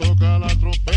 toca la tropa.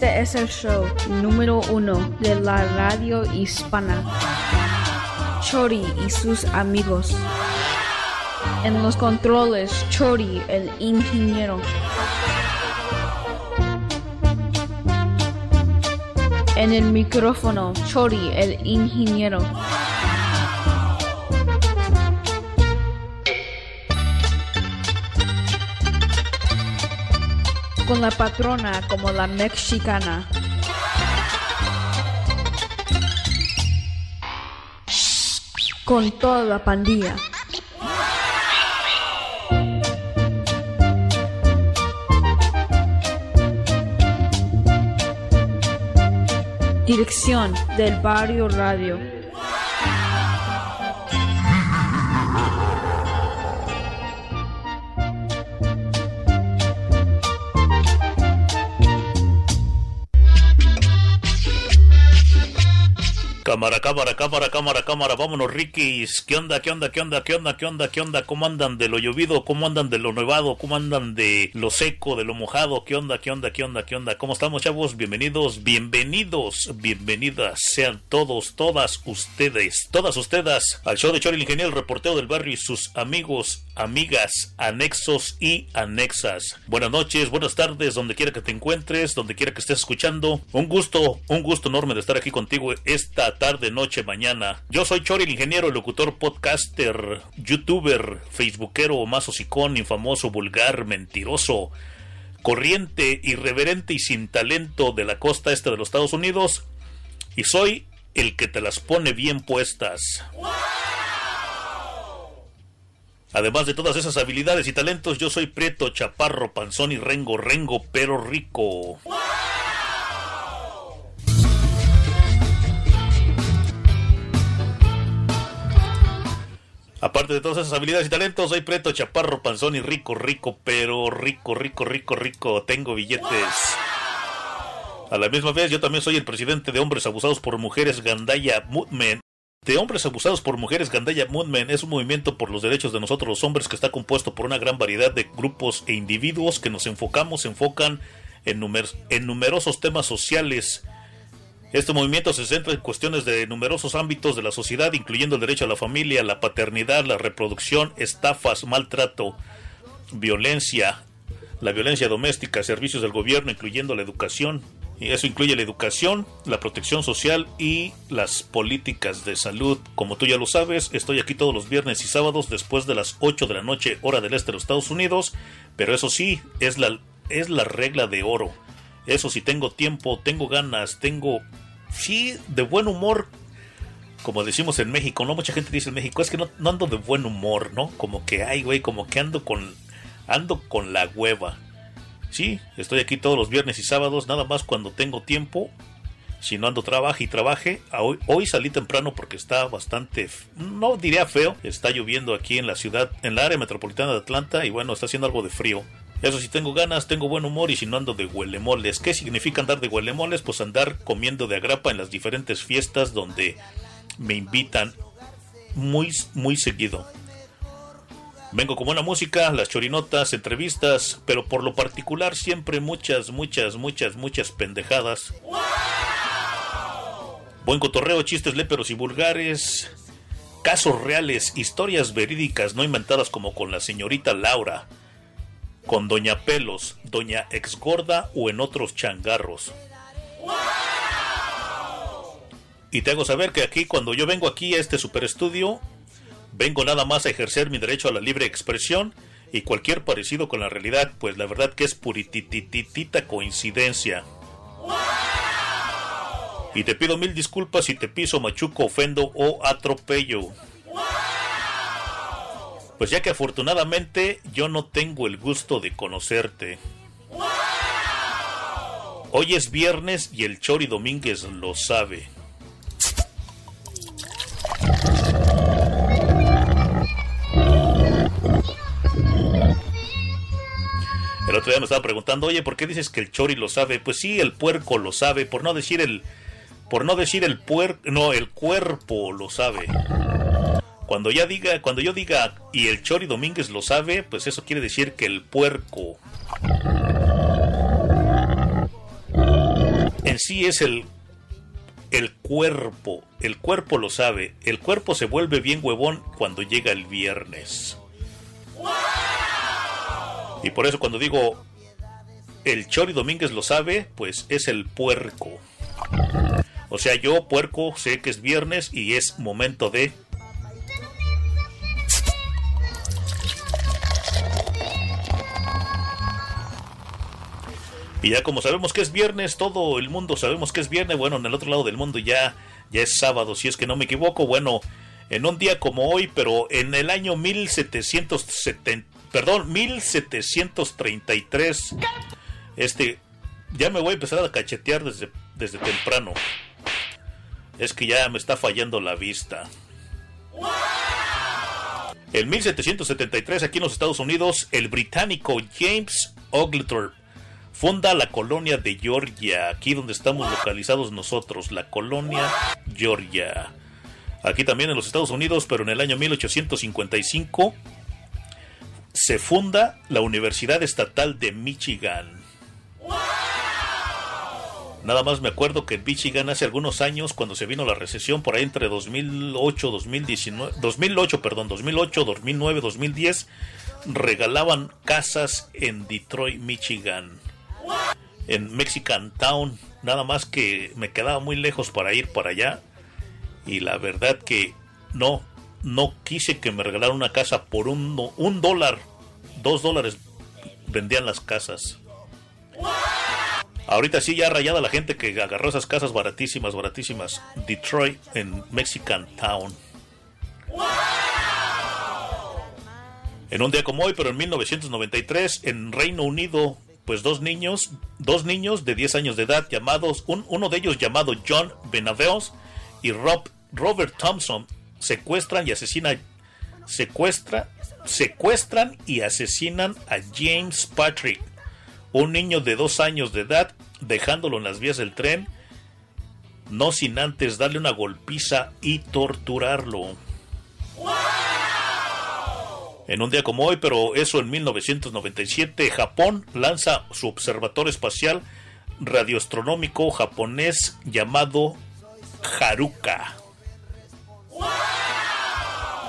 Este es el show número uno de la radio hispana. Chori y sus amigos. En los controles, Chori, el ingeniero. En el micrófono, Chori, el ingeniero. con la patrona como la mexicana. Con toda la pandilla. Dirección del Barrio Radio. Cámara, cámara, cámara, cámara, cámara, vámonos Rikis. ¿Qué onda, qué onda, qué onda, qué onda, qué onda, qué onda? ¿Cómo andan de lo llovido? ¿Cómo andan de lo nevado? ¿Cómo andan de lo seco, de lo mojado? ¿Qué onda, qué onda, qué onda, qué onda? ¿Cómo estamos, chavos? Bienvenidos, bienvenidos, bienvenidas sean todos, todas ustedes, todas ustedes al show de Chori el ingeniero, el reportero del barrio y sus amigos, amigas, anexos y anexas. Buenas noches, buenas tardes, donde quiera que te encuentres, donde quiera que estés escuchando. Un gusto, un gusto enorme de estar aquí contigo esta tarde, noche, mañana. Yo soy Chori, el ingeniero, locutor, podcaster, youtuber, facebookero, más hocicón, infamoso, vulgar, mentiroso, corriente, irreverente y sin talento de la costa este de los Estados Unidos. Y soy el que te las pone bien puestas. Además de todas esas habilidades y talentos, yo soy Prieto, Chaparro, Panzón y Rengo, Rengo, pero rico. Aparte de todas esas habilidades y talentos, soy preto, chaparro, panzón y rico, rico, pero rico, rico, rico, rico. Tengo billetes. A la misma vez, yo también soy el presidente de Hombres Abusados por Mujeres Gandaya Movement. De Hombres Abusados por Mujeres Gandaya Movement es un movimiento por los derechos de nosotros los hombres que está compuesto por una gran variedad de grupos e individuos que nos enfocamos, se enfocan en, en numerosos temas sociales este movimiento se centra en cuestiones de numerosos ámbitos de la sociedad, incluyendo el derecho a la familia, la paternidad, la reproducción, estafas, maltrato, violencia, la violencia doméstica, servicios del gobierno, incluyendo la educación. Y eso incluye la educación, la protección social y las políticas de salud. Como tú ya lo sabes, estoy aquí todos los viernes y sábados después de las 8 de la noche, hora del este de los Estados Unidos. Pero eso sí, es la, es la regla de oro. Eso si tengo tiempo, tengo ganas, tengo, sí, de buen humor, como decimos en México, ¿no? Mucha gente dice en México, es que no, ando de buen humor, ¿no? Como que, ay, güey, como que ando con, ando con la hueva. Sí, estoy aquí todos los viernes y sábados, nada más cuando tengo tiempo. Si no ando trabaje y trabaje, hoy, hoy salí temprano porque está bastante, no diría feo, está lloviendo aquí en la ciudad, en la área metropolitana de Atlanta y bueno, está haciendo algo de frío. Eso si tengo ganas, tengo buen humor y si no ando de huelemoles. ¿Qué significa andar de huelemoles? Pues andar comiendo de agrapa en las diferentes fiestas donde me invitan muy, muy seguido. Vengo con buena música, las chorinotas, entrevistas, pero por lo particular siempre muchas, muchas, muchas, muchas pendejadas. Buen cotorreo, chistes léperos y vulgares, casos reales, historias verídicas no inventadas como con la señorita Laura, con Doña Pelos, Doña Exgorda o en otros changarros. Y te hago saber que aquí, cuando yo vengo aquí a este super estudio, vengo nada más a ejercer mi derecho a la libre expresión y cualquier parecido con la realidad, pues la verdad que es puritititita coincidencia. Y te pido mil disculpas si te piso, machuco, ofendo o atropello. Pues ya que afortunadamente yo no tengo el gusto de conocerte. Hoy es viernes y el Chori Domínguez lo sabe. El otro día me estaba preguntando, oye, ¿por qué dices que el Chori lo sabe? Pues sí, el puerco lo sabe, por no decir el, por no decir el puer, no, el cuerpo lo sabe. Cuando ya diga, cuando yo diga y el Chori Domínguez lo sabe, pues eso quiere decir que el puerco en sí es el el cuerpo, el cuerpo lo sabe, el cuerpo se vuelve bien huevón cuando llega el viernes. Y por eso cuando digo el Chori Domínguez lo sabe, pues es el puerco. O sea, yo puerco sé que es viernes y es momento de Y ya como sabemos que es viernes, todo el mundo sabemos que es viernes, bueno, en el otro lado del mundo ya, ya es sábado, si es que no me equivoco, bueno, en un día como hoy, pero en el año 1770, perdón, 1733, este, ya me voy a empezar a cachetear desde, desde temprano. Es que ya me está fallando la vista. En 1773, aquí en los Estados Unidos, el británico James Oglethorpe funda la colonia de Georgia, aquí donde estamos localizados nosotros, la colonia Georgia. Aquí también en los Estados Unidos, pero en el año 1855 se funda la Universidad Estatal de Michigan. Nada más me acuerdo que en Michigan hace algunos años, cuando se vino la recesión, por ahí entre 2008, 2019, 2008, perdón, 2008, 2009, 2010, regalaban casas en Detroit, Michigan, en Mexican Town. Nada más que me quedaba muy lejos para ir para allá. Y la verdad que no, no quise que me regalaran una casa por un, un dólar, dos dólares vendían las casas. Ahorita sí ya rayada la gente que agarró esas casas baratísimas, baratísimas. Detroit en Mexican Town. En un día como hoy, pero en 1993, en Reino Unido, pues dos niños, dos niños de 10 años de edad llamados, un, uno de ellos llamado John Benaveos y Rob, Robert Thompson, secuestran y asesinan, secuestra, secuestran y asesinan a James Patrick, un niño de dos años de edad, dejándolo en las vías del tren, no sin antes darle una golpiza y torturarlo. En un día como hoy, pero eso en 1997, Japón lanza su observatorio espacial radioastronómico japonés llamado Haruka.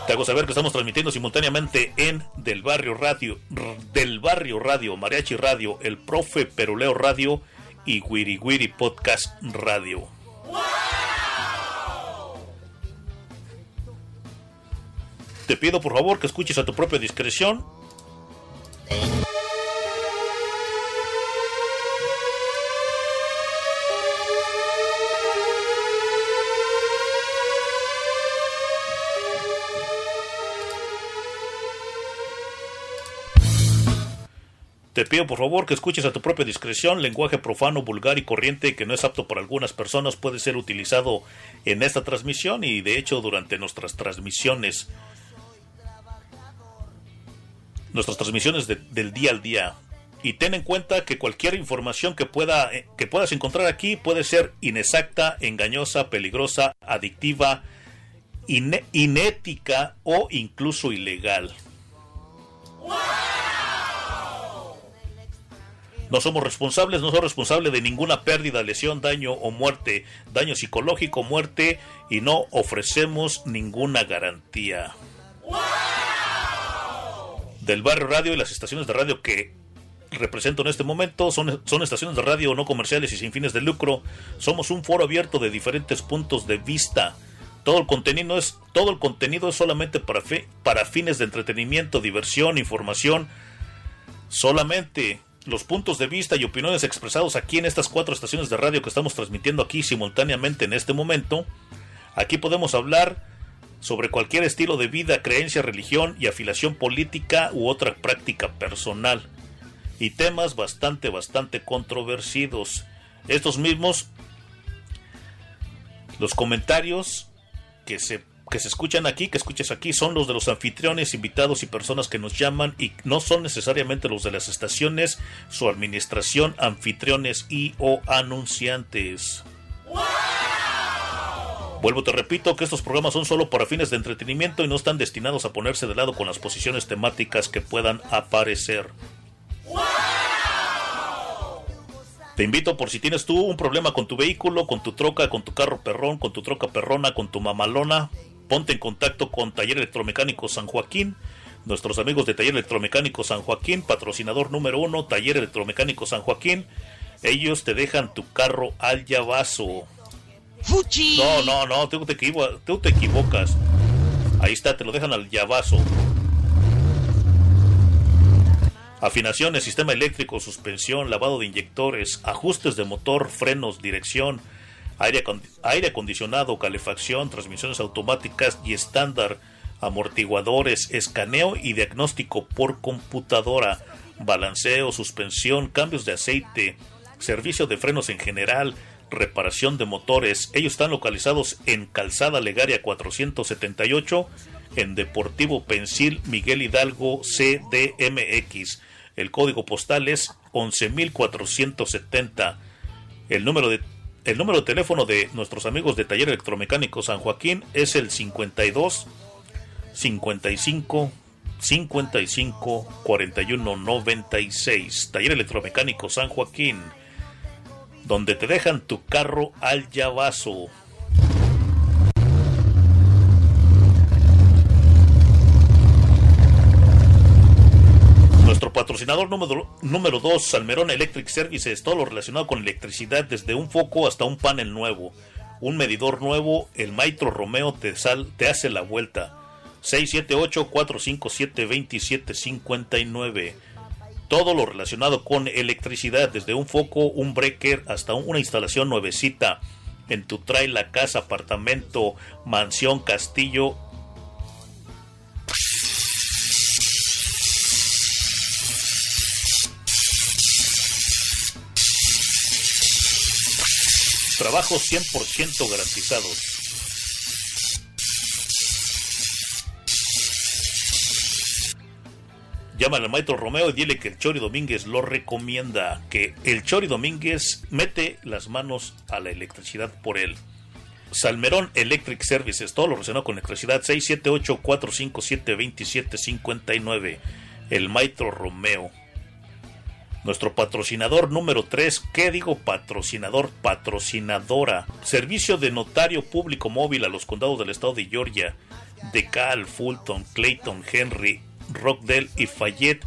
Te hago saber que estamos transmitiendo simultáneamente en Del Barrio Radio, Del Barrio Radio, Mariachi Radio, El Profe Peruleo Radio y Wiri Wiri Podcast Radio. Te pido por favor que escuches a tu propia discreción. Te pido por favor que escuches a tu propia discreción. Lenguaje profano, vulgar y corriente que no es apto para algunas personas puede ser utilizado en esta transmisión y de hecho durante nuestras transmisiones nuestras transmisiones de- del día al día. Y ten en cuenta que cualquier información que, pueda, eh, que puedas encontrar aquí puede ser inexacta, engañosa, peligrosa, adictiva, inética o incluso ilegal. No somos responsables, no soy responsable de ninguna pérdida, lesión, daño o muerte, daño psicológico, muerte y no ofrecemos ninguna garantía del barrio radio y las estaciones de radio que represento en este momento son, son estaciones de radio no comerciales y sin fines de lucro. Somos un foro abierto de diferentes puntos de vista. Todo el contenido es, todo el contenido es solamente para, para fines de entretenimiento, diversión, información. Solamente los puntos de vista y opiniones expresados aquí en estas cuatro estaciones de radio que estamos transmitiendo aquí simultáneamente en este momento. Aquí podemos hablar sobre cualquier estilo de vida, creencia, religión y afiliación política u otra práctica personal. Y temas bastante, bastante controversidos. Estos mismos, los comentarios que se, que se escuchan aquí, que escuches aquí, son los de los anfitriones, invitados y personas que nos llaman y no son necesariamente los de las estaciones, su administración, anfitriones y o anunciantes. Vuelvo, te repito que estos programas son solo para fines de entretenimiento y no están destinados a ponerse de lado con las posiciones temáticas que puedan aparecer. Te invito por si tienes tú un problema con tu vehículo, con tu troca, con tu carro perrón, con tu troca perrona, con tu mamalona, ponte en contacto con Taller Electromecánico San Joaquín. Nuestros amigos de Taller Electromecánico San Joaquín, patrocinador número uno, Taller Electromecánico San Joaquín. Ellos te dejan tu carro al llavazo. No, no, no, tú te, tú te equivocas. Ahí está, te lo dejan al llavazo. Afinaciones, sistema eléctrico, suspensión, lavado de inyectores, ajustes de motor, frenos, dirección, aire, aire acondicionado, calefacción, transmisiones automáticas y estándar, amortiguadores, escaneo y diagnóstico por computadora, balanceo, suspensión, cambios de aceite, servicio de frenos en general, reparación de motores. Ellos están localizados en Calzada Legaria 478, en Deportivo Pensil Miguel Hidalgo CDMX. El código postal es 11470. El número de el número de teléfono de nuestros amigos de Taller Electromecánico San Joaquín es el 52 55 55 41 96. Taller Electromecánico San Joaquín, donde te dejan tu carro al llavazo. Nuestro patrocinador número, número 2, Salmerón Electric Services, todo lo relacionado con electricidad, desde un foco hasta un panel nuevo, un medidor nuevo, el Maestro Romeo te, sal, te hace la vuelta. 678-457-2759. Todo lo relacionado con electricidad, desde un foco, un breaker, hasta una instalación nuevecita en tu trailer, casa, apartamento, mansión, castillo. Trabajos 100% garantizados. Llámale al maestro Romeo y dile que el Chori Domínguez lo recomienda. Que el Chori Domínguez mete las manos a la electricidad por él. Salmerón Electric Services, todo lo relacionado con electricidad, 678-457-2759. El maestro Romeo. Nuestro patrocinador número 3, ¿qué digo patrocinador? Patrocinadora. Servicio de notario público móvil a los condados del estado de Georgia. De Cal, Fulton, Clayton, Henry, Rockdale y Fayette.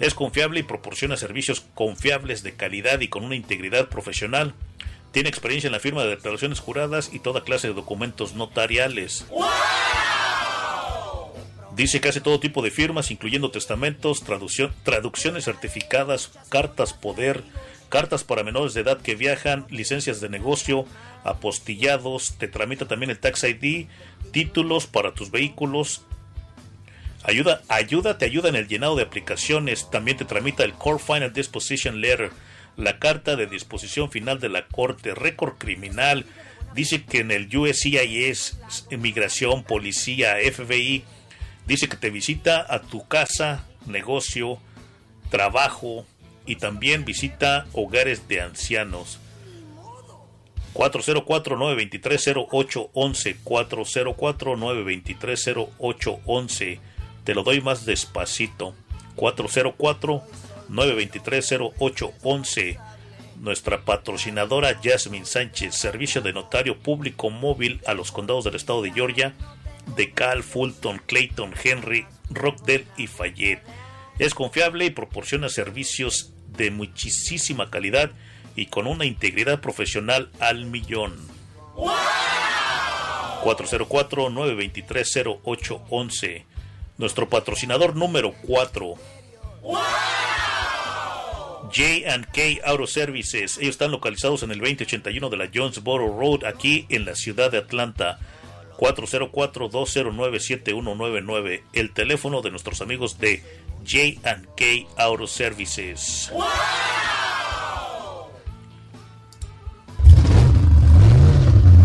Es confiable y proporciona servicios confiables de calidad y con una integridad profesional. Tiene experiencia en la firma de declaraciones juradas y toda clase de documentos notariales. Dice que hace todo tipo de firmas, incluyendo testamentos, traducciones certificadas, cartas poder, cartas para menores de edad que viajan, licencias de negocio, apostillados, te tramita también el Tax ID, títulos para tus vehículos, Ayuda, ayuda, te ayuda en el llenado de aplicaciones. También te tramita el Core Final Disposition Letter, la carta de disposición final de la corte, récord criminal. Dice que en el USCIS, inmigración, policía, FBI, dice que te visita a tu casa, negocio, trabajo y también visita hogares de ancianos. 404-923-0811, 404-923-0811 te lo doy más despacito. 404-923-0811. Nuestra patrocinadora Jasmine Sánchez, servicio de notario público móvil a los condados del estado de Georgia, de Cal, Fulton, Clayton, Henry, Rockdale y Fayette. Es confiable y proporciona servicios de muchísima calidad y con una integridad profesional al millón. 404-923-0811 nuestro patrocinador número 4. J&K Auto Services. Ellos están localizados en el 2081 de la Jonesboro Road, aquí en la ciudad de Atlanta. 404-209-7199. El teléfono de nuestros amigos de J&K Auto Services.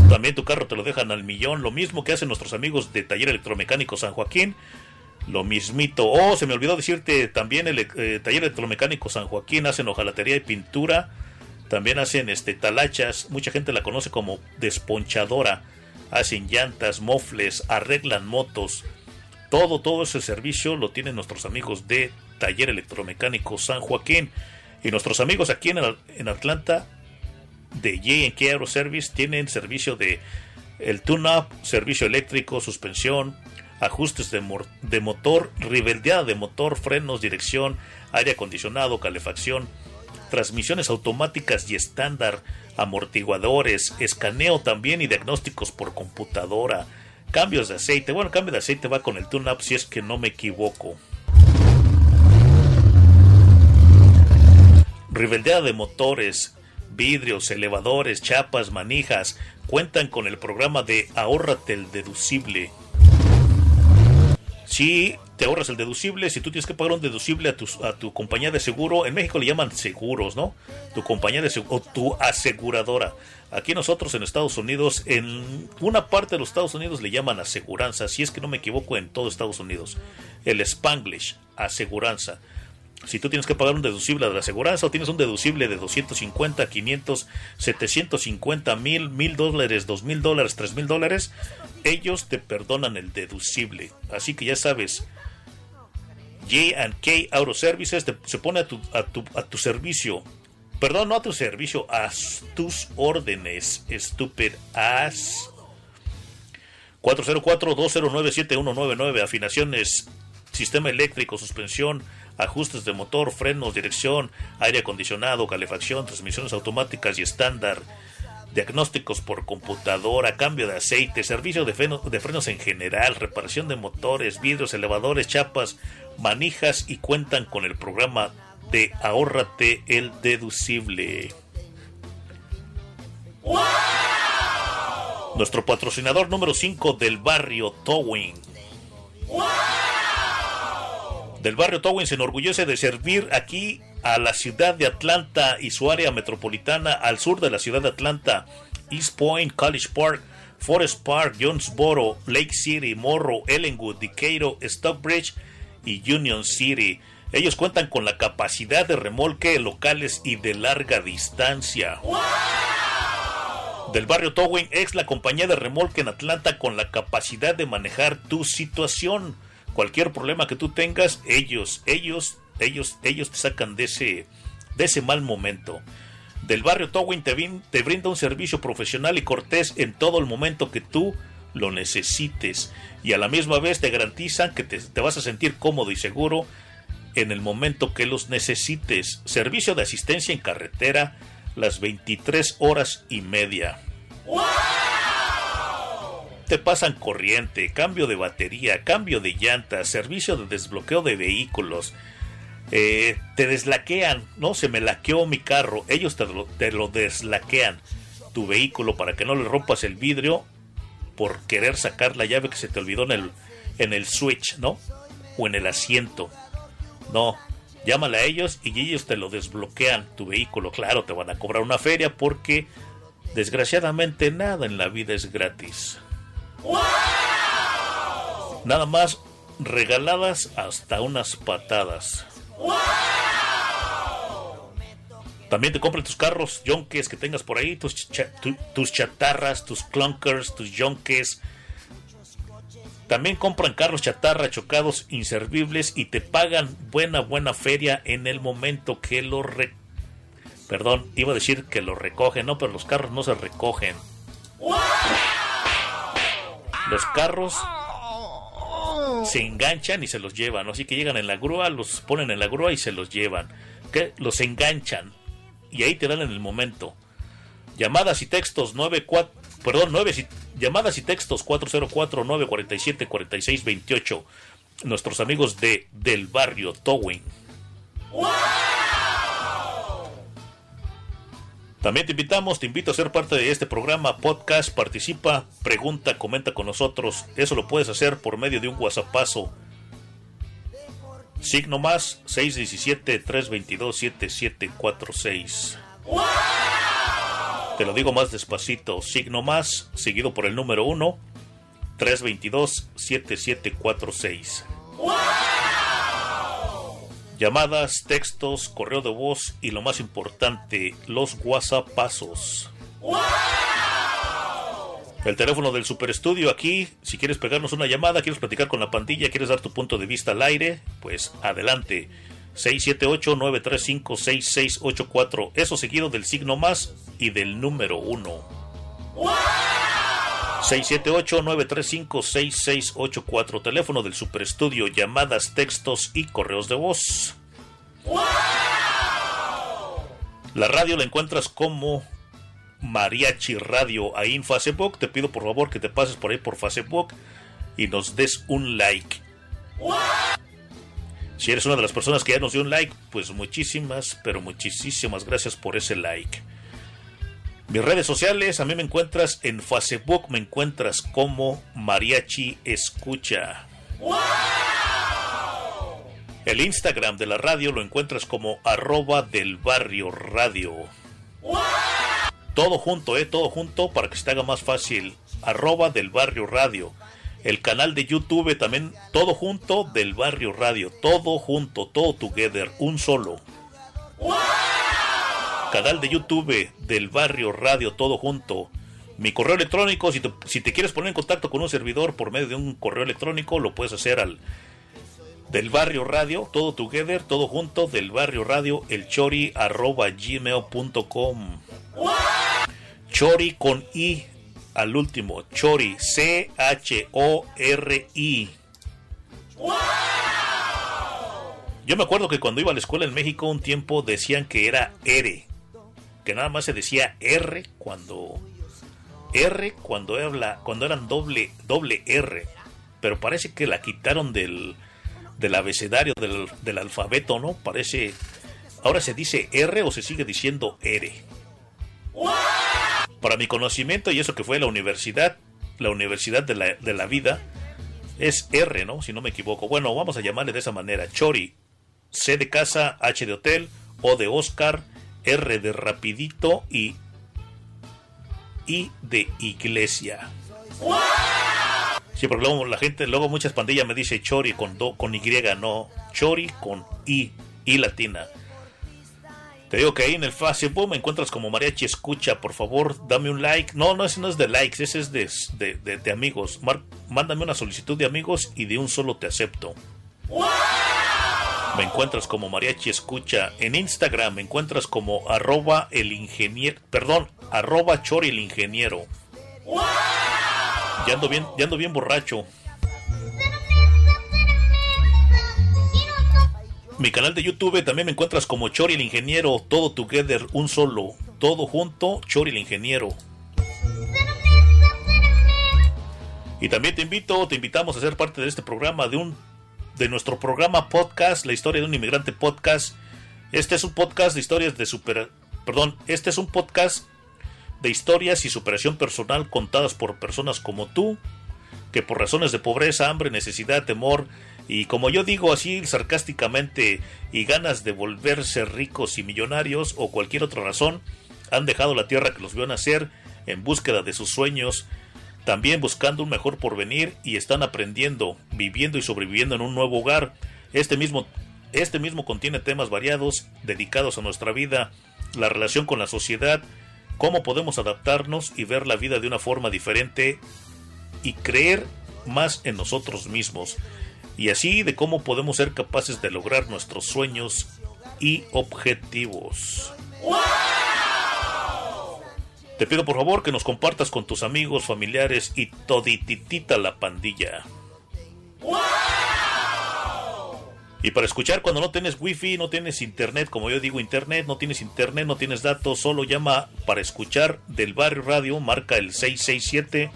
También tu carro te lo dejan al millón. Lo mismo que hacen nuestros amigos de Taller Electromecánico San Joaquín lo mismito. Oh, se me olvidó decirte, también el eh, taller electromecánico San Joaquín hacen hojalatería y pintura. También hacen este talachas, mucha gente la conoce como desponchadora. Hacen llantas, mofles, arreglan motos. Todo, todo ese servicio lo tienen nuestros amigos de Taller Electromecánico San Joaquín. Y nuestros amigos aquí en, en Atlanta de J&K Aero Service tienen servicio de el tune-up, servicio eléctrico, suspensión, ajustes de, motor, ribeldeada de motor, frenos, dirección, aire acondicionado, calefacción, transmisiones automáticas y estándar, amortiguadores, escaneo también y diagnósticos por computadora, cambios de aceite. Bueno, cambio de aceite va con el tune-up si es que no me equivoco. Ribeldeada de motores, vidrios, elevadores, chapas, manijas, cuentan con el programa de Ahórrate el deducible si te ahorras el deducible, si tú tienes que pagar un deducible a tu, compañía de seguro, en México le llaman seguros, ¿no? Tu compañía de seguro, o tu aseguradora. Aquí nosotros en Estados Unidos, en una parte de los Estados Unidos le llaman aseguranza, si es que no me equivoco en todo Estados Unidos. El Spanglish, aseguranza. Si tú tienes que pagar un deducible de la aseguranza o tienes un deducible de 250, 500, 750, mil, mil dólares, dos mil dólares, tres mil dólares, ellos te perdonan el deducible. Así que ya sabes, J&K Auto Services te- se pone a tu, a, tu, a tu servicio. Perdón, no a tu servicio, a tus órdenes, stupid ass. 404-209-7199, afinaciones, sistema eléctrico, suspensión, ajustes de motor, frenos, dirección, aire acondicionado, calefacción, transmisiones automáticas y estándar, diagnósticos por computadora, cambio de aceite, servicio de, freno- de frenos en general, reparación de motores, vidrios, elevadores, chapas, manijas y cuentan con el programa de ahórrate el deducible. Nuestro patrocinador número 5 del barrio Towing. Del barrio Towing se enorgullece de servir aquí a la ciudad de Atlanta y su área metropolitana al sur de la ciudad de Atlanta, East Point, College Park, Forest Park, Jonesboro, Lake City, Morrow, Ellenwood, Decatur, Stockbridge y Union City. Ellos cuentan con la capacidad de remolque locales y de larga distancia del barrio Towing es la compañía de remolque en Atlanta con la capacidad de manejar tu situación. Cualquier problema que tú tengas, ellos, ellos, ellos, ellos te sacan de ese, de ese mal momento. Del barrio Towing te, te brinda un servicio profesional y cortés en todo el momento que tú lo necesites. Y a la misma vez te garantizan que te, te vas a sentir cómodo y seguro en el momento que los necesites. Servicio de asistencia en carretera las 23 horas y media. Te pasan corriente, cambio de batería, cambio de llantas, servicio de desbloqueo de vehículos. Eh, te deslaquean, ¿no? Se me laqueó mi carro. Ellos te lo, te lo deslaquean tu vehículo para que no le rompas el vidrio por querer sacar la llave que se te olvidó en el, en el switch, ¿no? O en el asiento. No, llámale a ellos y ellos te lo desbloquean tu vehículo. Claro, te van a cobrar una feria porque desgraciadamente nada en la vida es gratis. Nada más regaladas hasta unas patadas. También te compran tus carros, yonkes que tengas por ahí, tus, tus chatarras, tus clunkers, tus yonkes. También compran carros chatarra chocados inservibles y te pagan buena, buena feria en el momento que lo re... Perdón, iba a decir que lo recogen, no, pero los carros no se recogen. Los carros se enganchan y se los llevan, así que llegan en la grúa, los ponen en la grúa y se los llevan. Que los enganchan y ahí te dan en el momento. Llamadas y textos 94, perdón, 9 y- llamadas y textos 404 947 4628. Nuestros amigos de del barrio Towing. También te invitamos, te invito a ser parte de este programa podcast, participa, pregunta, comenta con nosotros. Eso lo puedes hacer por medio de un WhatsAppazo. Signo más 617-322-7746. Te lo digo más despacito. Signo más, seguido por el número 1, 322-7746. Llamadas, textos, correo de voz y lo más importante, los WhatsAppazos. El teléfono del Super Estudio aquí, si quieres pegarnos una llamada, quieres platicar con la pandilla, quieres dar tu punto de vista al aire, pues adelante. 678-935-6684, eso seguido del signo más y del número 1. 678-935-6684, teléfono del Super Estudio, llamadas, textos y correos de voz. La radio la encuentras como Mariachi Radio ahí en Facebook. Te pido por favor que te pases por ahí por Facebook y nos des un like. Si eres una de las personas que ya nos dio un like, pues muchísimas, pero muchísimas gracias por ese like. Mis redes sociales, a mí me encuentras en Facebook, me encuentras como Mariachi Escucha. El Instagram de la radio lo encuentras como arroba del barrio radio. Todo junto, eh, todo junto para que se te haga más fácil. Arroba del barrio radio. El canal de YouTube también, todo junto del Barrio Radio. Todo junto, todo together, un solo. Canal de YouTube del Barrio Radio, todo junto. Mi correo electrónico, si te, quieres poner en contacto con un servidor por medio de un correo electrónico, lo puedes hacer al del barrio radio, todo together, todo junto, del barrio radio, el chori arroba gmail.com. Chori con i al último, chori, C-H-O-R-I. Yo me acuerdo que cuando iba a la escuela en México un tiempo decían que era R, que nada más se decía R cuando R cuando habla cuando eran doble doble R, pero parece que la quitaron del del abecedario del, del alfabeto, ¿no? Parece ahora se dice R o se sigue diciendo R. Para mi conocimiento y eso que fue la universidad, la universidad de la, de la vida, es R, ¿no? Si no me equivoco. Bueno, vamos a llamarle de esa manera. Chori. C de casa, H de hotel, O de Oscar, R de rapidito y I de iglesia. Sí, porque luego la gente, luego muchas pandillas me dice Chori con do, con Y, no, Chori con I, I latina. Te digo que ahí en el Facebook me encuentras como Mariachi Escucha. Por favor, dame un like. No, no, ese no es de likes, ese es de, de, amigos. Mar, mándame una solicitud de amigos y de un solo te acepto. Me encuentras como Mariachi Escucha. En Instagram me encuentras como arroba el ingeniero. Perdón, arroba Chori el ingeniero. Ya ando bien, ya ando bien borracho. Mi canal de YouTube también me encuentras como Chori el Ingeniero, todo together, un solo, todo junto, Chori el Ingeniero. Y también te invito, te invitamos a ser parte de este programa, de un, de nuestro programa podcast, la historia de un inmigrante podcast. Este es un podcast de historias de super, perdón, este es un podcast de historias y superación personal contadas por personas como tú, que por razones de pobreza, hambre, necesidad, temor y como yo digo así sarcásticamente y ganas de volverse ricos y millonarios o cualquier otra razón, han dejado la tierra que los vio nacer en búsqueda de sus sueños, también buscando un mejor porvenir y están aprendiendo, viviendo y sobreviviendo en un nuevo hogar. Este mismo, este mismo contiene temas variados dedicados a nuestra vida, la relación con la sociedad, cómo podemos adaptarnos y ver la vida de una forma diferente y creer más en nosotros mismos y así de cómo podemos ser capaces de lograr nuestros sueños y objetivos. Te pido por favor que nos compartas con tus amigos, familiares y todititita la pandilla. Y para escuchar cuando no tienes wifi, no tienes internet, como yo digo internet, no tienes internet, no tienes datos, solo llama para escuchar del barrio radio, marca el 667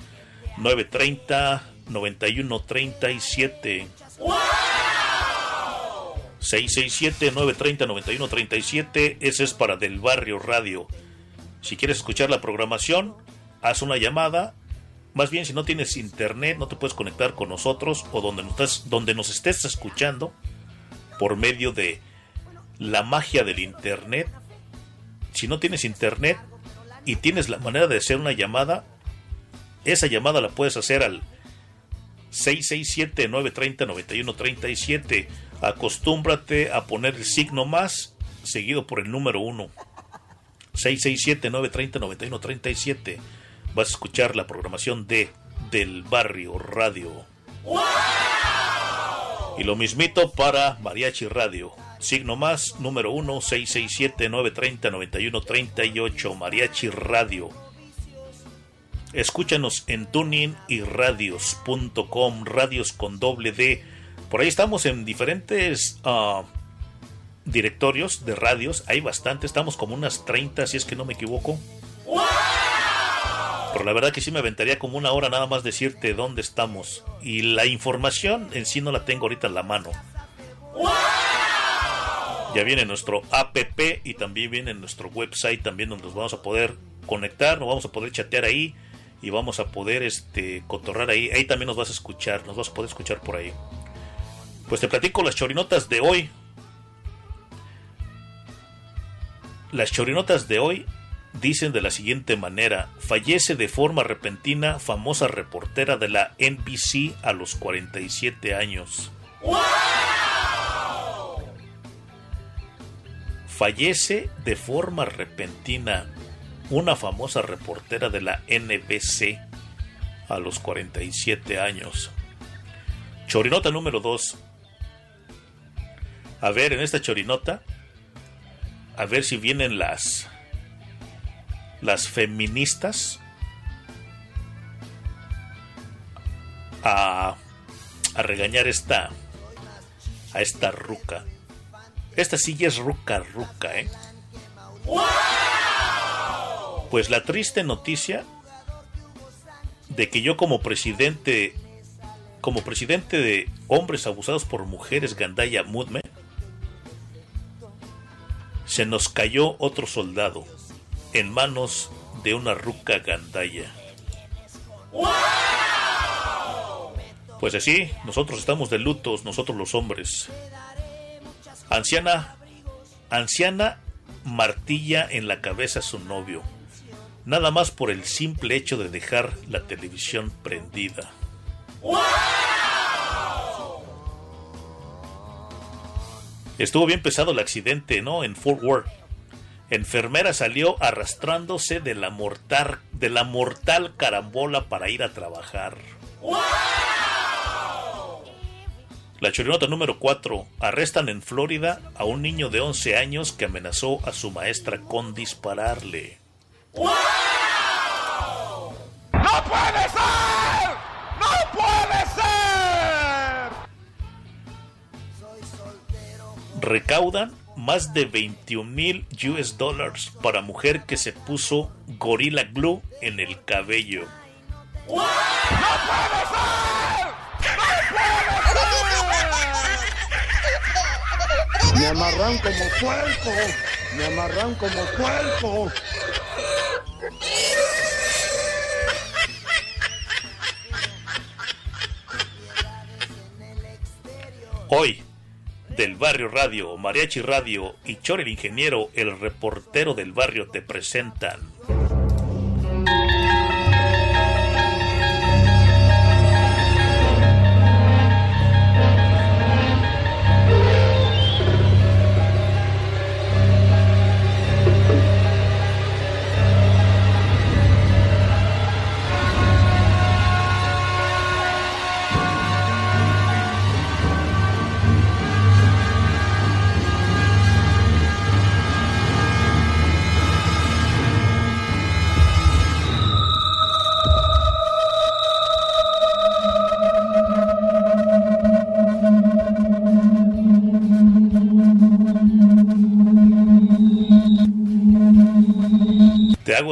930 9137. 667-930-9137. Ese es para Del Barrio Radio. Si quieres escuchar la programación, haz una llamada. Más bien, si no tienes internet, no te puedes conectar con nosotros o donde nos, estás, donde nos estés escuchando por medio de la magia del internet. Si no tienes internet y tienes la manera de hacer una llamada, esa llamada la puedes hacer al 667-930-9137. Acostúmbrate a poner el signo más seguido por el número 1. 667-930-9137. Vas a escuchar la programación de Del Barrio Radio. Y lo mismito para Mariachi Radio. Signo más, número 1, 667-930-9138. Mariachi Radio. Escúchanos en tuning y radios.com, radios con doble D. Por ahí estamos en diferentes uh, directorios de radios. Hay bastante, estamos como unas 30, si es que no me equivoco. Pero la verdad que sí me aventaría como una hora nada más decirte dónde estamos. Y la información en sí no la tengo ahorita en la mano. Ya viene nuestro app y también viene nuestro website también donde nos vamos a poder conectar, nos vamos a poder chatear ahí y vamos a poder este cotorrar ahí. Ahí también nos vas a escuchar, nos vas a poder escuchar por ahí. Pues te platico las chorinotas de hoy. Las chorinotas de hoy dicen de la siguiente manera, fallece de forma repentina famosa reportera de la NBC a los 47 años. Fallece de forma repentina una famosa reportera de la NBC a los 47 años. Chorinota número 2. A ver, en esta chorinota, a ver si vienen las las feministas a, a regañar esta a esta ruca. Esta sí ya es ruca ruca, ¿eh? Pues la triste noticia de que yo como presidente como presidente de hombres abusados por mujeres Gandaya Mudme se nos cayó otro soldado en manos de una ruca Gandaya. Pues así, nosotros estamos de lutos, nosotros los hombres. Anciana, anciana martilla en la cabeza a su novio, nada más por el simple hecho de dejar la televisión prendida. Estuvo bien pesado el accidente, ¿no? En Fort Worth. Enfermera salió arrastrándose de la mortal, de la mortal carambola para ir a trabajar. La chorinota número 4. Arrestan en Florida a un niño de 11 años que amenazó a su maestra con dispararle. ¡No puede ser! ¡No puede Recaudan más de 21 mil US dollars para mujer que se puso Gorilla Glue en el cabello. ¡No puede ser! ¡No puede ser! Me amarran como puerco. Me amarran como puerco. Hoy, del Barrio Radio, Mariachi Radio y Chor el Ingeniero, el reportero del barrio, te presentan.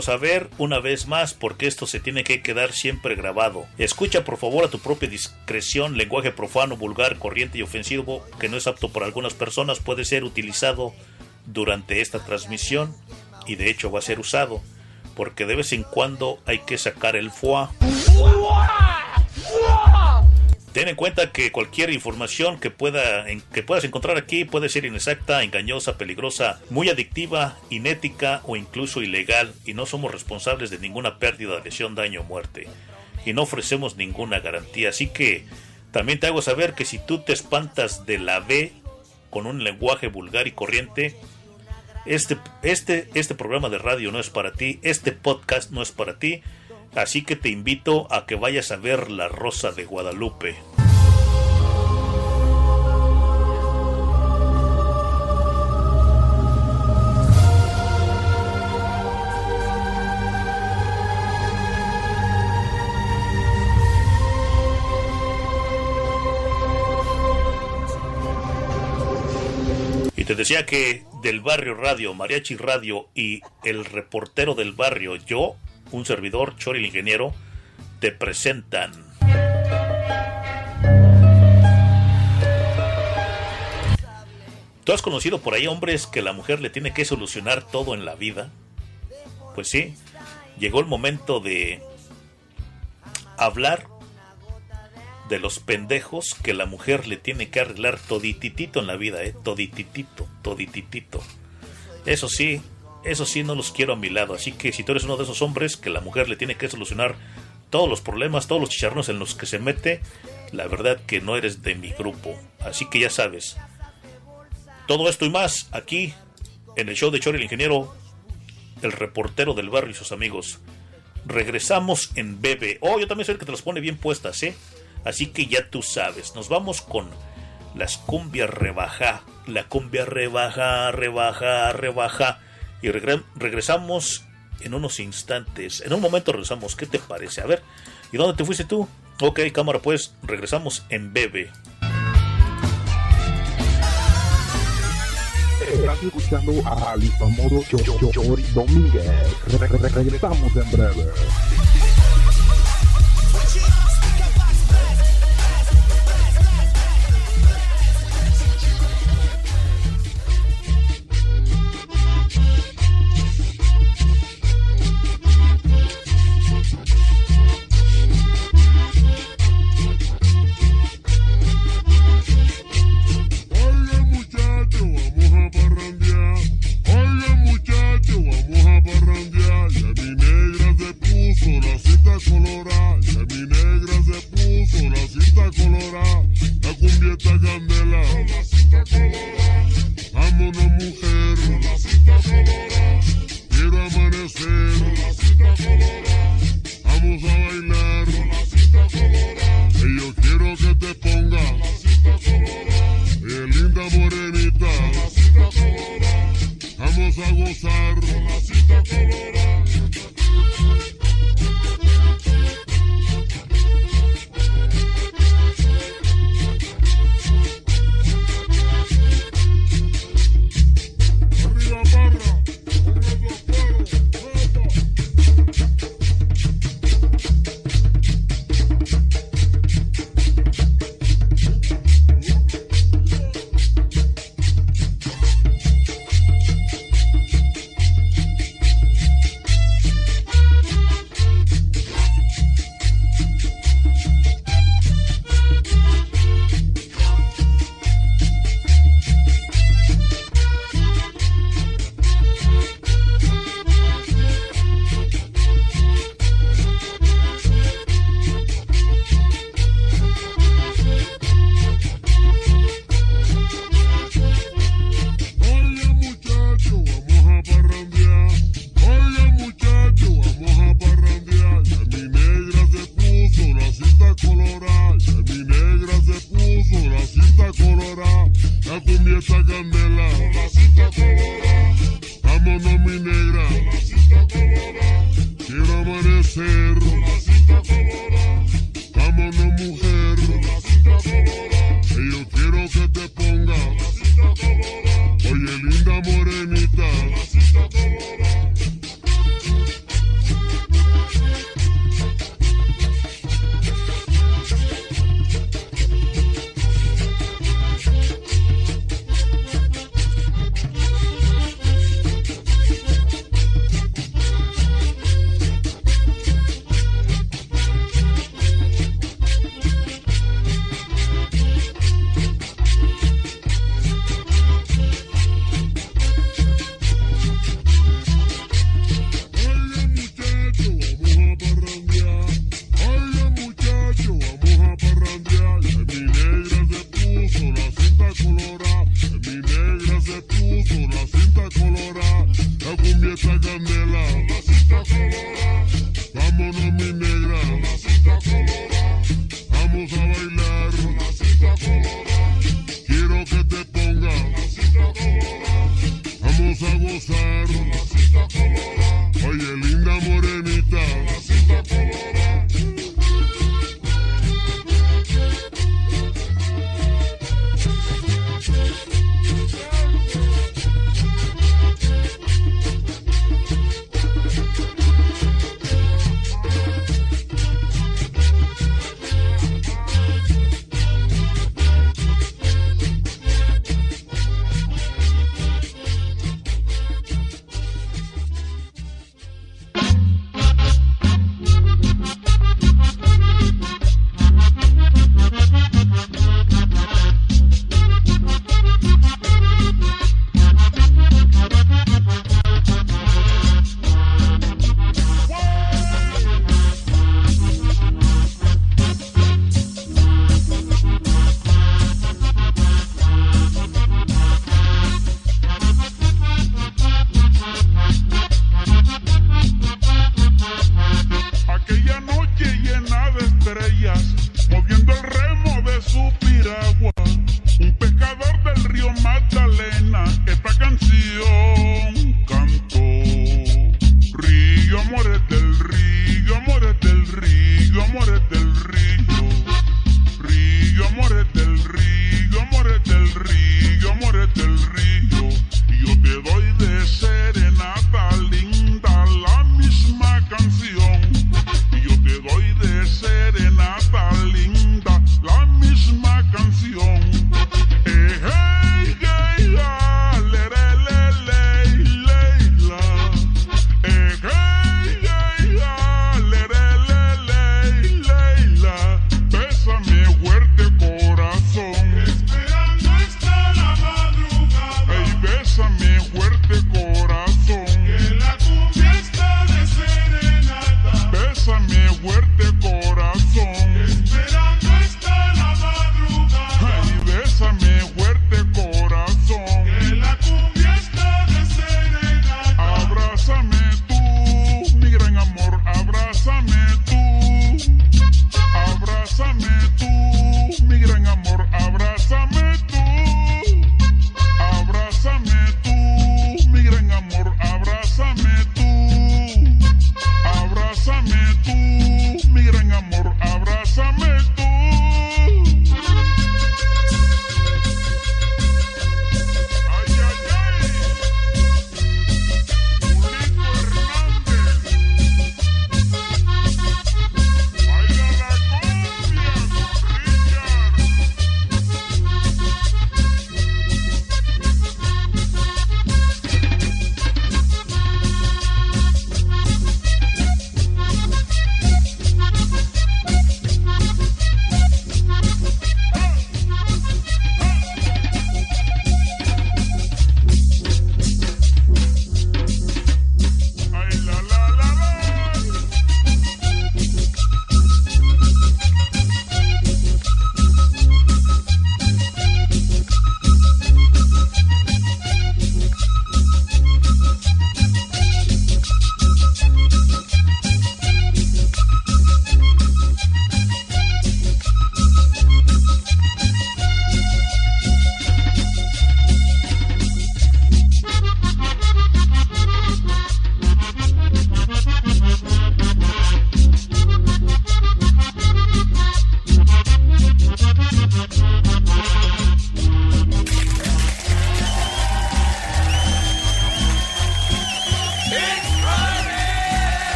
Te hago saber una vez más porque esto se tiene que quedar siempre grabado. Escucha por favor a tu propia discreción lenguaje profano, vulgar, corriente y ofensivo que no es apto por algunas personas puede ser utilizado durante esta transmisión y de hecho va a ser usado porque de vez en cuando hay que sacar el foie. Ten en cuenta que cualquier información que, pueda, que puedas encontrar aquí puede ser inexacta, engañosa, peligrosa, muy adictiva, inética o incluso ilegal y no somos responsables de ninguna pérdida, lesión, daño o muerte. Y no ofrecemos ninguna garantía. Así que también te hago saber que si tú te espantas de la B con un lenguaje vulgar y corriente, este, este, este programa de radio no es para ti, este podcast no es para ti, así que te invito a que vayas a ver La Rosa de Guadalupe. Y te decía que del barrio radio, Mariachi Radio y el reportero del barrio, yo, un servidor, Chori el ingeniero, te presentan. ¿Tú has conocido por ahí hombres que la mujer le tiene que solucionar todo en la vida? Pues sí, llegó el momento de hablar de los pendejos que la mujer le tiene que arreglar todititito en la vida, ¿eh? Todititito, todititito. Eso sí, eso sí no los quiero a mi lado. Así que si tú eres uno de esos hombres que la mujer le tiene que solucionar todos los problemas, todos los chicharrones en los que se mete, la verdad que no eres de mi grupo. Así que ya sabes. Todo esto y más aquí en el show de Chori el Ingeniero, el reportero del barrio y sus amigos. Regresamos en Bebe. Oh, yo también soy el que te los pone bien puestas, ¿eh? Así que ya tú sabes. Nos vamos con las cumbias rebaja. La cumbia rebaja, rebaja, rebaja. Y regre- regresamos en unos instantes. En un momento regresamos. ¿Qué te parece? A ver. ¿Y dónde te fuiste tú? Ok, cámara, pues regresamos en Bebe. Estás escuchando al famoso Cho- Cho- Chori Domínguez. Re- re- regresamos en breve.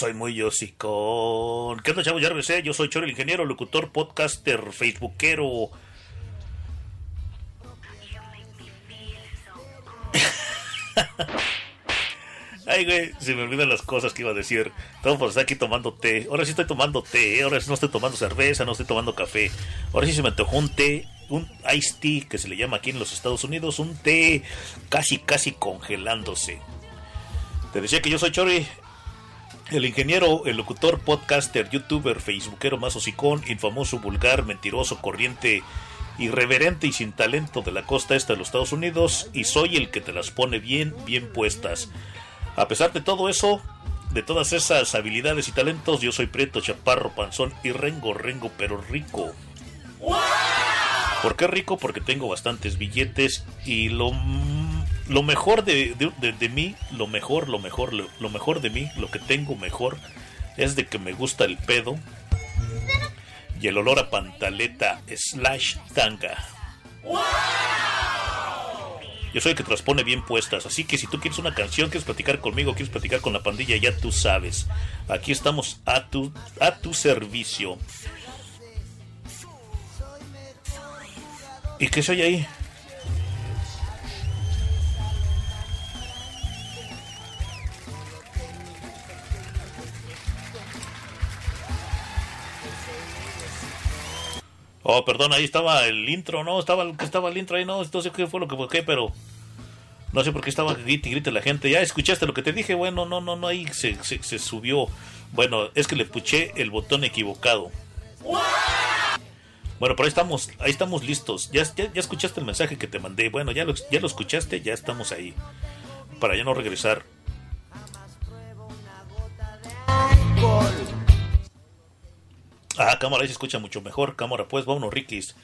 Soy muy yosicón. ¿Qué onda, chavos? Ya regresé. Yo soy Choro, el ingeniero, locutor, podcaster, facebookero. Ay, güey, se me olvidan las cosas que iba a decir. Todo por estar aquí tomando té. Ahora sí estoy tomando té. Ahora sí no estoy tomando cerveza, no estoy tomando café. Ahora sí se me antojó un té, un iced tea que se le llama aquí en los Estados Unidos. Un té casi, casi congelándose. Te decía que yo soy Chori, el ingeniero, el locutor, podcaster, youtuber, facebookero más hocicón, infamoso, vulgar, mentiroso, corriente, irreverente y sin talento de la costa este de los Estados Unidos. Y soy el que te las pone bien, bien puestas. A pesar de todo eso, de todas esas habilidades y talentos, yo soy Prieto, Chaparro, Panzón y Rengo, Rengo, pero rico. ¿Por qué rico? Porque tengo bastantes billetes y lo, lo mejor de, de- de- mí, lo mejor, lo mejor, lo, lo mejor de mí, lo que tengo mejor, es de que me gusta el pedo y el olor a pantaleta slash tanga. Yo soy el que te las pone bien puestas, así que si tú quieres una canción, quieres platicar conmigo, quieres platicar con la pandilla, ya tú sabes. Aquí estamos a tu, a tu servicio. ¿Y qué soy ahí? Oh, perdón, ahí estaba el intro, no, estaba, estaba el intro ahí, no, no sé qué fue lo que fue, qué, pero no sé por qué estaba grite y grite la gente. Ya escuchaste lo que te dije, bueno, no, no, no, ahí se, se, se subió. Bueno, es que le puché el botón equivocado. Bueno, pero ahí estamos, ahí estamos listos. Ya, ya, ya escuchaste el mensaje que te mandé. Bueno, ya lo, ya lo escuchaste, ya estamos ahí. Para ya no regresar. Ah, cámara, ahí se escucha mucho mejor. Cámara, pues, vámonos, Rikis.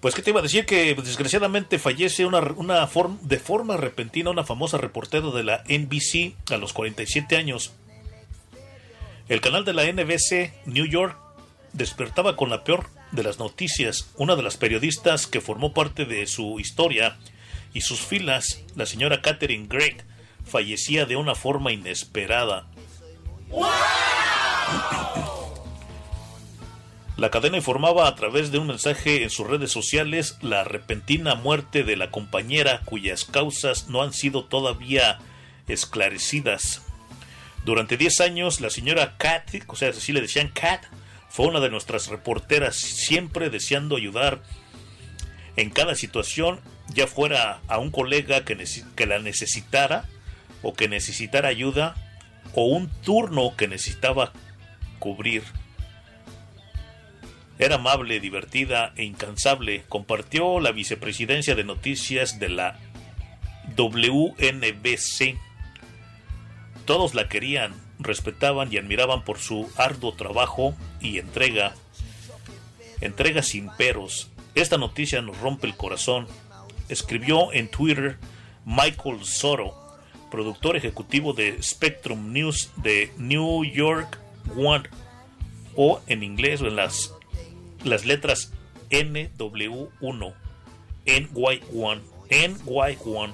Pues, ¿qué te iba a decir? Que pues, desgraciadamente fallece una, una de forma repentina una famosa reportera de la NBC a los 47 años. El canal de la NBC New York despertaba con la peor de las noticias. Una de las periodistas que formó parte de su historia y sus filas, la señora Catherine Gregg, fallecía de una forma inesperada. La cadena informaba a través de un mensaje en sus redes sociales la repentina muerte de la compañera cuyas causas no han sido todavía esclarecidas. Durante 10 años, la señora Kat, o sea, así le decían Kat, fue una de nuestras reporteras, siempre deseando ayudar en cada situación, ya fuera a un colega que, que la necesitara o que necesitara ayuda o un turno que necesitaba cubrir. Era amable, divertida e incansable. Compartió la vicepresidencia de noticias de la WNBC. Todos la querían respetaban y admiraban por su arduo trabajo y entrega. Entrega sin peros. Esta noticia nos rompe el corazón. Escribió en Twitter Michael Soto, productor ejecutivo de Spectrum News de New York One, o en inglés en las, las letras NW1, NY1, NY1.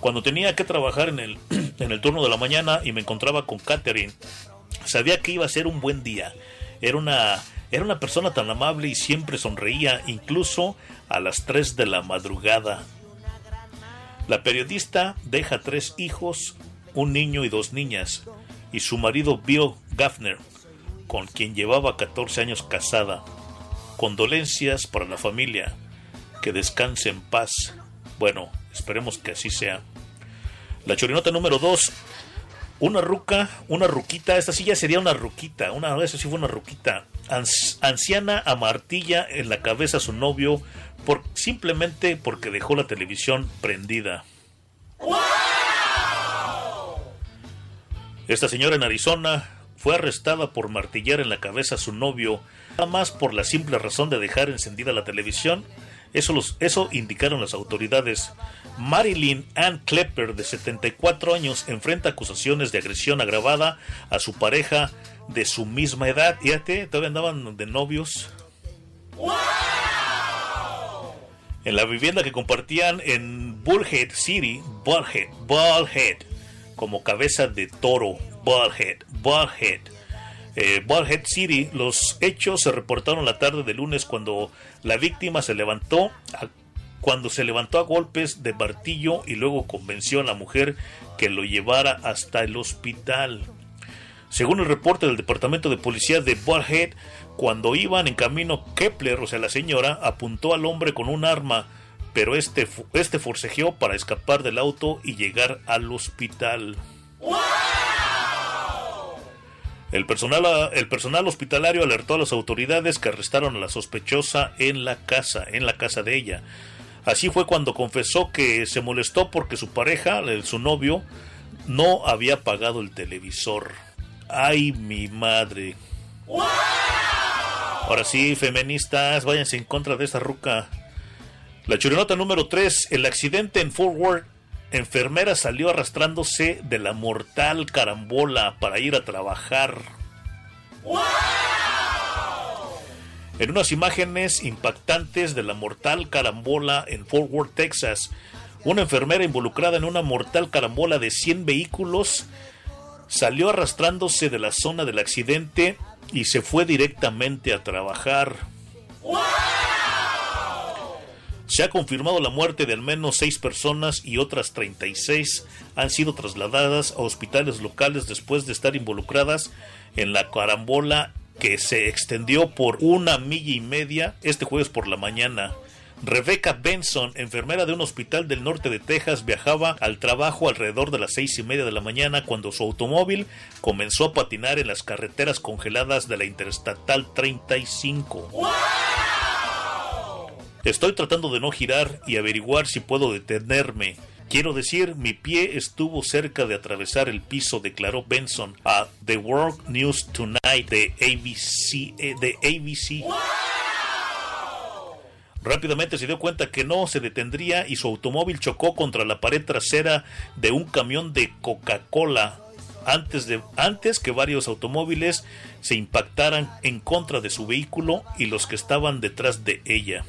Cuando tenía que trabajar en el, en el turno de la mañana y me encontraba con Catherine, sabía que iba a ser un buen día. Era una, era una persona tan amable y siempre sonreía, incluso a las 3 de la madrugada. La periodista deja tres hijos, un niño y dos niñas, y su marido Bill Gaffner, con quien llevaba 14 años casada. Condolencias para la familia. Que descanse en paz. Bueno, esperemos que así sea. La chorinota número 2. Una ruca, una ruquita, esta ya sería una ruquita, una vez sí fue una ruquita. Anciana amartilla en la cabeza a su novio por, simplemente porque dejó la televisión prendida. Esta señora en Arizona fue arrestada por martillar en la cabeza a su novio, nada por la simple razón de dejar encendida la televisión. Eso, los, eso indicaron las autoridades. Marilyn Ann Klepper, de 74 años, enfrenta acusaciones de agresión agravada a su pareja de su misma edad. Fíjate, todavía andaban de novios. En la vivienda que compartían en Bullhead City, Bullhead, Bullhead, como cabeza de toro, Bullhead, Bullhead. Eh, City, los hechos se reportaron la tarde de lunes cuando la víctima se levantó a- cuando se levantó a golpes de martillo y luego convenció a la mujer que lo llevara hasta el hospital. Según el reporte del departamento de policía de Bullhead, cuando iban en camino, Kepler, o sea, la señora, apuntó al hombre con un arma, pero este, este forcejeó para escapar del auto y llegar al hospital. El personal, el personal hospitalario alertó a las autoridades que arrestaron a la sospechosa en la casa, en la casa de ella. Así fue cuando confesó que se molestó porque su pareja, su novio, no había pagado el televisor. Ay, mi madre. Ahora sí, feministas, váyanse en contra de esta ruca. La churinota número 3, el accidente en Fort Worth. Enfermera salió arrastrándose de la mortal carambola para ir a trabajar. En unas imágenes impactantes de la mortal carambola en Fort Worth, Texas, una enfermera involucrada en una mortal carambola de 100 vehículos salió arrastrándose de la zona del accidente y se fue directamente a trabajar. Se ha confirmado la muerte de al menos seis personas y otras 36 han sido trasladadas a hospitales locales después de estar involucradas en la carambola que se extendió por una milla y media este jueves por la mañana. Rebecca Benson, enfermera de un hospital del norte de Texas, viajaba al trabajo alrededor de las seis y media de la mañana cuando su automóvil comenzó a patinar en las carreteras congeladas de la Interestatal 35. Estoy tratando de no girar y averiguar si puedo detenerme. Quiero decir, mi pie estuvo cerca de atravesar el piso, declaró Benson a The World News Tonight de ABC. eh, de ABC. Rápidamente se dio cuenta que no se detendría y su automóvil chocó contra la pared trasera de un camión de Coca-Cola antes, antes que varios automóviles se impactaran en contra de su vehículo y los que estaban detrás de ella.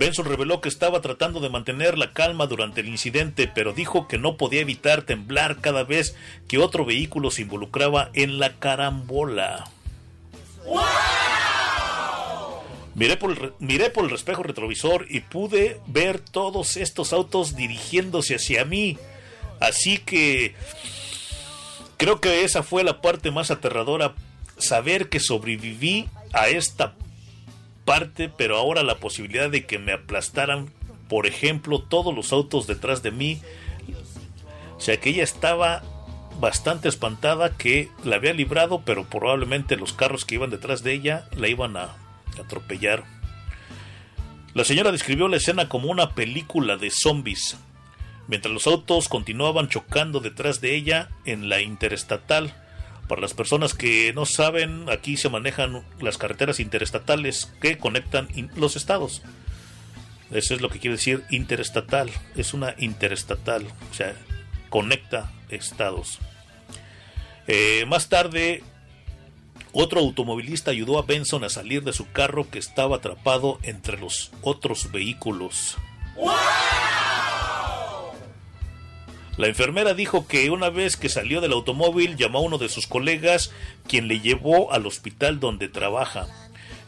Benson reveló que estaba tratando de mantener la calma durante el incidente, pero dijo que no podía evitar temblar cada vez que otro vehículo se involucraba en la carambola. Miré por, el, miré por el espejo retrovisor y pude ver todos estos autos dirigiéndose hacia mí. Así que creo que esa fue la parte más aterradora, saber que sobreviví a esta parte, pero ahora la posibilidad de que me aplastaran, por ejemplo, todos los autos detrás de mí. O sea que ella estaba bastante espantada que la había librado, pero probablemente los carros que iban detrás de ella la iban a atropellar. La señora describió la escena como una película de zombies. mientras los autos continuaban chocando detrás de ella en la interestatal. Para las personas que no saben, aquí se manejan las carreteras interestatales que conectan los estados. Eso es lo que quiere decir interestatal. Es una interestatal, o sea, conecta estados. Eh, más tarde, otro automovilista ayudó a Benson a salir de su carro que estaba atrapado entre los otros vehículos. La enfermera dijo que una vez que salió del automóvil llamó a uno de sus colegas quien le llevó al hospital donde trabaja.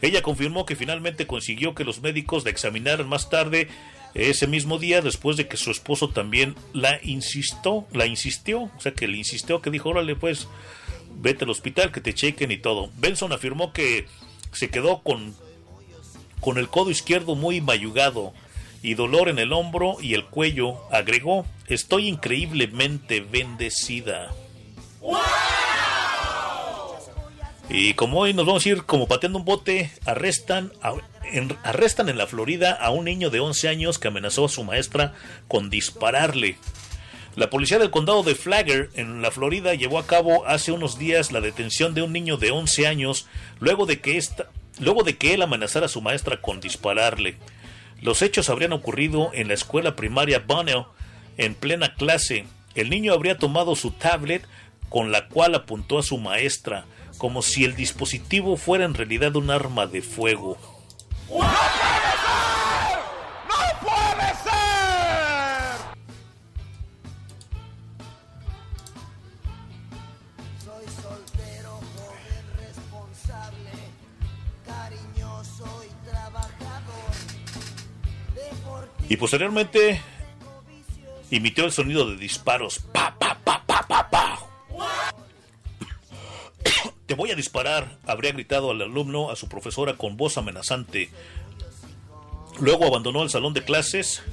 Ella confirmó que finalmente consiguió que los médicos la examinaran más tarde ese mismo día después de que su esposo también la insistió, la insistió, o sea que le insistió que dijo, órale pues, vete al hospital, que te chequen y todo. Benson afirmó que se quedó con, con el codo izquierdo muy mayugado y dolor en el hombro y el cuello. Agregó, estoy increíblemente bendecida. Y como hoy nos vamos a ir como pateando un bote, arrestan, a- en, arrestan en la Florida a un niño de 11 años que amenazó a su maestra con dispararle. La policía del condado de Flagler, en la Florida, llevó a cabo hace unos días la detención de un niño de 11 años luego de que, esta, luego de que él amenazara a su maestra con dispararle. Los hechos habrían ocurrido en la escuela primaria Bonnell en plena clase. El niño habría tomado su tablet con la cual apuntó a su maestra, como si el dispositivo fuera en realidad un arma de fuego. ¡No Y posteriormente emitió el sonido de disparos. Pa, pa, pa, pa, pa, pa. Te voy a disparar, habría gritado al alumno a su profesora con voz amenazante. Luego abandonó el salón de clases.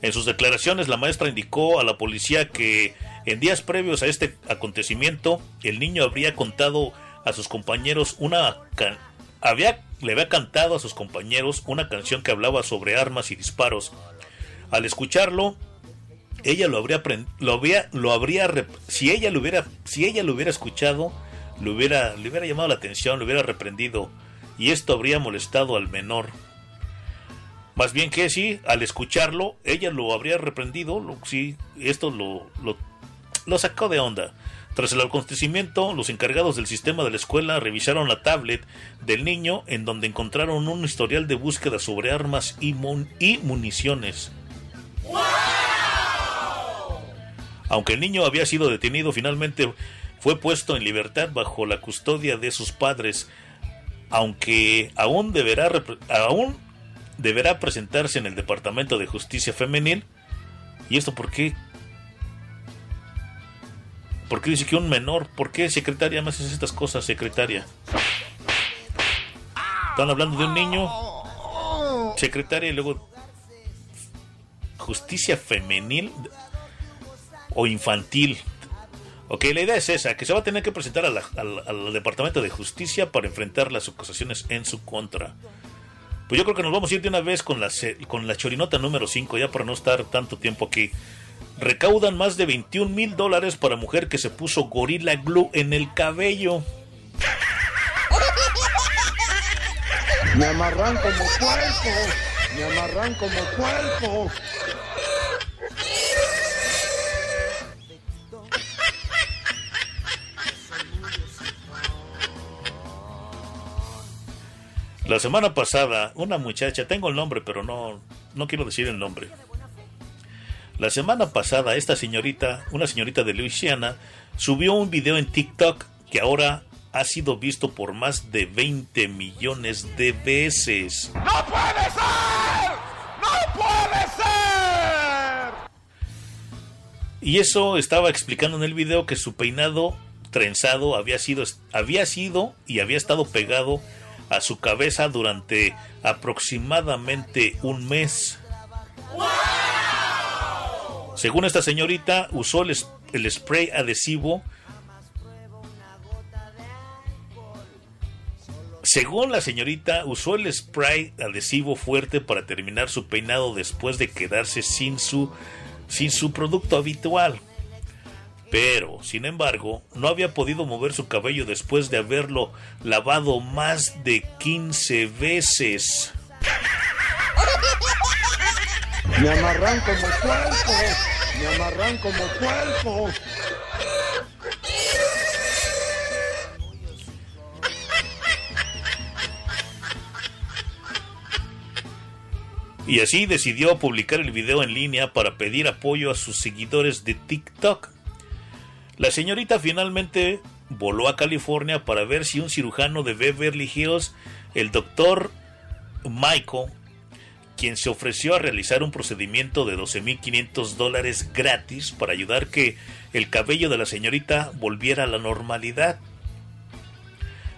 En sus declaraciones, la maestra indicó a la policía que en días previos a este acontecimiento, el niño habría contado a sus compañeros una había le había cantado a sus compañeros una canción que hablaba sobre armas y disparos. Al escucharlo, ella lo habría lo lo habría si ella lo hubiera si ella lo hubiera escuchado, le hubiera le hubiera llamado la atención, le hubiera reprendido y esto habría molestado al menor. Más bien que sí, al escucharlo, ella lo habría reprendido, lo, sí, esto lo, lo, lo sacó de onda. Tras el acontecimiento, los encargados del sistema de la escuela revisaron la tablet del niño en donde encontraron un historial de búsqueda sobre armas y, mun- y municiones. Aunque el niño había sido detenido, finalmente fue puesto en libertad bajo la custodia de sus padres, aunque aún deberá, aún deberá presentarse en el Departamento de Justicia Femenil. ¿Y esto por qué? ¿Por qué dice que un menor? ¿Por qué secretaria más haces estas cosas, secretaria? Están hablando de un niño, secretaria y luego justicia femenil o infantil. Ok, la idea es esa, que se va a tener que presentar al, Departamento de Justicia para enfrentar las acusaciones en su contra. Pues yo creo que nos vamos a ir de una vez con la, con la chorinota número 5, ya para no estar tanto tiempo aquí. Recaudan más de 21 mil dólares para mujer que se puso gorila glue en el cabello. Me amarran como puerco. Me amarran como puerco. La semana pasada, una muchacha, tengo el nombre, pero no, no quiero decir el nombre. La semana pasada, esta señorita, una señorita de Luisiana, subió un video en TikTok que ahora ha sido visto por más de 20 millones de veces. ¡No puede ser! ¡No puede ser! Y eso estaba explicando en el video que su peinado trenzado había sido, había sido y había estado pegado a su cabeza durante aproximadamente un mes. Según esta señorita, usó el, spray adhesivo. Según la señorita, usó el spray adhesivo fuerte para terminar su peinado después de quedarse sin su sin su producto habitual. Pero, sin embargo, no había podido mover su cabello después de haberlo lavado más de 15 veces. Me amarran como cuerpo, me amarran como cuerpo. Y así decidió publicar el video en línea para pedir apoyo a sus seguidores de TikTok. La señorita finalmente voló a California para ver si un cirujano de Beverly Hills, el doctor Michael, quien se ofreció a realizar un procedimiento de 12.500 dólares gratis para ayudar que el cabello de la señorita volviera a la normalidad.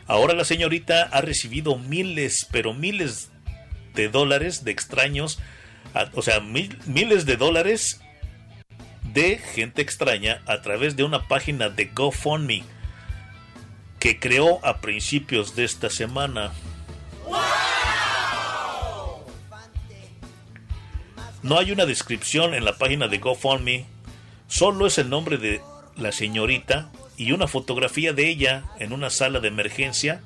Ahora la señorita ha recibido miles, pero miles de dólares de extraños, o sea, miles de dólares de gente extraña a través de una página de GoFundMe que creó a principios de esta semana. No hay una descripción en la página de GoFundMe, solo es el nombre de la señorita y una fotografía de ella en una sala de emergencia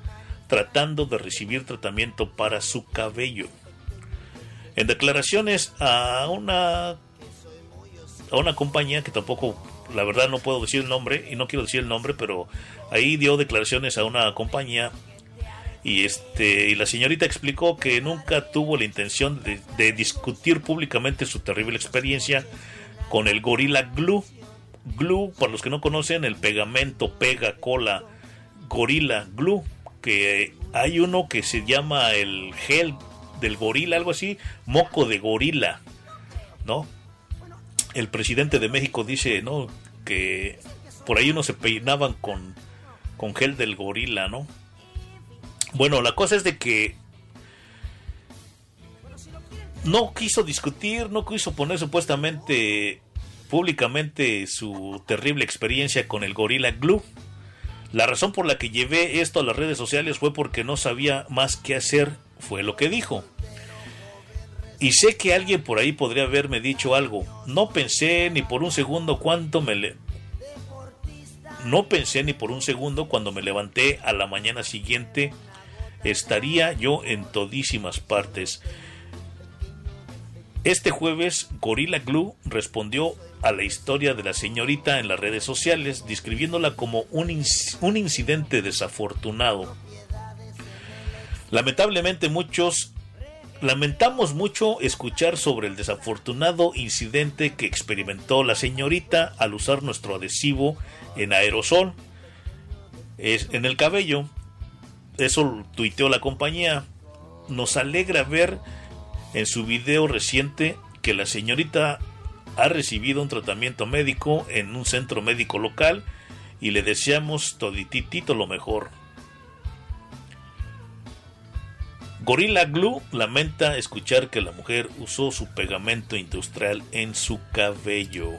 tratando de recibir tratamiento para su cabello. En declaraciones a una a una compañía que tampoco la verdad no puedo decir el nombre y no quiero decir el nombre, pero ahí dio declaraciones a una compañía y este y la señorita explicó que nunca tuvo la intención de, discutir públicamente su terrible experiencia con el Gorilla Glue. Glue, para los que no conocen, el pegamento pega cola Gorilla Glue, que hay uno que se llama el gel del gorila, algo así, moco de gorila, ¿no? El presidente de México dice, ¿no? Que por ahí uno se peinaban con, con gel del gorila, ¿no? Bueno, la cosa es de que no quiso discutir, no quiso poner supuestamente públicamente su terrible experiencia con el Gorilla Glue. La razón por la que llevé esto a las redes sociales fue porque no sabía más qué hacer, fue lo que dijo. Y sé que alguien por ahí podría haberme dicho algo. No pensé ni por un segundo cuánto me le... No pensé ni por un segundo cuando me levanté a la mañana siguiente estaría yo en todísimas partes. Este jueves, Gorilla Glue respondió a la historia de la señorita en las redes sociales, describiéndola como un, un incidente desafortunado. Lamentablemente muchos lamentamos mucho escuchar sobre el desafortunado incidente que experimentó la señorita al usar nuestro adhesivo en aerosol es en el cabello. Eso tuiteó la compañía. Nos alegra ver en su video reciente que la señorita ha recibido un tratamiento médico en un centro médico local y le deseamos todititito lo mejor. Gorilla Glue lamenta escuchar que la mujer usó su pegamento industrial en su cabello.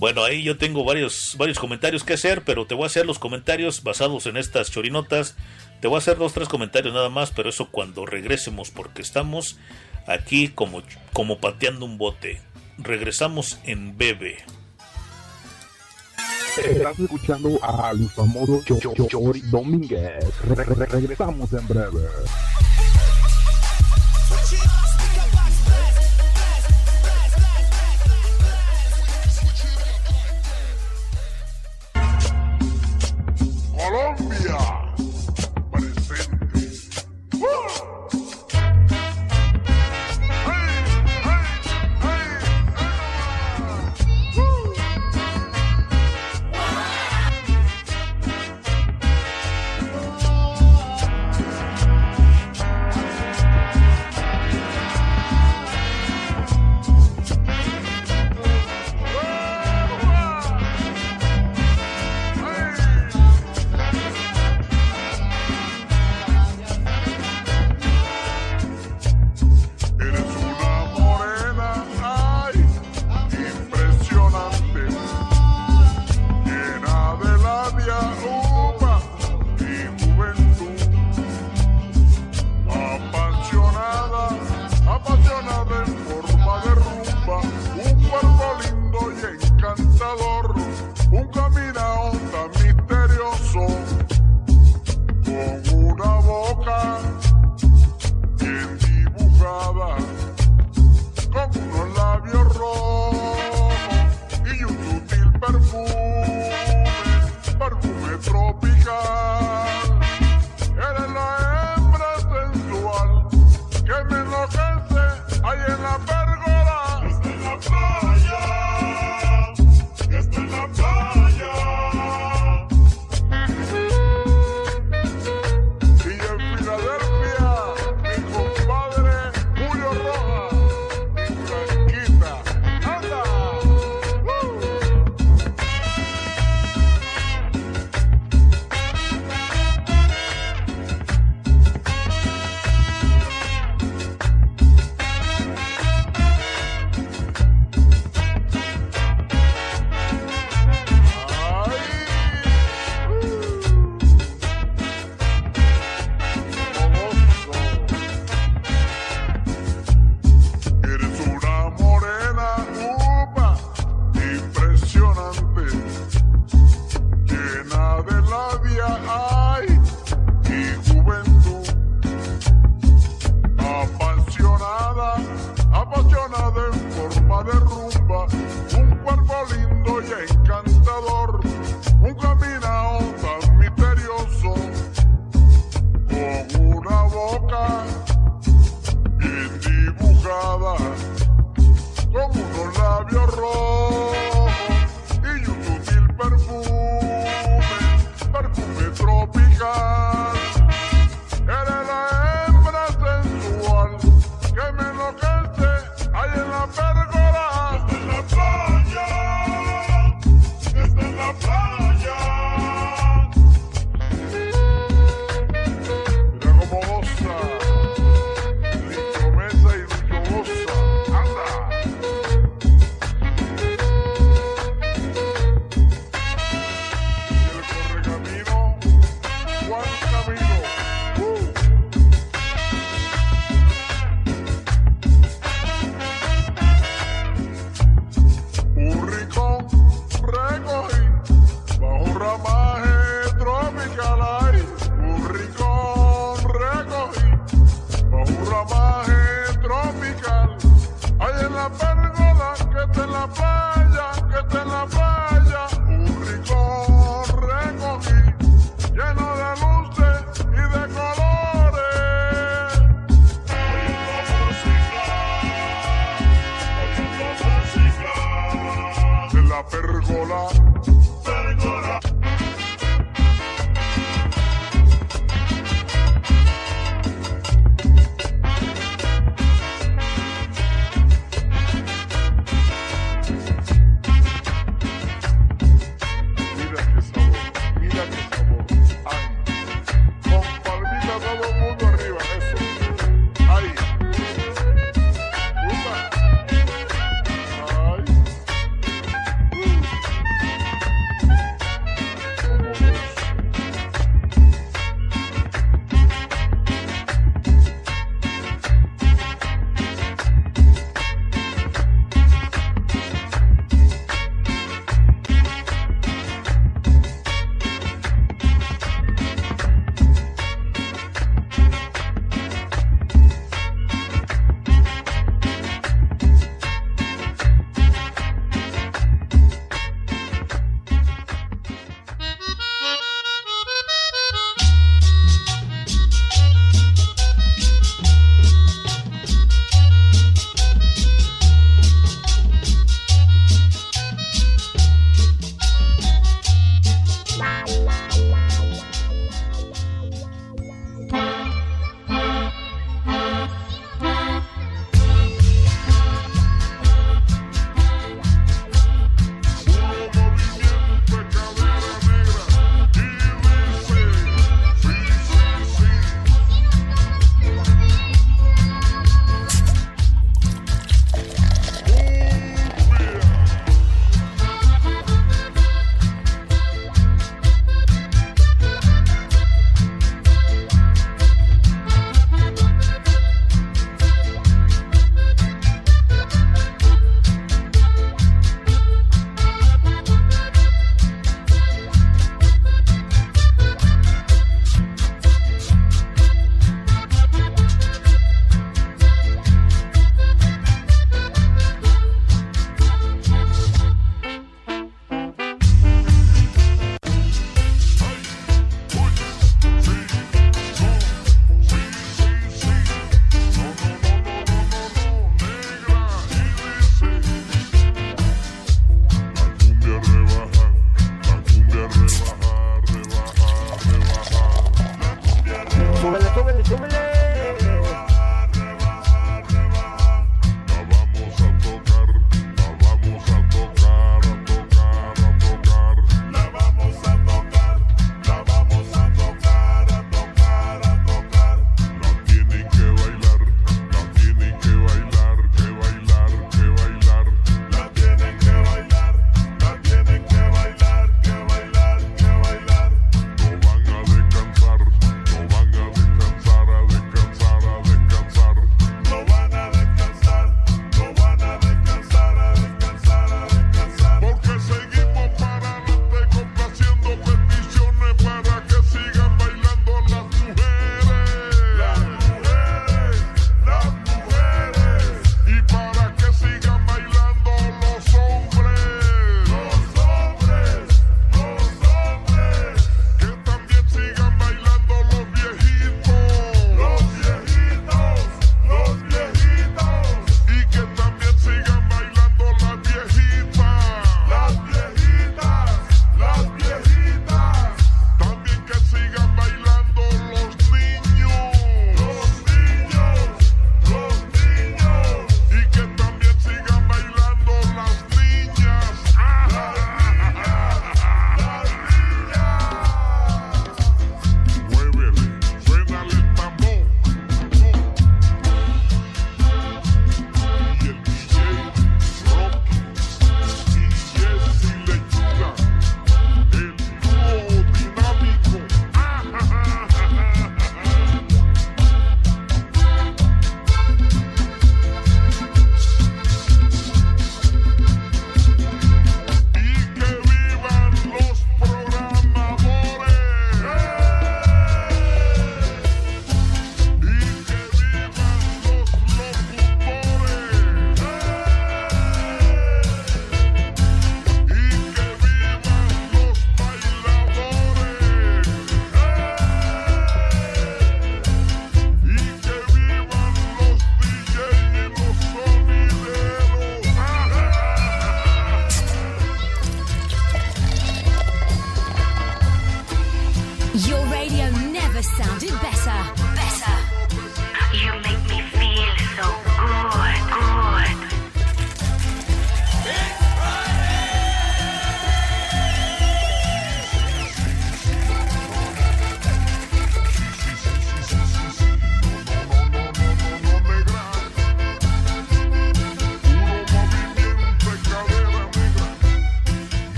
Bueno, ahí yo tengo varios, varios comentarios que hacer, pero te voy a hacer los comentarios basados en estas chorinotas. Te voy a hacer dos, tres comentarios nada más, pero eso cuando regresemos, porque estamos aquí como, como pateando un bote. Regresamos en Bebe. Estás escuchando a Luis Chori Domínguez. Re -re Regresamos en breve.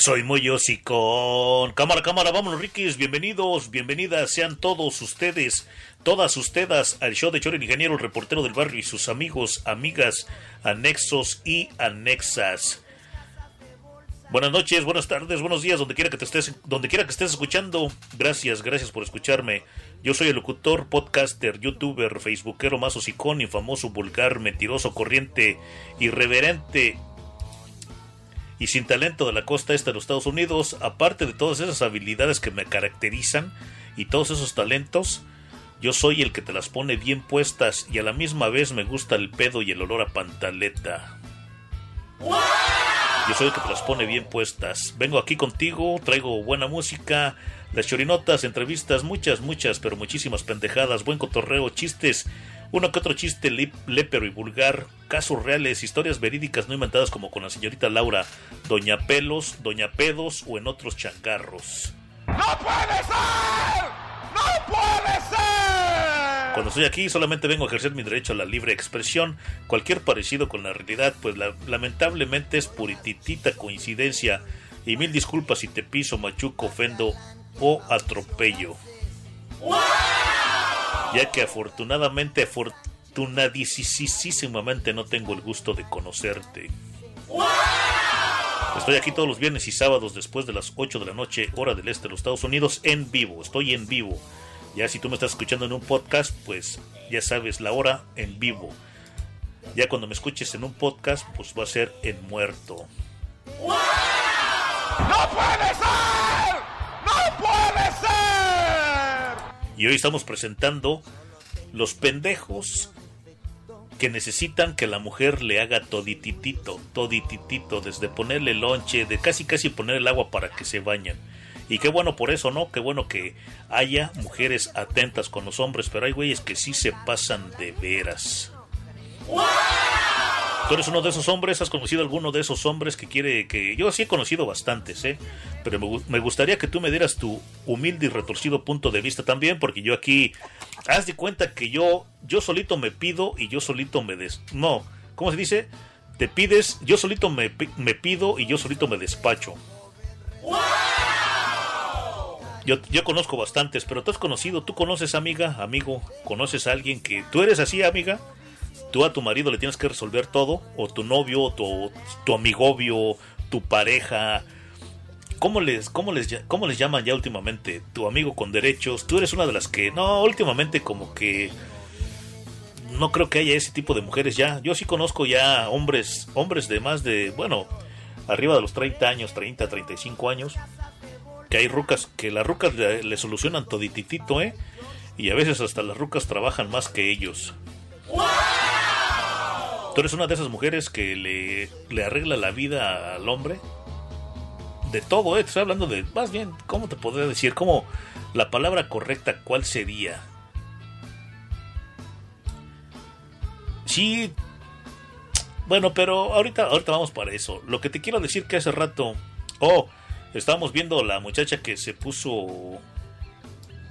Soy muy hocicón. Cámara, cámara, vámonos, Rikis. Bienvenidos, bienvenidas sean todos ustedes, todas ustedes al show de Choro el Ingeniero, reportero del barrio y sus amigos, amigas, anexos y anexas. Buenas noches, buenas tardes, buenos días, donde quiera que te estés, donde quiera que estés escuchando. Gracias, gracias por escucharme. Yo soy el locutor, podcaster, youtuber, facebookero más hocicón, infamoso, vulgar, mentiroso, corriente, irreverente, y sin talento de la costa este de los Estados Unidos, aparte de todas esas habilidades que me caracterizan y todos esos talentos, yo soy el que te las pone bien puestas y a la misma vez me gusta el pedo y el olor a pantaleta. Yo soy el que te las pone bien puestas. Vengo aquí contigo, traigo buena música, las chorinotas, entrevistas, muchas, muchas, pero muchísimas pendejadas, buen cotorreo, chistes, uno que otro chiste lépero y vulgar, casos reales, historias verídicas no inventadas como con la señorita Laura, Doña Pelos, Doña Pedos o en otros changarros. ¡No puede ser! ¡No puede ser! Cuando estoy aquí solamente vengo a ejercer mi derecho a la libre expresión. Cualquier parecido con la realidad, pues la- lamentablemente es purititita coincidencia. Y mil disculpas si te piso, machuco, ofendo o atropello. Ya que afortunadamente, afortunadísimamente no tengo el gusto de conocerte. Estoy aquí todos los viernes y sábados después de las 8 de la noche, hora del este de los Estados Unidos, en vivo. Estoy en vivo. Ya si tú me estás escuchando en un podcast, pues ya sabes la hora en vivo. Ya cuando me escuches en un podcast, pues va a ser en muerto. ¡No puede ser! ¡No puede ser! Y hoy estamos presentando los pendejos que necesitan que la mujer le haga todititito, todititito, desde ponerle lonche, de casi casi poner el agua para que se bañen. Y qué bueno por eso, ¿no? Qué bueno que haya mujeres atentas con los hombres, pero hay güeyes que sí se pasan de veras. ¿Tú eres uno de esos hombres? ¿Has conocido alguno de esos hombres que quiere que... Yo sí he conocido bastantes, ¿eh? Pero me, me gustaría que tú me dieras tu humilde y retorcido punto de vista también, porque yo aquí... Haz de cuenta que yo, yo solito me pido y yo solito me des... No, ¿cómo se dice? Te pides, yo solito me, me pido y yo solito me despacho. Yo, yo conozco bastantes, pero tú has conocido, tú conoces amiga, amigo, conoces a alguien que... ¿Tú eres así, amiga? Tú a tu marido le tienes que resolver todo, o tu novio, o tu, tu amigovio, tu pareja. ¿Cómo les, cómo, les, ¿Cómo les llaman ya últimamente? Tu amigo con derechos. Tú eres una de las que, no, últimamente como que no creo que haya ese tipo de mujeres ya. Yo sí conozco ya hombres, hombres de más de, bueno, arriba de los 30 años, 30, 35 años, que hay rucas, que las rucas le, le solucionan todititito, ¿eh? Y a veces hasta las rucas trabajan más que ellos. ¿Tú eres una de esas mujeres que le, le arregla la vida al hombre? De todo, ¿eh? Estoy hablando de, más bien, ¿cómo te podría decir? ¿Cómo la palabra correcta, cuál sería? Sí. Bueno, pero ahorita, ahorita vamos para eso. Lo que te quiero decir que hace rato... Oh, estábamos viendo la muchacha que se puso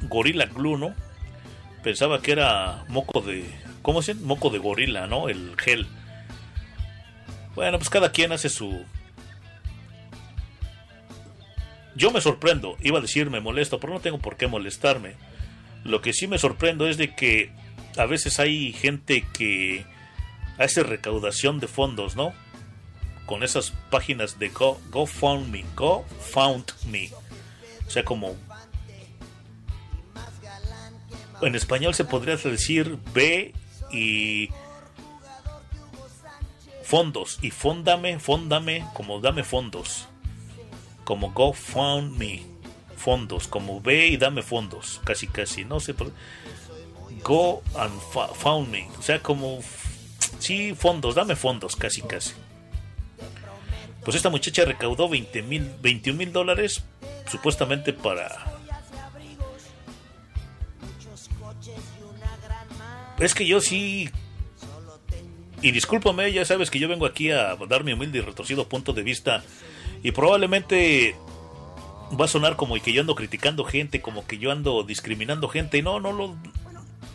gorila glue, ¿no? Pensaba que era moco de... ¿Cómo se? Moco de gorila, ¿no? El gel. Bueno, pues cada quien hace su... Yo me sorprendo, iba a decir me molesto, pero no tengo por qué molestarme. Lo que sí me sorprendo es de que a veces hay gente que hace recaudación de fondos, ¿no? Con esas páginas de Go, GoFundMe, GoFundMe. O sea, como en español se podría decir ve y fondos y fóndame, fóndame, como dame fondos. Como go found me, fondos, como ve y dame fondos, casi casi, no sé por go and found me, o sea, como sí, fondos, dame fondos, casi casi. Pues esta muchacha recaudó 20 mil, 21 mil dólares, supuestamente para Es que yo sí. Y discúlpame, ya sabes que yo vengo aquí a dar mi humilde y retorcido punto de vista. Y probablemente va a sonar como que yo ando criticando gente, como que yo ando discriminando gente. Y no, no lo,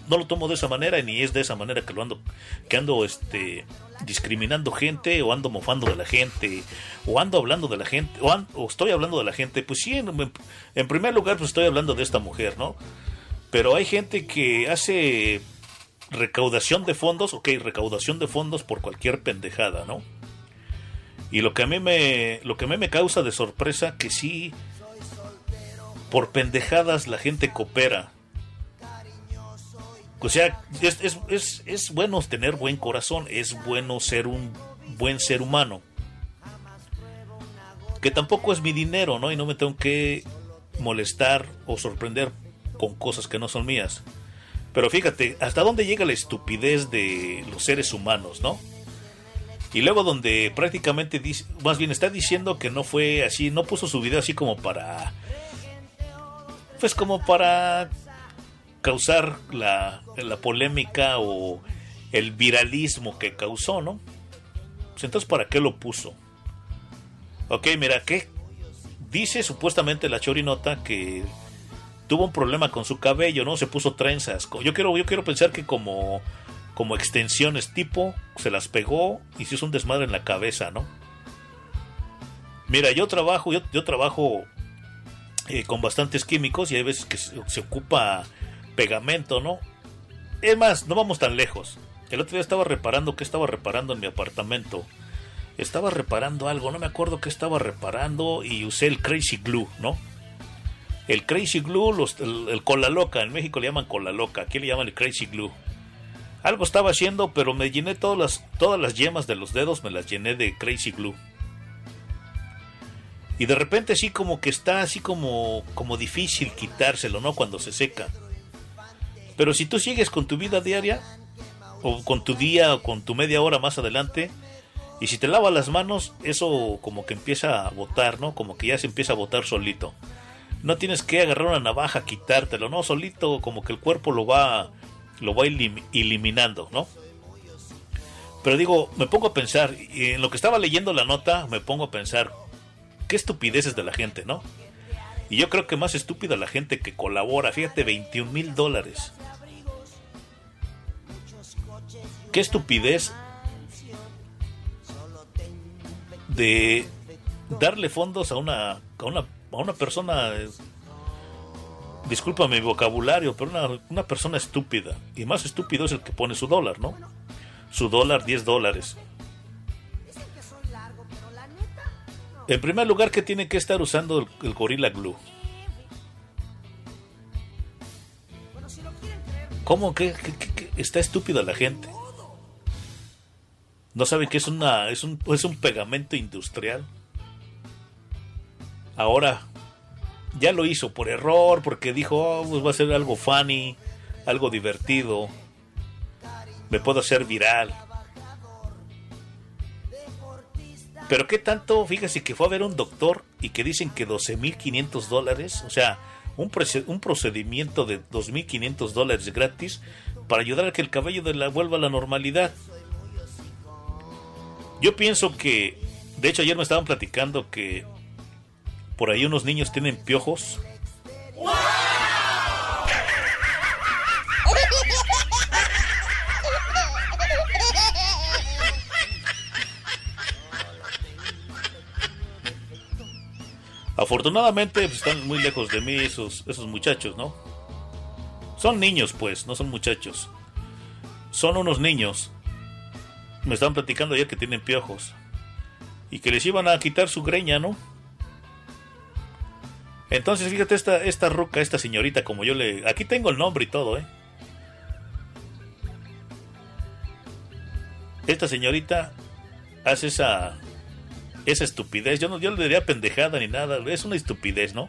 no lo tomo de esa manera, ni es de esa manera que lo ando, que ando este discriminando gente, o ando mofando de la gente, o ando hablando de la gente, o, an- o estoy hablando de la gente. Pues sí, en, en primer lugar, pues estoy hablando de esta mujer, ¿no? Pero hay gente que hace recaudación de fondos, ok, recaudación de fondos por cualquier pendejada, ¿no? Y lo que a mí me, lo que a mí me causa de sorpresa que sí, por pendejadas la gente coopera. O sea, es, es, es, es bueno tener buen corazón, es bueno ser un buen ser humano. Que tampoco es mi dinero, ¿no? Y no me tengo que molestar o sorprender con cosas que no son mías. Pero fíjate, hasta dónde llega la estupidez de los seres humanos, ¿no? Y luego donde prácticamente dice, más bien está diciendo que no fue así, no puso su video así como para pues como para causar la, la polémica o el viralismo que causó, ¿no? Pues entonces ¿para qué lo puso? Ok, mira, ¿qué? Dice supuestamente la chorinota que tuvo un problema con su cabello, ¿no? Se puso trenzas. Yo quiero, yo quiero pensar que como, como extensiones tipo, se las pegó y se hizo un desmadre en la cabeza, ¿no? Mira, yo trabajo, yo, trabajo eh, con bastantes químicos y hay veces que se, se ocupa pegamento, ¿no? Es más, no vamos tan lejos. El otro día estaba reparando, ¿qué estaba reparando en mi apartamento? Estaba reparando algo, no me acuerdo qué estaba reparando y usé el Crazy Glue, ¿no? El Crazy Glue, los, el, el cola loca, en México le llaman cola loca, aquí le llaman el Crazy Glue. Algo estaba haciendo, pero me llené todas las, todas las yemas de los dedos, me las llené de Crazy Glue. Y de repente sí como que está así como, como difícil quitárselo, ¿no? Cuando se seca. Pero si tú sigues con tu vida diaria, o con tu día, o con tu media hora más adelante, y si te lavas las manos, eso como que empieza a botar, ¿no? Como que ya se empieza a botar solito. No tienes que agarrar una navaja, quitártelo, ¿no? Solito como que el cuerpo lo va, lo va elim- eliminando, ¿no? Pero digo, me pongo a pensar, y en lo que estaba leyendo la nota, me pongo a pensar, qué estupideces de la gente, ¿no? Y yo creo que más estúpida la gente que colabora, fíjate, 21 mil dólares. Qué estupidez de darle fondos a una, a una, a una persona, disculpa mi vocabulario, pero una, una persona estúpida. Y más estúpido es el que pone su dólar, ¿no? Su dólar, 10 dólares. En primer lugar, que tiene que estar usando el, el Gorilla Glue? ¿Cómo que- que- que está estúpida la gente? ¿No saben que es una es un, es un pegamento industrial? Ahora, ya lo hizo por error, porque dijo, "Oh, pues va a ser algo funny, algo divertido, me puedo hacer viral. Pero qué tanto, fíjese que fue a ver un doctor y que dicen que 12.500 dólares, o sea, un, un procedimiento de 2.500 dólares gratis para ayudar a que el cabello de la vuelva a la normalidad. Yo pienso que, de hecho ayer me estaban platicando que por ahí unos niños tienen piojos. Afortunadamente pues, están muy lejos de mí esos, esos muchachos, ¿no? Son niños, pues, no son muchachos. Son unos niños. Me estaban platicando ayer que tienen piojos. Y que les iban a quitar su greña, ¿no? Entonces, fíjate, esta, esta ruca, esta señorita, como yo le. Aquí tengo el nombre y todo, ¿eh? Esta señorita hace esa. Esa estupidez. Yo no yo le diría pendejada ni nada. Es una estupidez, ¿no?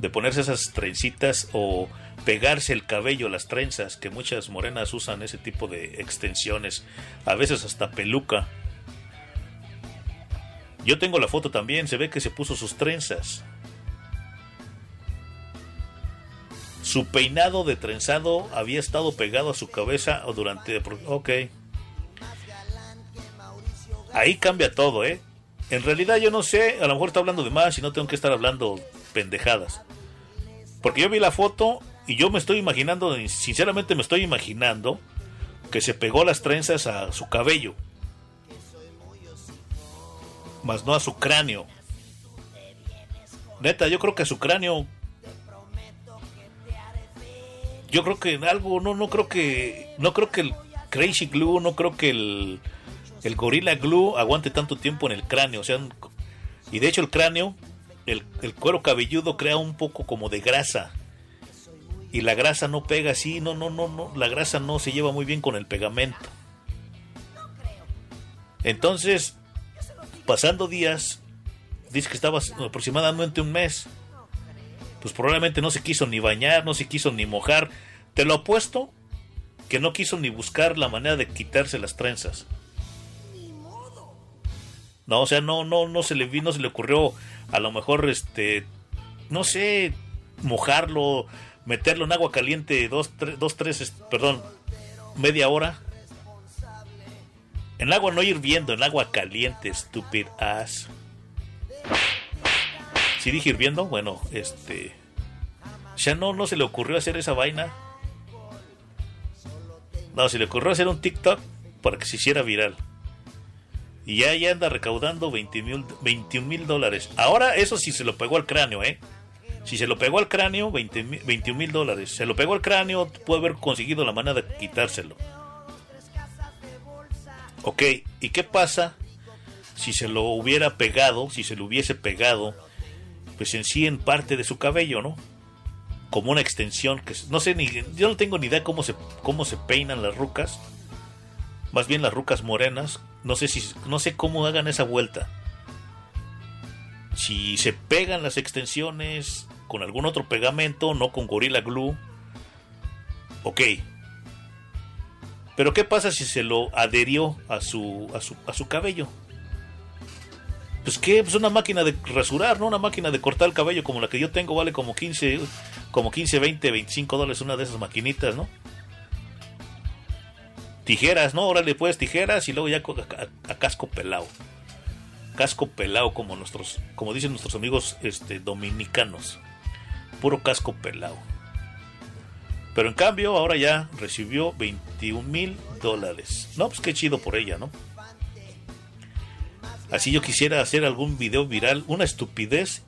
De ponerse esas trencitas o pegarse el cabello, las trenzas, que muchas morenas usan ese tipo de extensiones, a veces hasta peluca. Yo tengo la foto también, se ve que se puso sus trenzas. Su peinado de trenzado había estado pegado a su cabeza durante... Ok. Ahí cambia todo, ¿eh? En realidad yo no sé, a lo mejor está hablando de más y no tengo que estar hablando pendejadas. Porque yo vi la foto y yo me estoy imaginando, sinceramente me estoy imaginando que se pegó las trenzas a su cabello. Más no a su cráneo. Neta, yo creo que a su cráneo. Yo creo que algo, no, no creo que. No creo que el Crazy Glue, no creo que el el Gorilla Glue aguante tanto tiempo en el cráneo. O sea, y de hecho el cráneo, el, el, cuero cabelludo crea un poco como de grasa. Y la grasa no pega así, no, no, no, no, la grasa no se lleva muy bien con el pegamento. Entonces, pasando días, dice que estaba aproximadamente un mes. Pues probablemente no se quiso ni bañar, no se quiso ni mojar. Te lo apuesto que no quiso ni buscar la manera de quitarse las trenzas. No, o sea, no, no, no se le vino, se le ocurrió a lo mejor, este, no sé, mojarlo, meterlo en agua caliente dos, tres, dos, tres, perdón, media hora. En agua no hirviendo, en agua caliente, stupid ass. Si dije hirviendo, bueno, este, ya no, no se le ocurrió hacer esa vaina. No, se le ocurrió hacer un TikTok para que se hiciera viral. Y ya, ya anda recaudando 21 mil dólares. Ahora eso sí se lo pegó al cráneo, ¿eh? Si se lo pegó al cráneo, 21 mil dólares. Se lo pegó al cráneo, puede haber conseguido la manera de quitárselo. Ok, ¿y qué pasa si se lo hubiera pegado, si se lo hubiese pegado, pues en sí en parte de su cabello, ¿no? Como una extensión, que no sé ni, yo no tengo ni idea cómo se, cómo se peinan las rucas, más bien las rucas morenas, no sé si no sé cómo hagan esa vuelta. Si se pegan las extensiones con algún otro pegamento, no con Gorilla Glue. Ok. Pero ¿qué pasa si se lo adherió a su, a su, a su cabello? Pues que pues una máquina de rasurar, ¿no? Una máquina de cortar el cabello como la que yo tengo vale como 15, como 15, 20, 25 dólares una de esas maquinitas, ¿no? tijeras, ¿no? Órale pues tijeras y luego ya a, a, casco pelado. Casco pelado como nuestros, como dicen nuestros amigos este, dominicanos. Puro casco pelado. Pero en cambio ahora ya recibió 21 mil dólares. No, pues qué chido por ella, ¿no? Así yo quisiera hacer algún video viral, una estupidez.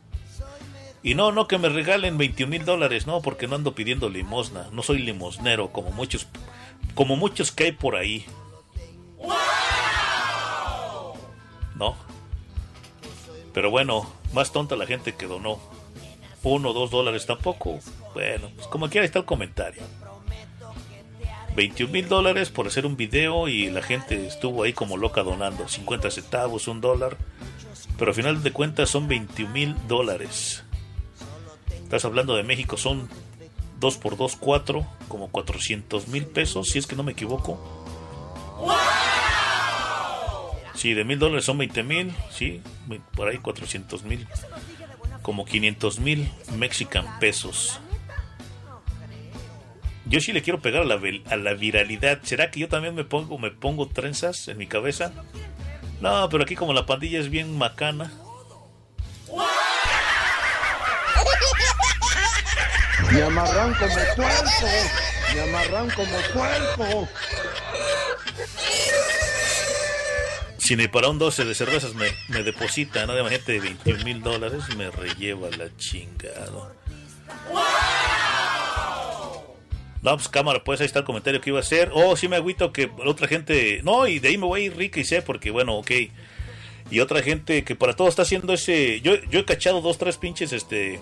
Y no, no que me regalen 21 mil dólares, no, porque no ando pidiendo limosna. No soy limosnero como muchos como muchos que hay por ahí. ¿No? Pero bueno, más tonta la gente que donó. Uno dos dólares tampoco. Bueno, pues como quiera está el comentario. 21 mil dólares por hacer un video y la gente estuvo ahí como loca donando. 50 centavos, un dólar. Pero al final de cuentas son 21 mil dólares. Estás hablando de México, son 2 por 2, 4, como 400 mil pesos, si es que no me equivoco. Sí, de mil dólares son 20 mil, sí, por ahí 400 mil, como 500 mil mexican pesos. Yo sí le quiero pegar a la, a la viralidad. ¿Será que yo también me pongo, me pongo trenzas en mi cabeza? No, pero aquí como la pandilla es bien macana. Me amarran como cuerpo. Me amarran como cuerpo. Si ni para un 12 de cervezas me, me depositan, ¿no? De de 21 mil dólares, me relleva la chingada. No, pues cámara, pues ahí está el comentario que iba a hacer. Oh, sí me agüito que otra gente. No, y de ahí me voy a ir rica y sé, porque bueno, ok. Y otra gente que para todo está haciendo ese. Yo, yo he cachado dos, tres pinches este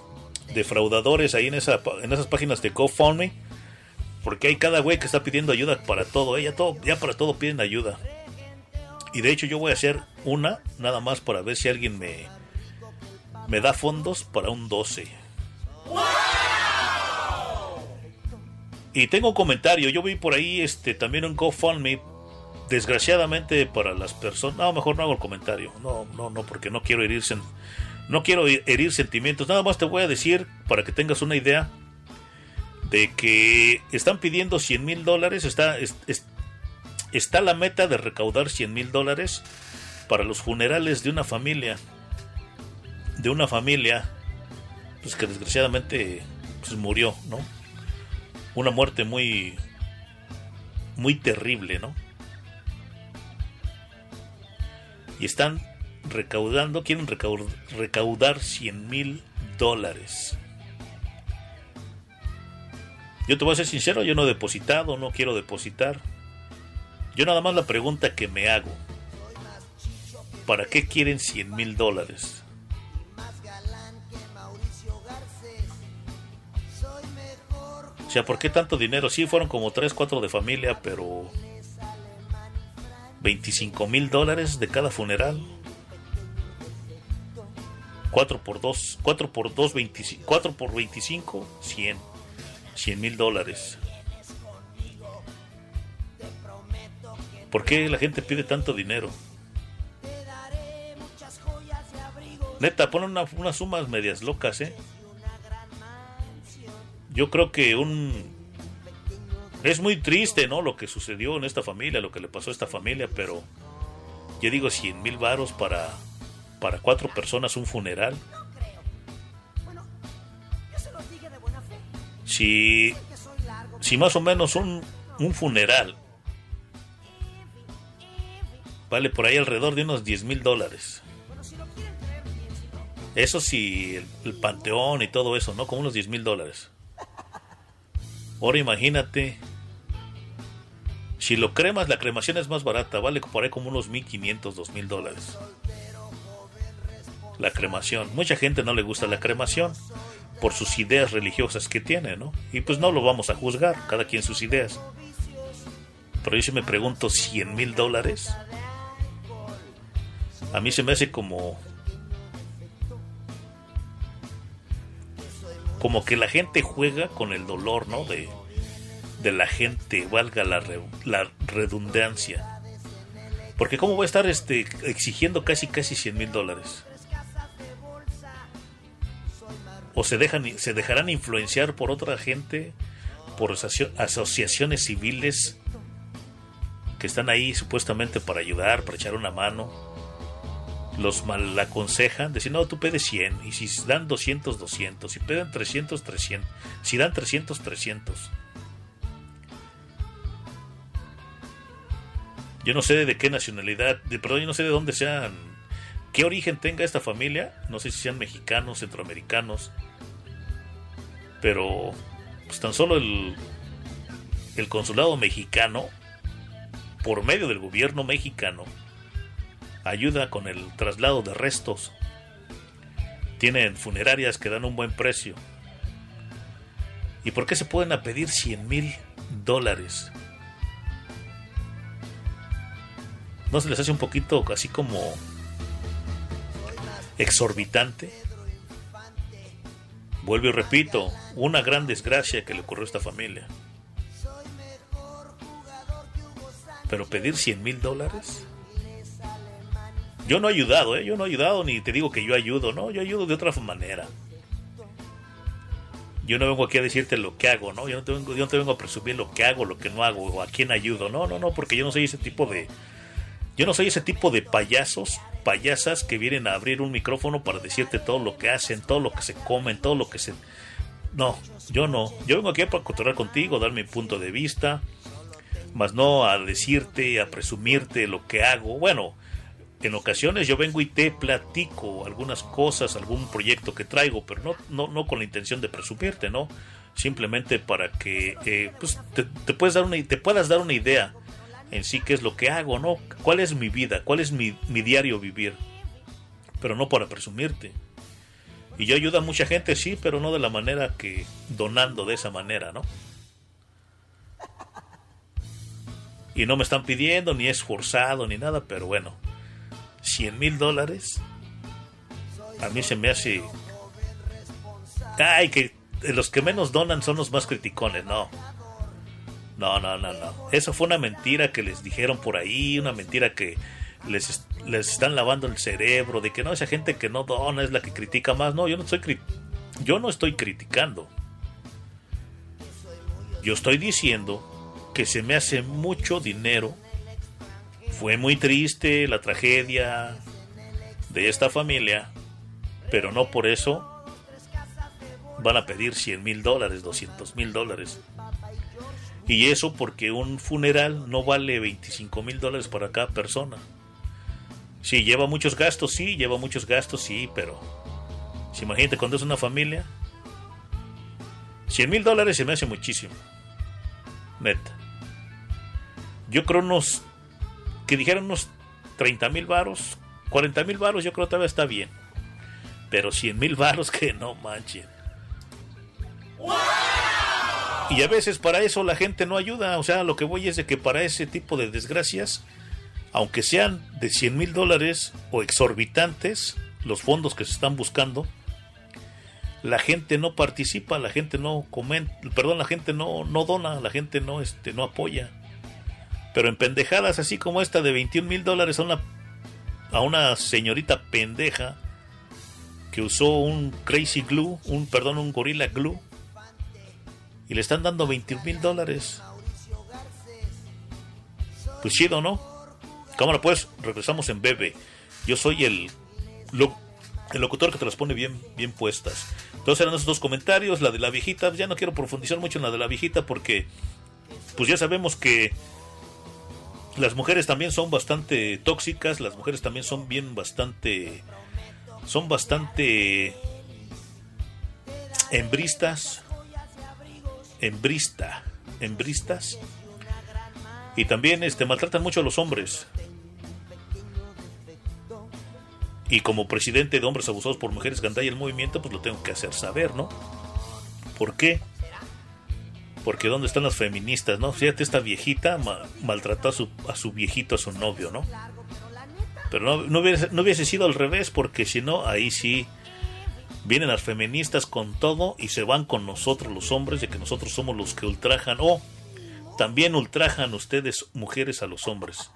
defraudadores ahí en, esa, en esas páginas de GoFundMe. Porque hay cada güey que está pidiendo ayuda para todo, ¿eh? ya todo, ya para todo piden ayuda. Y de hecho yo voy a hacer una, nada más para ver si alguien me, me da fondos para un 12. Y tengo un comentario, yo vi por ahí este también un GoFundMe. Desgraciadamente para las personas, no, mejor no hago el comentario. No, no, no, porque no quiero herir no quiero herir sentimientos. Nada más te voy a decir para que tengas una idea de que están pidiendo 100 mil dólares. Está, es- es- está la meta de recaudar 100 mil dólares para los funerales de una familia. De una familia pues que desgraciadamente pues, murió, ¿no? Una muerte muy muy terrible, ¿no? Y están recaudando, quieren recaudar, recaudar 100 mil dólares. Yo te voy a ser sincero, yo no he depositado, no quiero depositar. Yo nada más la pregunta que me hago. ¿Para qué quieren 100 mil dólares? O sea, ¿por qué tanto dinero? Sí, fueron como 3, 4 de familia, pero 25 mil dólares de cada funeral. 4 por 2, 4 por 2, 25, 4 por 25, 100. 100 mil dólares. ¿Por qué la gente pide tanto dinero? Neta, ponen una- unas sumas medias locas, ¿eh? Yo creo que un... Es muy triste, ¿no? Lo que sucedió en esta familia, lo que le pasó a esta familia, pero yo digo 100 mil varos para, para cuatro personas un funeral. Si, si más o menos un, un funeral vale por ahí alrededor de unos 10 mil dólares. Eso sí, el, el panteón y todo eso, ¿no? Como unos 10 mil dólares. Ahora imagínate, si lo cremas, la cremación es más barata, vale por ahí como unos 1500, 2000 dólares. La cremación. Mucha gente no le gusta la cremación por sus ideas religiosas que tiene, ¿no? Y pues no lo vamos a juzgar, cada quien sus ideas. Pero yo sí me pregunto, 100 mil dólares. A mí se me hace como como que la gente juega con el dolor, ¿no? De, de la gente, valga la, re- la redundancia. Porque cómo voy a estar este, exigiendo casi casi 100 mil dólares. O se, dejan, se dejarán influenciar por otra gente, por asociaciones civiles que están ahí supuestamente para ayudar, para echar una mano los mal aconsejan, decir, no, tú pides 100, y si dan 200, 200, si piden 300, 300, si dan 300, 300. Yo no sé de qué nacionalidad, de, perdón, yo no sé de dónde sean, qué origen tenga esta familia, no sé si sean mexicanos, centroamericanos, pero pues tan solo el, el consulado mexicano, por medio del gobierno mexicano, ayuda con el traslado de restos. Tienen funerarias que dan un buen precio. ¿Y por qué se pueden a pedir 100 mil dólares? ¿No se les hace un poquito así como exorbitante? Vuelvo y repito, una gran desgracia que le ocurrió a esta familia. Pero pedir 100 mil dólares. Yo no he ayudado, ¿eh? Yo no he ayudado ni te digo que yo ayudo, ¿no? Yo ayudo de otra manera. Yo no vengo aquí a decirte lo que hago, ¿no? Yo no te vengo, yo no te vengo a presumir lo que hago, lo que no hago, o a quién ayudo. No, no, no, porque yo no soy ese tipo de... Yo no soy ese tipo de payasos, payasas que vienen a abrir un micrófono para decirte todo lo que hacen, todo lo que se comen, todo lo que se... No, yo no. Yo vengo aquí para controlar contigo, dar mi punto de vista, más no a decirte, a presumirte lo que hago. Bueno, en ocasiones yo vengo y te platico algunas cosas, algún proyecto que traigo, pero no, no, no con la intención de presumirte, ¿no? Simplemente para que eh, pues te, te puedes dar una, te puedas dar una idea en sí qué es lo que hago, ¿no? ¿Cuál es mi vida? ¿Cuál es mi, mi diario vivir? Pero no para presumirte. Y yo ayudo a mucha gente, sí, pero no de la manera que donando de esa manera, ¿no? Y no me están pidiendo, ni es forzado, ni nada, pero bueno, 100 mil dólares, a mí se me hace... Ay, que los que menos donan son los más criticones, no. No, no, no, no. Eso fue una mentira que les dijeron por ahí, una mentira que les, les están lavando el cerebro, de que no, esa gente que no dona es la que critica más. No, yo no estoy, yo no estoy criticando. Yo estoy diciendo que se me hace mucho dinero. Fue muy triste la tragedia de esta familia, pero no por eso van a pedir 100 mil dólares, 200 mil dólares. Y eso porque un funeral no vale 25 mil dólares para cada persona. Sí, lleva muchos gastos, sí, lleva muchos gastos, sí, pero... Si imagínate cuando es una familia. 100 mil dólares se me hace muchísimo. Neta. Yo creo unos... Que dijeron unos 30 mil varos. 40 mil varos yo creo que todavía está bien. Pero 100 mil varos que no manchen. Y a veces para eso la gente no ayuda. O sea, lo que voy es de que para ese tipo de desgracias, aunque sean de 100 mil dólares o exorbitantes, los fondos que se están buscando, la gente no participa, la gente no comenta, perdón, la gente no, no dona, la gente no, este, no apoya. Pero en pendejadas así como esta de 21 mil dólares a una, a una señorita pendeja que usó un crazy glue, un, perdón, un gorilla glue, y le están dando 21 mil dólares. Pues chido, ¿no? Cámara, pues, regresamos en bebé. Yo soy el, el locutor que te las pone bien, bien puestas. Entonces eran esos dos comentarios, la de la viejita. Ya no quiero profundizar mucho en la de la viejita porque, pues ya sabemos que las mujeres también son bastante tóxicas, las mujeres también son bien bastante, son bastante hembristas, hembrista, hembristas y también este maltratan mucho a los hombres. Y como presidente de hombres abusados por mujeres Gandaya el movimiento, pues lo tengo que hacer saber, ¿no? ¿Por qué? Porque ¿dónde están las feministas, no? Fíjate, esta viejita ma- maltrató a su, a su viejito, a su novio, ¿no? Pero no, no, hubiese, no hubiese sido al revés, porque si no, ahí sí vienen las feministas con todo y se van con nosotros los hombres, de que nosotros somos los que ultrajan, o también ultrajan ustedes, mujeres, a los hombres.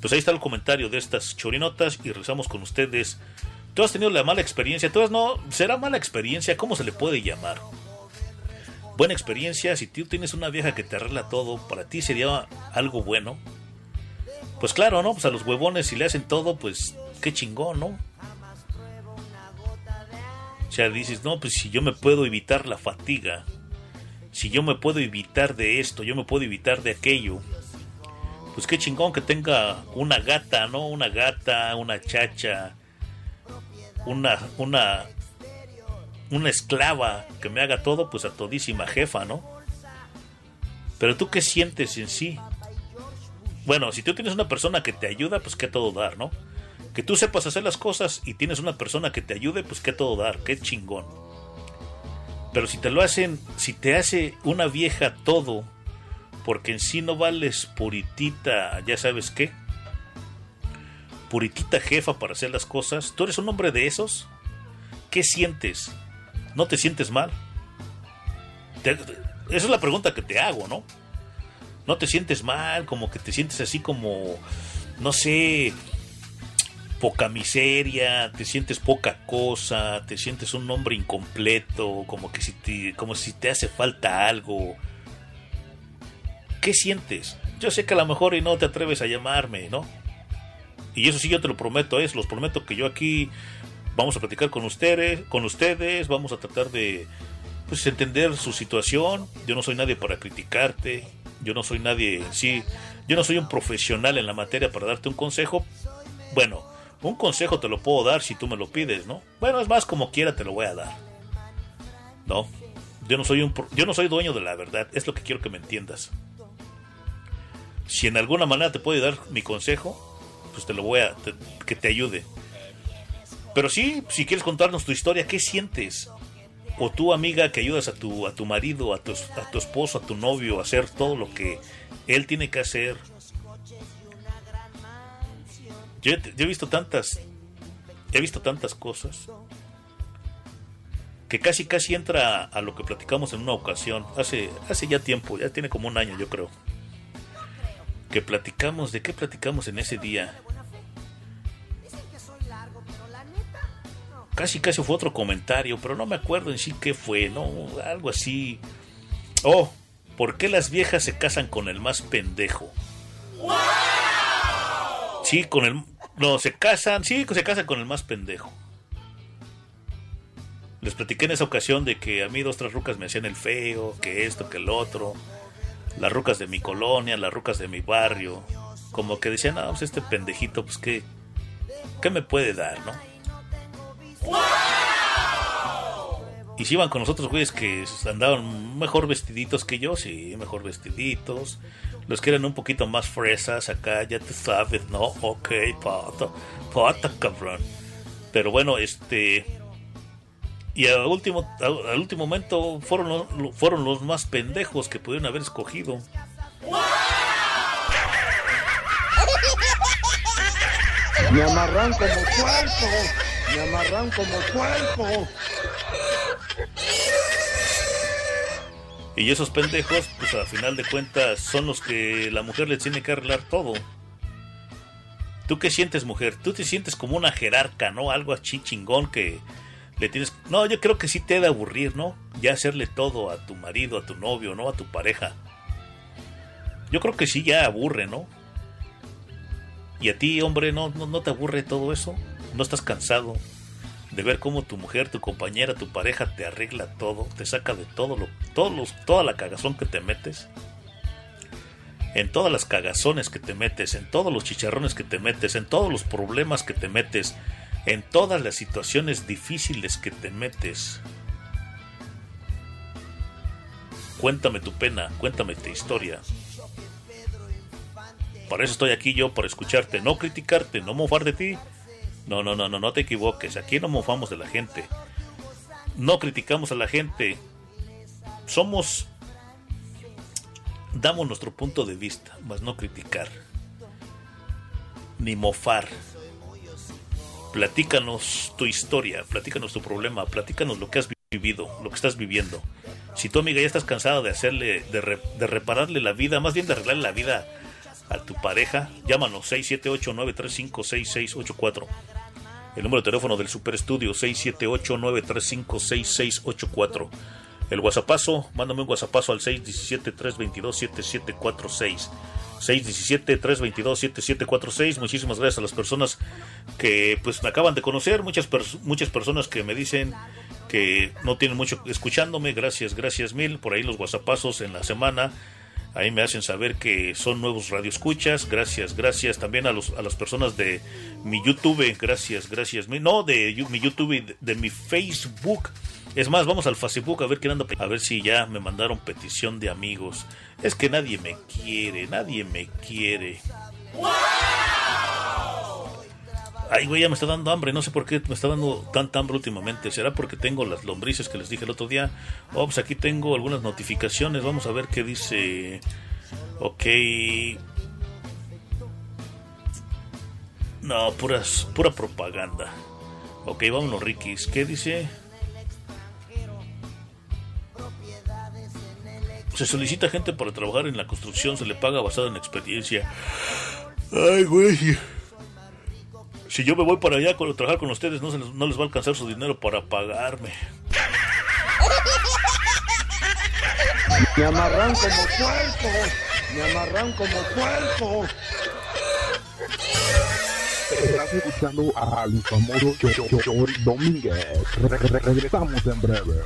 Pues ahí está el comentario de estas chorinotas y regresamos con ustedes. Tú has tenido la mala experiencia, tú has no, será mala experiencia, ¿cómo se le puede llamar? Buena experiencia, si tú tienes una vieja que te arregla todo, para ti sería algo bueno. Pues claro, ¿no? Pues a los huevones si le hacen todo, pues qué chingón, ¿no? O sea, dices, no, pues si yo me puedo evitar la fatiga, si yo me puedo evitar de esto, yo me puedo evitar de aquello, pues qué chingón que tenga una gata, ¿no? Una gata, una chacha, una, una, una esclava que me haga todo, pues a todísima jefa, ¿no? Pero tú qué sientes en sí? Bueno, si tú tienes una persona que te ayuda, pues qué todo dar, ¿no? Que tú sepas hacer las cosas y tienes una persona que te ayude, pues qué todo dar, qué chingón. Pero si te lo hacen, si te hace una vieja todo, porque en sí no vales puritita, ya sabes qué, puritita jefa para hacer las cosas, ¿tú eres un hombre de esos? ¿Qué sientes? ¿No te sientes mal? Esa es la pregunta que te hago, ¿no? ¿No te sientes mal? Como que te sientes así como, no sé, poca miseria, te sientes poca cosa, te sientes un hombre incompleto, como que si te, como si te hace falta algo. ¿Qué sientes? Yo sé que a lo mejor y no te atreves a llamarme, ¿no? Y eso sí yo te lo prometo, es, los prometo que yo aquí vamos a platicar con ustedes, con ustedes, vamos a tratar de pues entender su situación. Yo no soy nadie para criticarte, yo no soy nadie, sí, yo no soy un profesional en la materia para darte un consejo. Bueno, un consejo te lo puedo dar si tú me lo pides, ¿no? Bueno, es más como quiera te lo voy a dar. No, yo no soy un yo no soy dueño de la verdad, es lo que quiero que me entiendas. Si en alguna manera te puedo dar mi consejo, pues te lo voy a que te ayude. Pero sí, si quieres contarnos tu historia, ¿qué sientes? o tú amiga que ayudas a tu, a tu marido, a tu, a tu esposo, a tu novio a hacer todo lo que él tiene que hacer. Yo, yo he visto tantas, he visto tantas cosas que casi casi entra a lo que platicamos en una ocasión, hace, hace ya tiempo, ya tiene como un año yo creo, que platicamos, ¿de qué platicamos en ese día? Casi casi fue otro comentario, pero no me acuerdo en sí qué fue, no, algo así. Oh, ¿por qué las viejas se casan con el más pendejo? Sí, con el... No, se casan, sí, se casan con el más pendejo. Les platiqué en esa ocasión de que a mí dos, tres rucas me hacían el feo, que esto, que el otro. Las rucas de mi colonia, las rucas de mi barrio. Como que decían, ah, pues este pendejito, pues qué, ¿qué me puede dar, no? Y si iban con nosotros güeyes que andaban mejor vestiditos que yo, sí, mejor vestiditos. Los que eran un poquito más fresas acá, ya te sabes, ¿no? Ok, pata, pata, cabrón. Pero bueno, este... Y al último, al, último momento fueron, lo- fueron los más pendejos que pudieron haber escogido. Me amarran como puerco. Me amarran como puerco. Y esos pendejos, pues a final de cuentas, son los que la mujer les tiene que arreglar todo. ¿Tú qué sientes, mujer? ¿Tú te sientes como una jerarca, no? Algo así chingón que le tienes... No, yo creo que sí te ha de aburrir, ¿no? Ya hacerle todo a tu marido, a tu novio, ¿no? A tu pareja. Yo creo que sí ya aburre, ¿no? Y a ti, hombre, ¿no, no, no te aburre todo eso? ¿No estás cansado de ver cómo tu mujer, tu compañera, tu pareja te arregla todo, te saca de todo lo, todos los, toda la cagazón que te metes? En todas las cagazones que te metes, en todos los chicharrones que te metes, en todos los problemas que te metes, en todas las situaciones difíciles que te metes. Cuéntame tu pena, cuéntame tu historia. Para eso estoy aquí yo, para escucharte, no criticarte, no mofar de ti. No, no, no, no, no te equivoques. Aquí no mofamos de la gente. No criticamos a la gente. Somos... Damos nuestro punto de vista, más no criticar. Ni mofar. Platícanos tu historia, platícanos tu problema, platícanos lo que has vivido, lo que estás viviendo. Si tu amiga ya estás cansada de hacerle, de, de repararle la vida, más bien de arreglarle la vida a tu pareja, llámanos 678-935-6684. El número de teléfono del Super Estudio 678-935-6684. El WhatsAppazo, mándame un WhatsAppazo al 617-322-7746. 617-322-7746. Muchísimas gracias a las personas que pues me acaban de conocer, muchas, pers- muchas personas que me dicen que no tienen mucho escuchándome. Gracias, gracias mil. Por ahí los WhatsAppazos en la semana. Ahí me hacen saber que son nuevos radioescuchas. Gracias, gracias también a, los, a las personas de mi YouTube. Gracias, gracias. No, de mi YouTube, de, de mi Facebook. Es más, vamos al Facebook a ver quién anda. A ver si ya me mandaron petición de amigos. Es que nadie me quiere, nadie me quiere. Ay, güey, ya me está dando hambre. No sé por qué me está dando tanta hambre últimamente. ¿Será porque tengo las lombrices que les dije el otro día? Oh, pues aquí tengo algunas notificaciones. Vamos a ver qué dice. Ok. No, puras, pura propaganda. Ok, vámonos, Rikis. ¿Qué dice? Se solicita gente para trabajar en la construcción. Se le paga basado en experiencia. Ay, güey. Si yo me voy para allá a trabajar con ustedes, no, se les, no les va a alcanzar su dinero para pagarme. Me amarran como puerco. Me amarran como puerco. Estás escuchando al famoso Chori Domínguez. Re- re- regresamos en breve.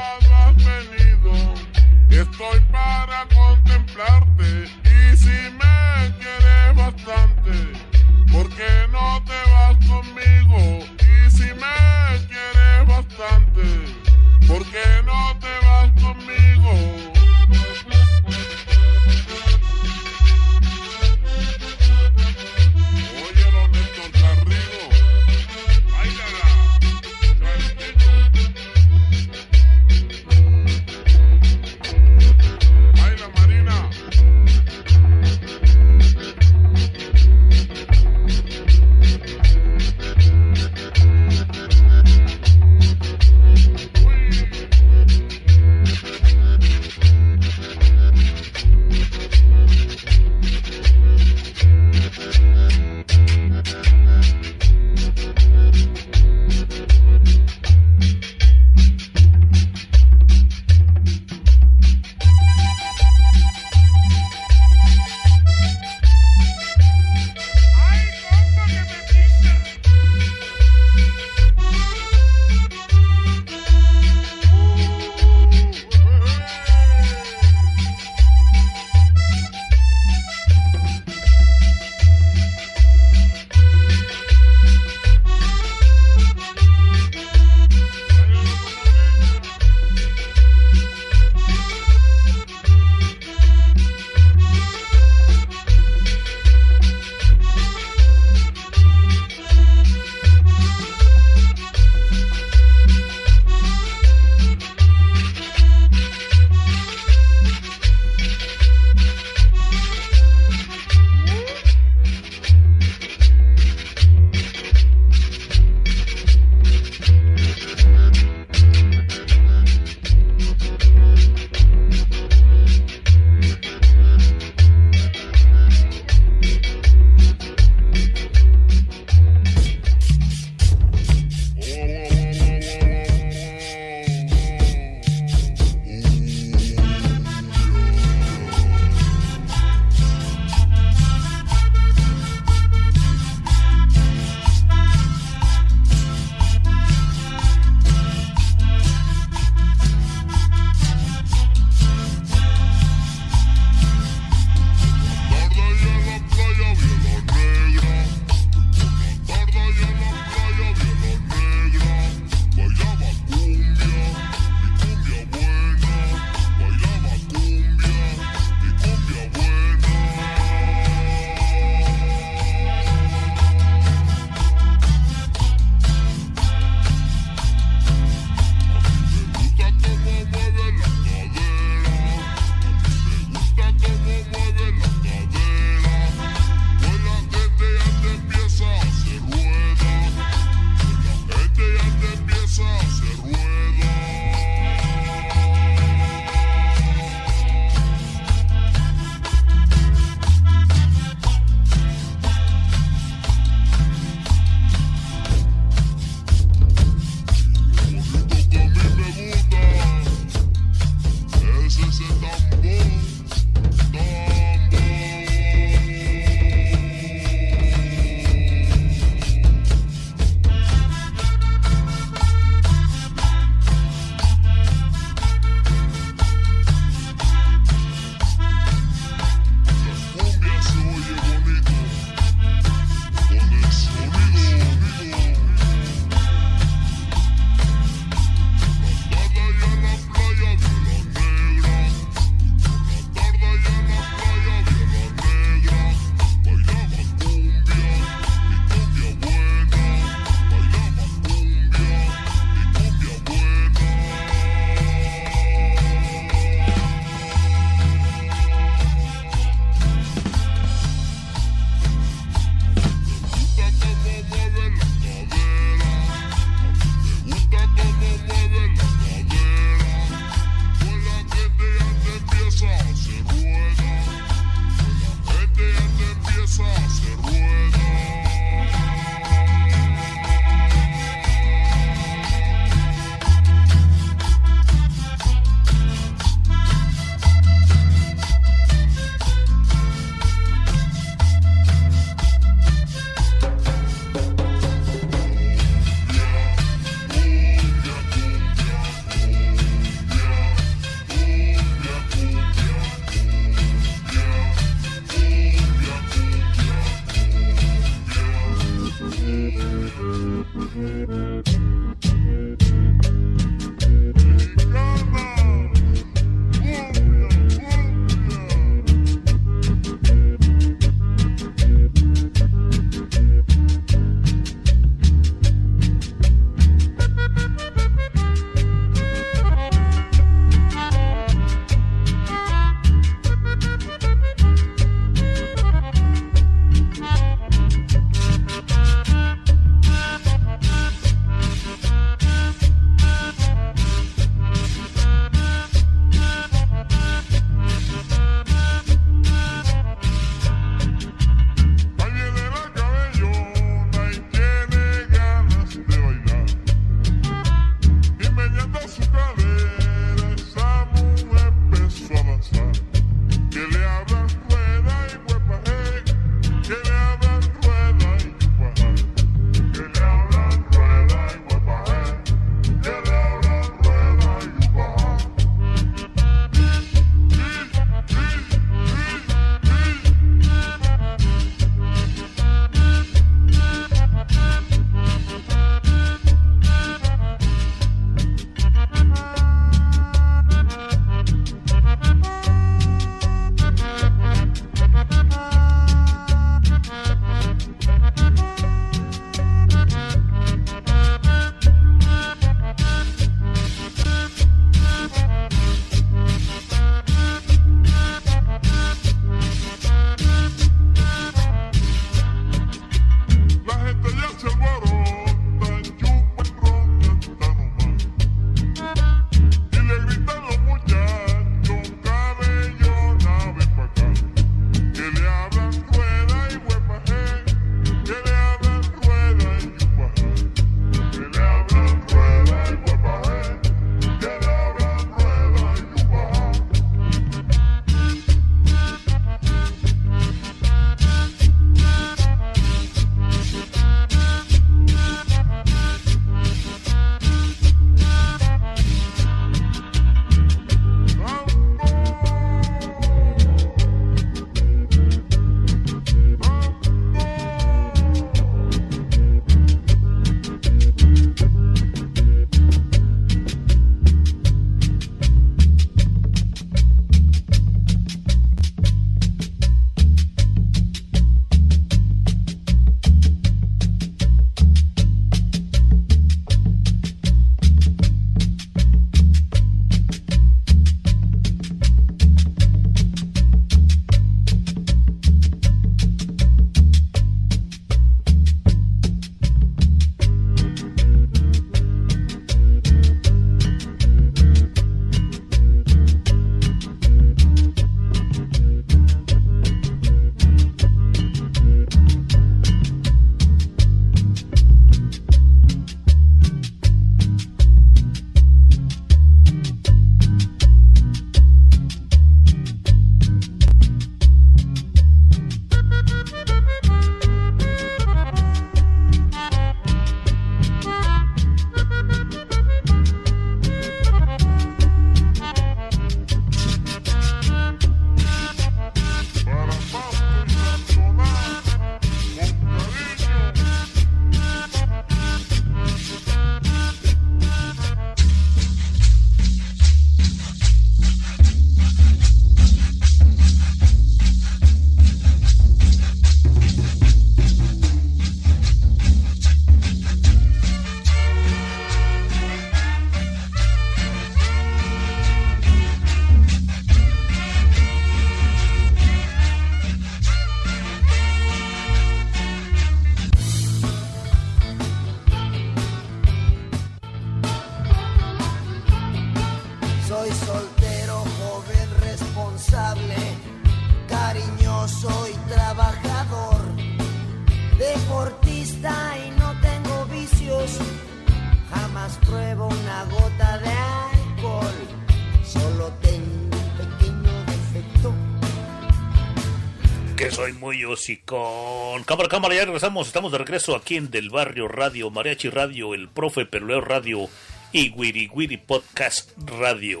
Hocicón. Cámara, cámara, ya regresamos. Estamos de regreso aquí en Del Barrio Radio, Mariachi Radio, El Profe Peruleo Radio y Wiri Wiri Podcast Radio.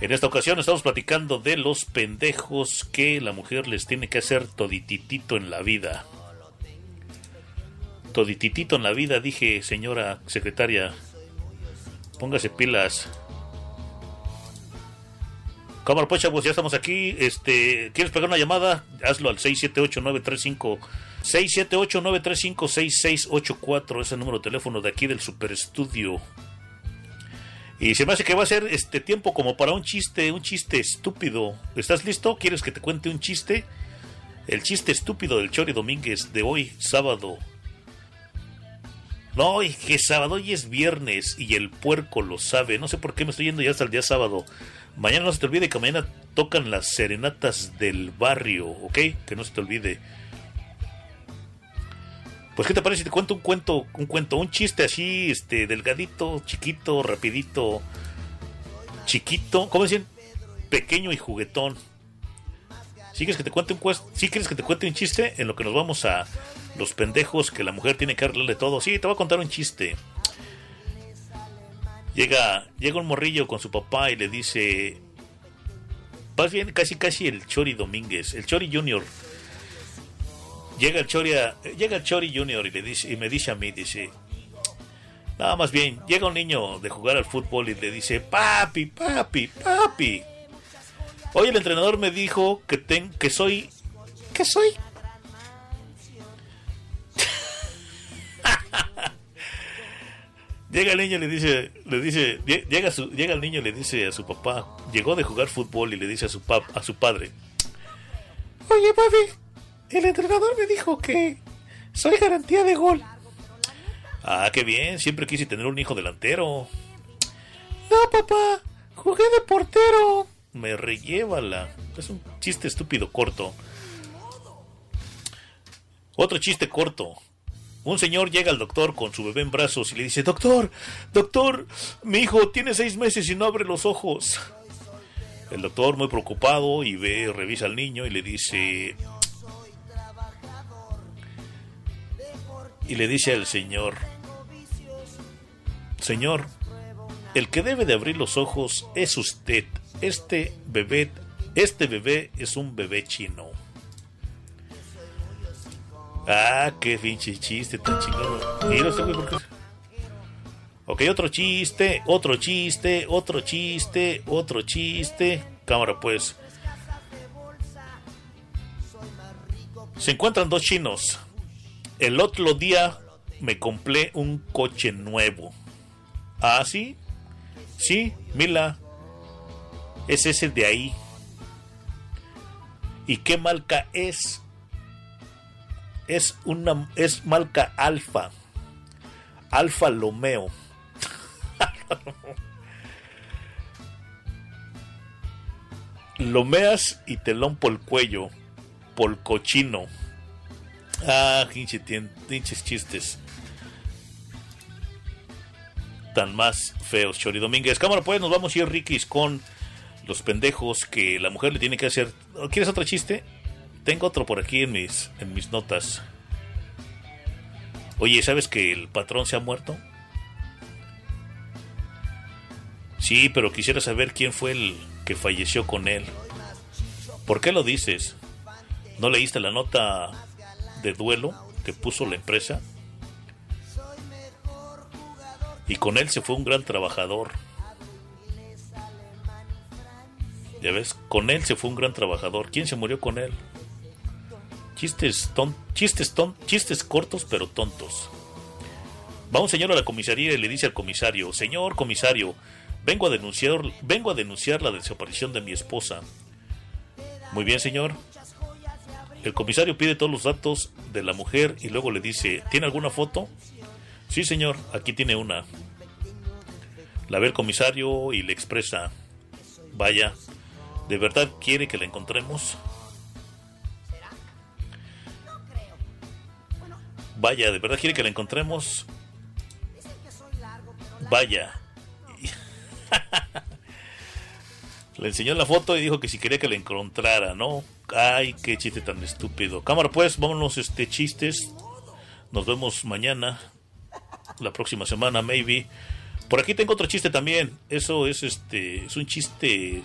En esta ocasión estamos platicando de los pendejos que la mujer les tiene que hacer todititito en la vida. Todititito en la vida, dije, señora secretaria. Póngase pilas. Cámara pues ya estamos aquí. Este, ¿quieres pegar una llamada? Hazlo al 678-935 678-935-6684, es el número de teléfono de aquí del Super Estudio. Y se me hace que va a ser este tiempo como para un chiste, un chiste estúpido. ¿Estás listo? ¿Quieres que te cuente un chiste? El chiste estúpido del Chori Domínguez de hoy, sábado. No, y que sábado hoy es viernes y el puerco lo sabe. No sé por qué me estoy yendo ya hasta el día sábado. Mañana no se te olvide que mañana tocan las serenatas del barrio, ¿ok? Que no se te olvide. Pues, ¿qué te parece si te cuento un cuento, un cuento, un chiste así, este, delgadito, chiquito, rapidito, chiquito, ¿cómo decían? Pequeño y juguetón. ¿Sí quieres que te cuente un ¿Sí quieres que te cuente un chiste? En lo que nos vamos a los pendejos que la mujer tiene que arreglarle todo. Sí, te voy a contar un chiste. Llega, llega un morrillo con su papá y le dice, más bien casi casi el Chori Domínguez, el Chori Junior. Llega el Chori, a- llega el Chori Junior y le dice y me dice a mí, dice, nada más bien, llega un niño de jugar al fútbol y le dice, papi, papi, papi. Hoy el entrenador me dijo que ten, que soy, que soy. Llega el niño y le dice, le dice, lle- llega, su, llega el niño y le dice a su papá, llegó de jugar fútbol y le dice a su pap, a su padre, Oye papi, el entrenador me dijo que soy garantía de gol. Ah, qué bien, siempre quise tener un hijo delantero. No, papá, jugué de portero. Me rellévala. Es un chiste estúpido corto. Otro chiste corto. Un señor llega al doctor con su bebé en brazos y le dice, Doctor, doctor, mi hijo tiene seis meses y no abre los ojos. El doctor muy preocupado y ve, revisa al niño y le dice... Y le dice al señor, Señor, el que debe de abrir los ojos es usted. Este bebé, este bebé es un bebé chino. Ah, qué pinche chiste tan chingón. Mira este güey, ¿por qué? Ok, otro chiste, otro chiste, otro chiste, otro chiste. Cámara, pues. Se encuentran dos chinos. El otro día me compré un coche nuevo. ¿Ah, sí? Sí, Mila. Es ese de ahí. ¿Y qué marca es? Es una es marca Alfa. Alfa Lomeo. Lomeas y telón por el cuello. Por cochino. Ah, pinches chistes. Tan más feos, Chori Domínguez. Cámara, pues nos vamos a ir, Rikis, con los pendejos que la mujer le tiene que hacer. ¿Quieres otro chiste? Tengo otro por aquí en mis, en mis notas. Oye, ¿sabes que el patrón se ha muerto? Sí, pero quisiera saber quién fue el que falleció con él. ¿Por qué lo dices? ¿No leíste la nota de duelo que puso la empresa? Y con él se fue un gran trabajador. Ya ves, con él se fue un gran trabajador. ¿Quién se murió con él? Chistes, ton- chistes, chistes cortos pero tontos. Va un señor a la comisaría y le dice al comisario, señor comisario, vengo a denunciar, vengo a denunciar la desaparición de mi esposa. Muy bien, señor. El comisario pide todos los datos de la mujer y luego le dice, ¿tiene alguna foto? Sí, señor, aquí tiene una. La ve el comisario y le expresa, vaya, ¿de verdad quiere que la encontremos? Vaya, ¿de verdad quiere que la encontremos? Vaya. Le enseñó la foto y dijo que si quería que la encontrara, ¿no? Ay, qué chiste tan estúpido. Cámara, pues, vámonos, este, chistes. Nos vemos mañana, la próxima semana, maybe. Por aquí tengo otro chiste también. Eso es, este, es un chiste,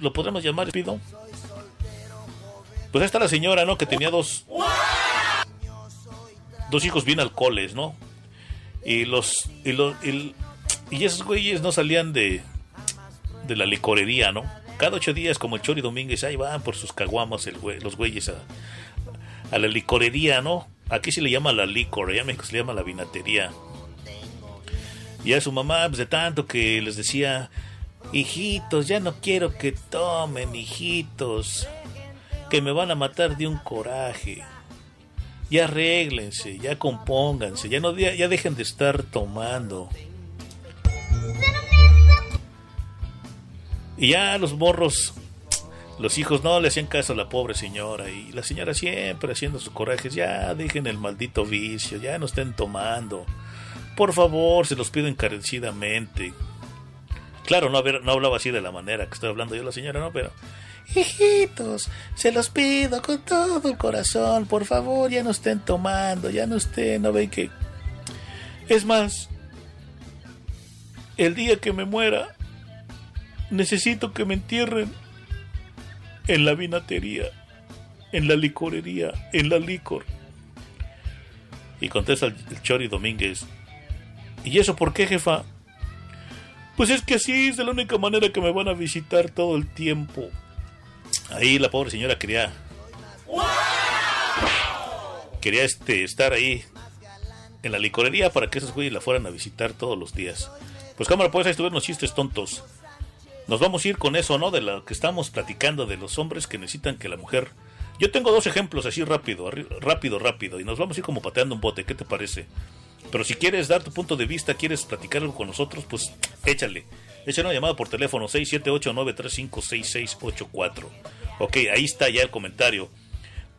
¿lo podremos llamar, pido? Pues ahí está la señora, ¿no? Que tenía dos, dos hijos bien alcoholes, ¿no? Y los, y los, y, esos güeyes no salían de, de la licorería, ¿no? Cada ocho días, como el Chori Domínguez, ahí van por sus caguamas los güeyes a, a la licorería, ¿no? Aquí se le llama la licor, allá México se le llama la vinatería. Y a su mamá, pues de tanto que les decía, hijitos, ya no quiero que tomen, hijitos, que me van a matar de un coraje. Ya arréglense, ya compónganse, ya no ya, ya dejen de estar tomando. Y ya los morros, los hijos no le hacían caso a la pobre señora. Y la señora siempre haciendo sus corajes, ya dejen el maldito vicio, ya no estén tomando. Por favor, se los pido encarecidamente. Claro, no, no hablaba así de la manera que estoy hablando yo la señora, no, pero... Hijitos, se los pido con todo el corazón, por favor, ya no estén tomando, ya no estén, no ven que... Es más, el día que me muera, necesito que me entierren en la vinatería, en la licorería, en la licor. Y contesta el, Chori Domínguez. ¿Y eso por qué, jefa? Pues es que así es de la única manera que me van a visitar todo el tiempo. Ahí la pobre señora quería. Quería este, estar ahí en la licorería para que esos güeyes la fueran a visitar todos los días. Pues cámara, pues ahí estuvieron los chistes tontos. Nos vamos a ir con eso, ¿no? De lo que estamos platicando de los hombres que necesitan que la mujer. Yo tengo dos ejemplos así rápido, rápido, rápido, y nos vamos a ir como pateando un bote. ¿Qué te parece? Pero si quieres dar tu punto de vista, quieres platicar algo con nosotros, pues échale. Échale una llamada por teléfono 678-935-6684. Ok, ahí está ya el comentario.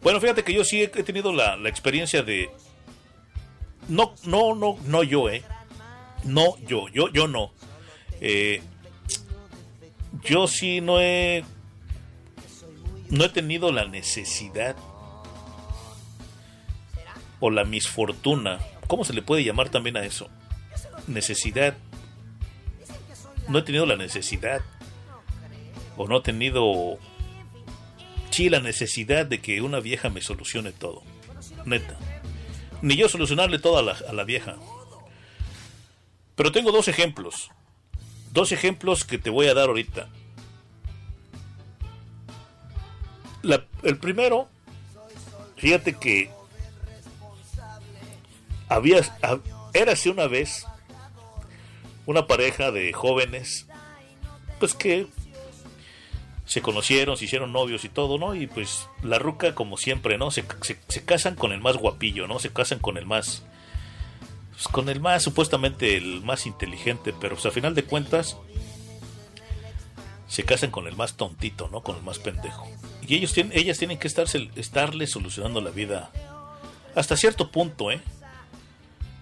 Bueno, fíjate que yo sí he tenido la, la experiencia de. No, no, no, no yo, eh. No yo, yo, yo no. Eh, yo sí no he. No he tenido la necesidad o la misfortuna. ¿Cómo se le puede llamar también a eso? Necesidad. No he tenido la necesidad. O no he tenido. Sí, la necesidad de que una vieja me solucione todo. Neta. Ni yo solucionarle todo a la, a la vieja. Pero tengo dos ejemplos. Dos ejemplos que te voy a dar ahorita. La- el primero, fíjate que había, hab- érase una vez una pareja de jóvenes, pues que se conocieron, se hicieron novios y todo, ¿no? Y pues la ruca, como siempre, ¿no? Se, se- casan con el más guapillo, ¿no? Se casan con el más, pues, con el más, supuestamente el más inteligente, pero pues a final de cuentas se casan con el más tontito, ¿no? Con el más pendejo. Y ellos tienen, ellas tienen que estarse, estarle solucionando la vida hasta cierto punto, ¿eh?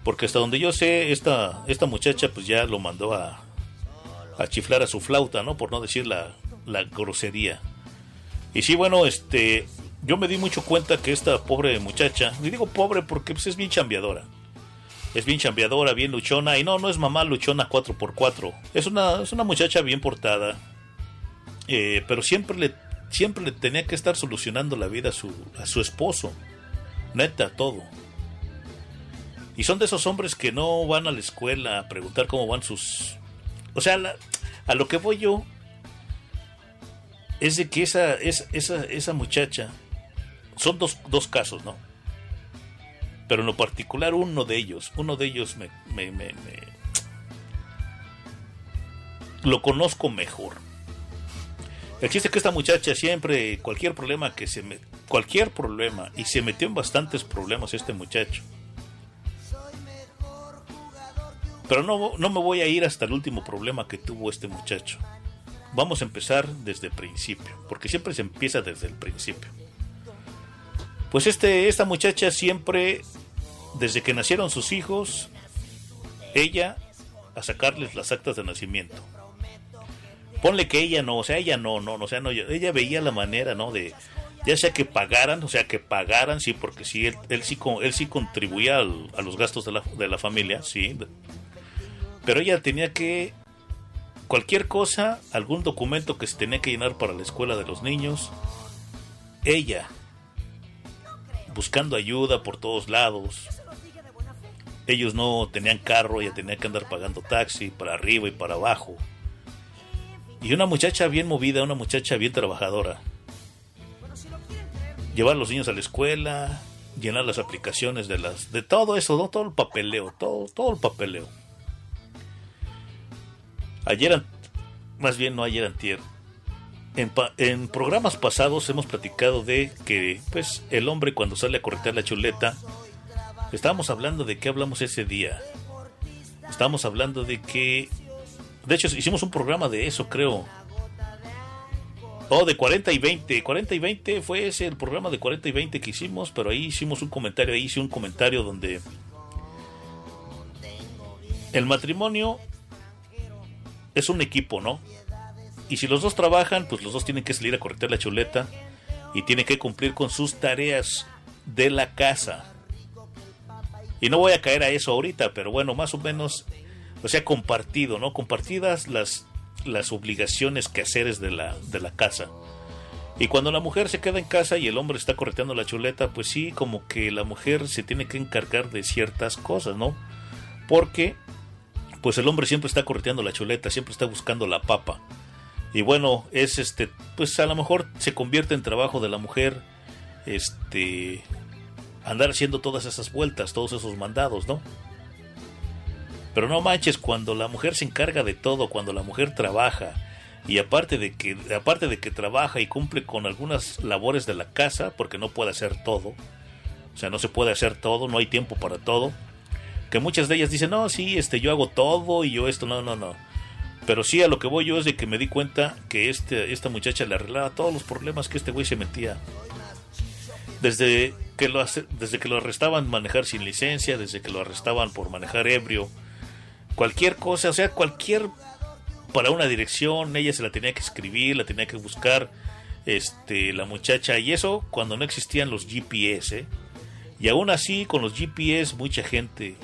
Porque hasta donde yo sé, esta, esta muchacha pues ya lo mandó a, a chiflar a su flauta, ¿no? Por no decir la, la grosería. Y sí, bueno, este, yo me di mucho cuenta que esta pobre muchacha, y digo pobre porque pues, es bien chambeadora. Es bien chambeadora, bien luchona, y no, no es mamá luchona 4x4. Es una, es una muchacha bien portada, eh, pero siempre le, siempre le tenía que estar solucionando la vida a su, a su esposo. Neta, todo. Y son de esos hombres que no van a la escuela a preguntar cómo van sus... O sea, a lo que voy yo es de que esa, esa, esa, esa muchacha... Son dos, dos casos, ¿no? Pero en lo particular uno de ellos, uno de ellos me, me, me- me- lo conozco mejor. El chiste es que esta muchacha siempre, cualquier problema que se me, cualquier problema, y se metió en bastantes problemas este muchacho. Pero no, no me voy a ir hasta el último problema que tuvo este muchacho. Vamos a empezar desde el principio, porque siempre se empieza desde el principio. Pues este, esta muchacha siempre, desde que nacieron sus hijos, ella a sacarles las actas de nacimiento. Ponle que ella no, o sea, ella no, no, o sea, no, ella veía la manera, ¿no? De, ya sea que pagaran, o sea, que pagaran, sí, porque sí, él, él sí, él sí contribuía al- a los gastos de la, de la familia, sí. Pero ella tenía que, cualquier cosa, algún documento que se tenía que llenar para la escuela de los niños, ella, buscando ayuda por todos lados. Ellos no tenían carro, ella tenía que andar pagando taxi para arriba y para abajo. Y una muchacha bien movida, una muchacha bien trabajadora. Llevar a los niños a la escuela, llenar las aplicaciones de las de todo eso, ¿no? todo el papeleo, todo todo el papeleo. Ayer más bien no ayer antier. En, pa- en programas pasados hemos platicado de que pues el hombre cuando sale a corretear la chuleta estábamos hablando de qué hablamos ese día. Estábamos hablando de que de hecho, hicimos un programa de eso, creo. Oh, de 40 y 20. 40 y 20 fue ese el programa de 40 y 20 que hicimos, pero ahí hicimos un comentario, ahí hice un comentario donde el matrimonio es un equipo, ¿no? Y si los dos trabajan, pues los dos tienen que salir a corretear la chuleta y tienen que cumplir con sus tareas de la casa. Y no voy a caer a eso ahorita, pero bueno, más o menos o sea, compartido, ¿no? Compartidas las, las obligaciones, quehaceres de la, de la casa. Y cuando la mujer se queda en casa y el hombre está correteando la chuleta, pues sí, como que la mujer se tiene que encargar de ciertas cosas, ¿no? Porque, pues el hombre siempre está correteando la chuleta, siempre está buscando la papa. Y bueno, es este, pues a lo mejor se convierte en trabajo de la mujer, este, andar haciendo todas esas vueltas, todos esos mandados, ¿no? Pero no manches, cuando la mujer se encarga de todo, cuando la mujer trabaja, y aparte de que, aparte de que trabaja y cumple con algunas labores de la casa, porque no puede hacer todo, o sea, no se puede hacer todo, no hay tiempo para todo, que muchas de ellas dicen, no, sí, este, yo hago todo y yo esto, no, no, no. Pero sí, a lo que voy yo es de que me di cuenta que este, esta muchacha le arreglaba todos los problemas que este güey se metía. Desde que, lo, desde que lo arrestaban manejar sin licencia, desde que lo arrestaban por manejar ebrio, cualquier cosa, o sea, cualquier para una dirección, ella se la tenía que escribir, la tenía que buscar, este, la muchacha, y eso cuando no existían los GPS, ¿eh? y aún así con los GPS mucha gente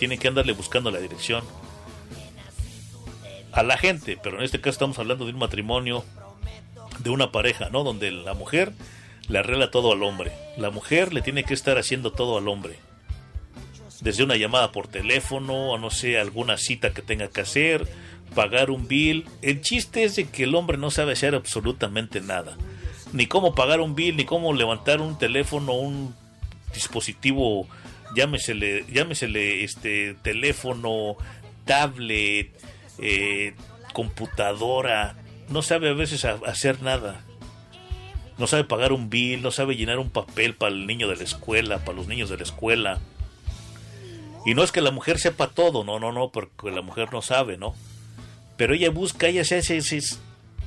tiene que andarle buscando la dirección a la gente, pero en este caso estamos hablando de un matrimonio, de una pareja, ¿no? Donde la mujer le arregla todo al hombre, la mujer le tiene que estar haciendo todo al hombre desde una llamada por teléfono, o no sé, alguna cita que tenga que hacer, pagar un bill. El chiste es de que el hombre no sabe hacer absolutamente nada. Ni cómo pagar un bill, ni cómo levantar un teléfono, un dispositivo, llámesele, llámesele este teléfono, tablet, eh, computadora. No sabe a veces a- hacer nada. No sabe pagar un bill, no sabe llenar un papel para el niño de la escuela, para los niños de la escuela. Y no es que la mujer sepa todo, no, no, no, porque la mujer no sabe, ¿no? Pero ella busca, ella se, se, se,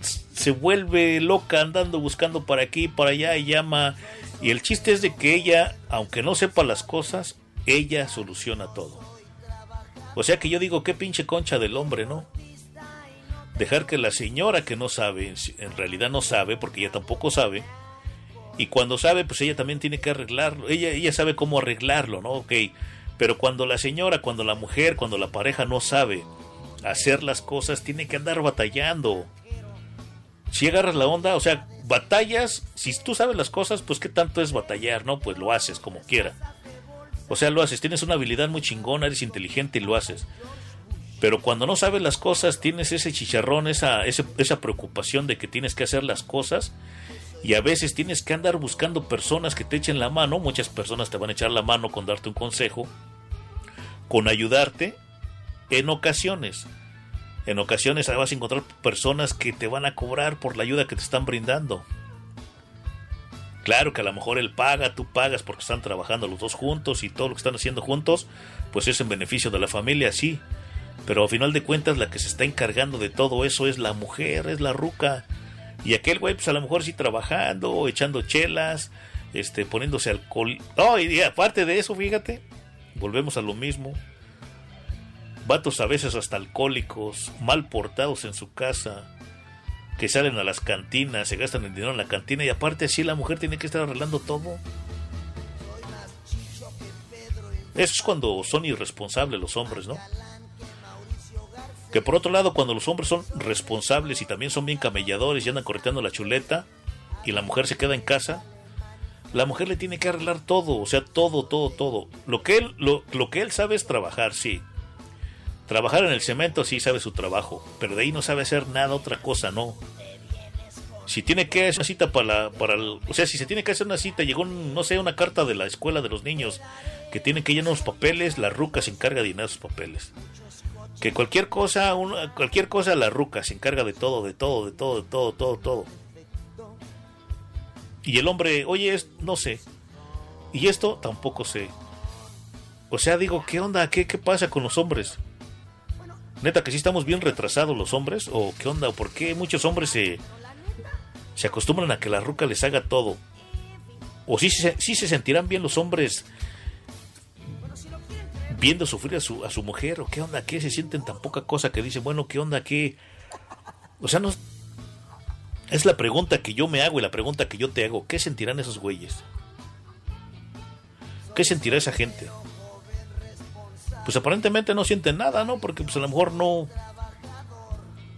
se vuelve loca andando buscando para aquí, para allá y llama. Y el chiste es de que ella, aunque no sepa las cosas, ella soluciona todo. O sea que yo digo, qué pinche concha del hombre, ¿no? Dejar que la señora que no sabe, en- realidad no sabe, porque ella tampoco sabe, y cuando sabe, pues ella también tiene que arreglarlo. Ella, ella sabe cómo arreglarlo, ¿no? Ok. Pero cuando la señora, cuando la mujer, cuando la pareja no sabe hacer las cosas, tiene que andar batallando. Si agarras la onda, o sea, batallas, si tú sabes las cosas, pues qué tanto es batallar, ¿no? Pues lo haces como quiera. O sea, lo haces, tienes una habilidad muy chingona, eres inteligente y lo haces. Pero cuando no sabes las cosas, tienes ese chicharrón, esa, ese- esa preocupación de que tienes que hacer las cosas y a veces tienes que andar buscando personas que te echen la mano. Muchas personas te van a echar la mano con darte un consejo, con ayudarte en ocasiones. En ocasiones vas a encontrar personas que te van a cobrar por la ayuda que te están brindando. Claro que a lo mejor él paga, tú pagas porque están trabajando los dos juntos y todo lo que están haciendo juntos, pues es en beneficio de la familia, sí. Pero al final de cuentas la que se está encargando de todo eso es la mujer, es la ruca. Y aquel güey, pues a lo mejor sí trabajando, echando chelas, este, poniéndose alcohol. No, y aparte de eso, fíjate, volvemos a lo mismo. Vatos a veces hasta alcohólicos, mal portados en su casa, que salen a las cantinas, se gastan el dinero en la cantina y aparte así la mujer tiene que estar arreglando todo. Eso es cuando son irresponsables los hombres, ¿no? Que por otro lado, cuando los hombres son responsables y también son bien camelladores y andan correteando la chuleta y la mujer se queda en casa, la mujer le tiene que arreglar todo, o sea, todo, todo, todo. Lo que él, lo, lo que él sabe es trabajar, sí. Trabajar en el cemento sí sabe su trabajo, pero de ahí no sabe hacer nada otra cosa, no. Si tiene que hacer una cita para, la- para el- o sea, si se tiene que hacer una cita, llegó, no sé, una carta de la escuela de los niños que tienen que llenar los papeles, la ruca se encarga de llenar sus papeles. Que cualquier cosa, una- cualquier cosa, la ruca se encarga de todo, de todo, de todo, de todo, todo, todo. Y el hombre, oye, no sé. Y esto tampoco sé. O sea, digo, ¿qué onda? ¿Qué, qué pasa con los hombres? Neta, que sí estamos bien retrasados los hombres. ¿O qué onda? ¿O por qué muchos hombres se, se acostumbran a que la ruca les haga todo? ¿O sí, sí se sentirán bien los hombres viendo sufrir a su, a su mujer? ¿O qué onda? ¿Qué se sienten tan poca cosa que dicen, bueno, qué onda? ¿Qué? O sea, no, es la pregunta que yo me hago y la pregunta que yo te hago. ¿Qué sentirán esos güeyes? ¿Qué sentirá esa gente? Pues aparentemente no sienten nada, ¿no? Porque pues a lo mejor no...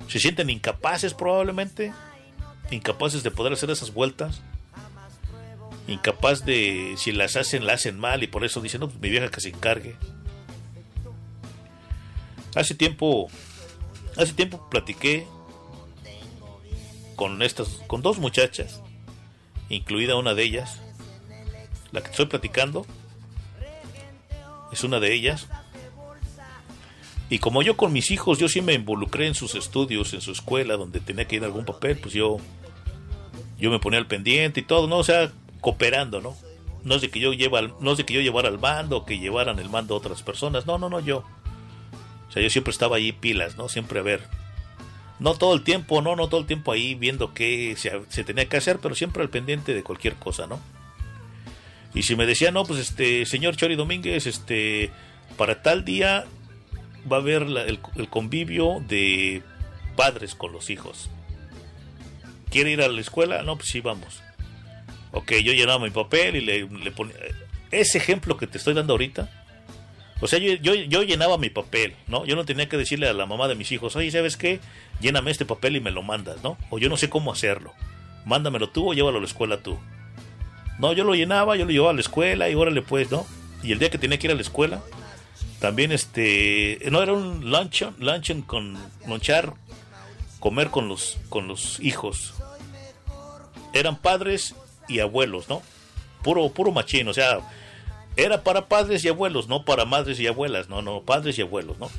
Se sienten incapaces probablemente. Incapaces de poder hacer esas vueltas. Incapaz de... Si las hacen, la hacen mal y por eso dicen, no, pues mi vieja que se encargue. Hace tiempo... Hace tiempo platiqué con estas, con dos muchachas, incluida una de ellas, la que estoy platicando, es una de ellas. Y como yo con mis hijos, yo sí me involucré en sus estudios, en su escuela, donde tenía que ir a algún papel, pues yo, yo me ponía al pendiente y todo, ¿no? O sea, cooperando, ¿no? No es de que yo lleva, no es de que yo llevara el mando, que llevaran el mando a otras personas, no, no, no, yo. O sea, yo siempre estaba ahí pilas, ¿no? Siempre a ver, no todo el tiempo, no, no todo el tiempo ahí viendo qué se, se tenía que hacer, pero siempre al pendiente de cualquier cosa, ¿no? Y si me decía, no, pues este, señor Chori Domínguez, este, para tal día va a haber la- el, el convivio de padres con los hijos. ¿Quiere ir a la escuela? No, pues sí, vamos. Ok, yo llenaba mi papel y le, le ponía... Ese ejemplo que te estoy dando ahorita, o sea, yo, yo, yo llenaba mi papel, ¿no? Yo no tenía que decirle a la mamá de mis hijos, oye, ¿sabes qué? Lléname este papel y me lo mandas, ¿no? O yo no sé cómo hacerlo. Mándamelo tú o llévalo a la escuela tú. No, yo lo llenaba, yo lo llevaba a la escuela y órale pues, ¿no? Y el día que tenía que ir a la escuela, también este, no era un luncheon, luncheon con lonchar, comer con los, con los hijos. Eran padres y abuelos, ¿no? Puro, puro machín, o sea, era para padres y abuelos, no para madres y abuelas, no, no, padres y abuelos, ¿no?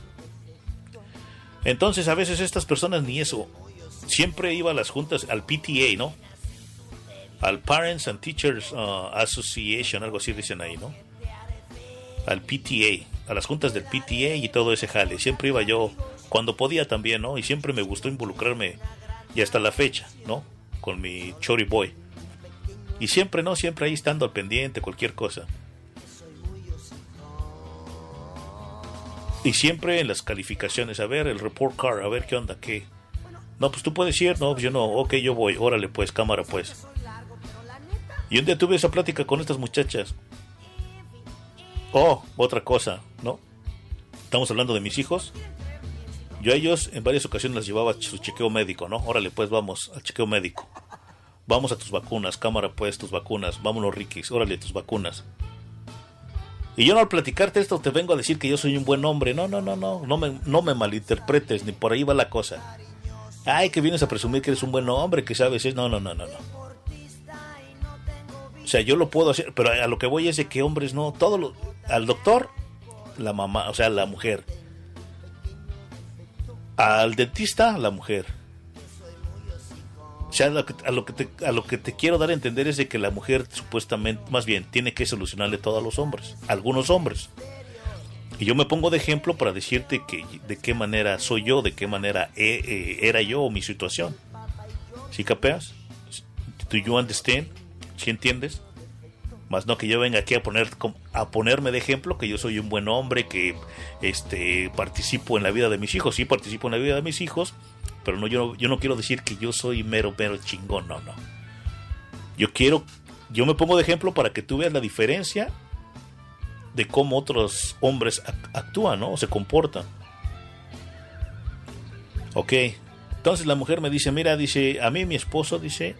Entonces a veces estas personas ni eso, siempre iba a las juntas, al PTA, ¿no? Al Parents and Teachers uh, Association, algo así dicen ahí, ¿no? Al PTA, a las juntas del PTA y todo ese jale. Siempre iba yo, cuando podía también, ¿no? Y siempre me gustó involucrarme, y hasta la fecha, ¿no? Con mi Chori Boy. Y siempre, ¿no? Siempre ahí estando al pendiente, cualquier cosa. Y siempre en las calificaciones, a ver, el report card, a ver qué onda, qué. No, pues tú puedes ir, no, pues yo no, ok, yo voy, órale pues, cámara pues. Y un día tuve esa plática con estas muchachas. Oh, otra cosa, ¿no? Estamos hablando de mis hijos. Yo a ellos en varias ocasiones les llevaba su chequeo médico, ¿no? Órale pues, vamos al chequeo médico. Vamos a tus vacunas, cámara pues, tus vacunas. Vámonos, Rikis, órale, tus vacunas. Y yo no al platicarte esto te vengo a decir que yo soy un buen hombre. No, no, no, no, no me, no me malinterpretes, ni por ahí va la cosa. Ay, que vienes a presumir que eres un buen hombre, que sabes, es... No, no, no, no, no. O sea, yo lo puedo hacer, pero a lo que voy es de que hombres no, todo lo, al doctor, la mamá, o sea, la mujer. Al dentista, la mujer. O sea, a lo, que, a, lo que te, a lo que te quiero dar a entender es de que la mujer supuestamente, más bien, tiene que solucionarle todo a los hombres, algunos hombres. Y yo me pongo de ejemplo para decirte que de qué manera soy yo, de qué manera eh, eh, era yo o mi situación. ¿Sí capeas? ¿Do you understand? ¿Sí entiendes? Más no que yo venga aquí a poner a ponerme de ejemplo que yo soy un buen hombre, que este participo en la vida de mis hijos, sí participo en la vida de mis hijos, pero no yo, yo no quiero decir que yo soy mero mero chingón, no, no. Yo quiero yo me pongo de ejemplo para que tú veas la diferencia de cómo otros hombres actúan, ¿no? O se comportan. Ok, entonces la mujer me dice, mira, dice, a mí mi esposo, dice,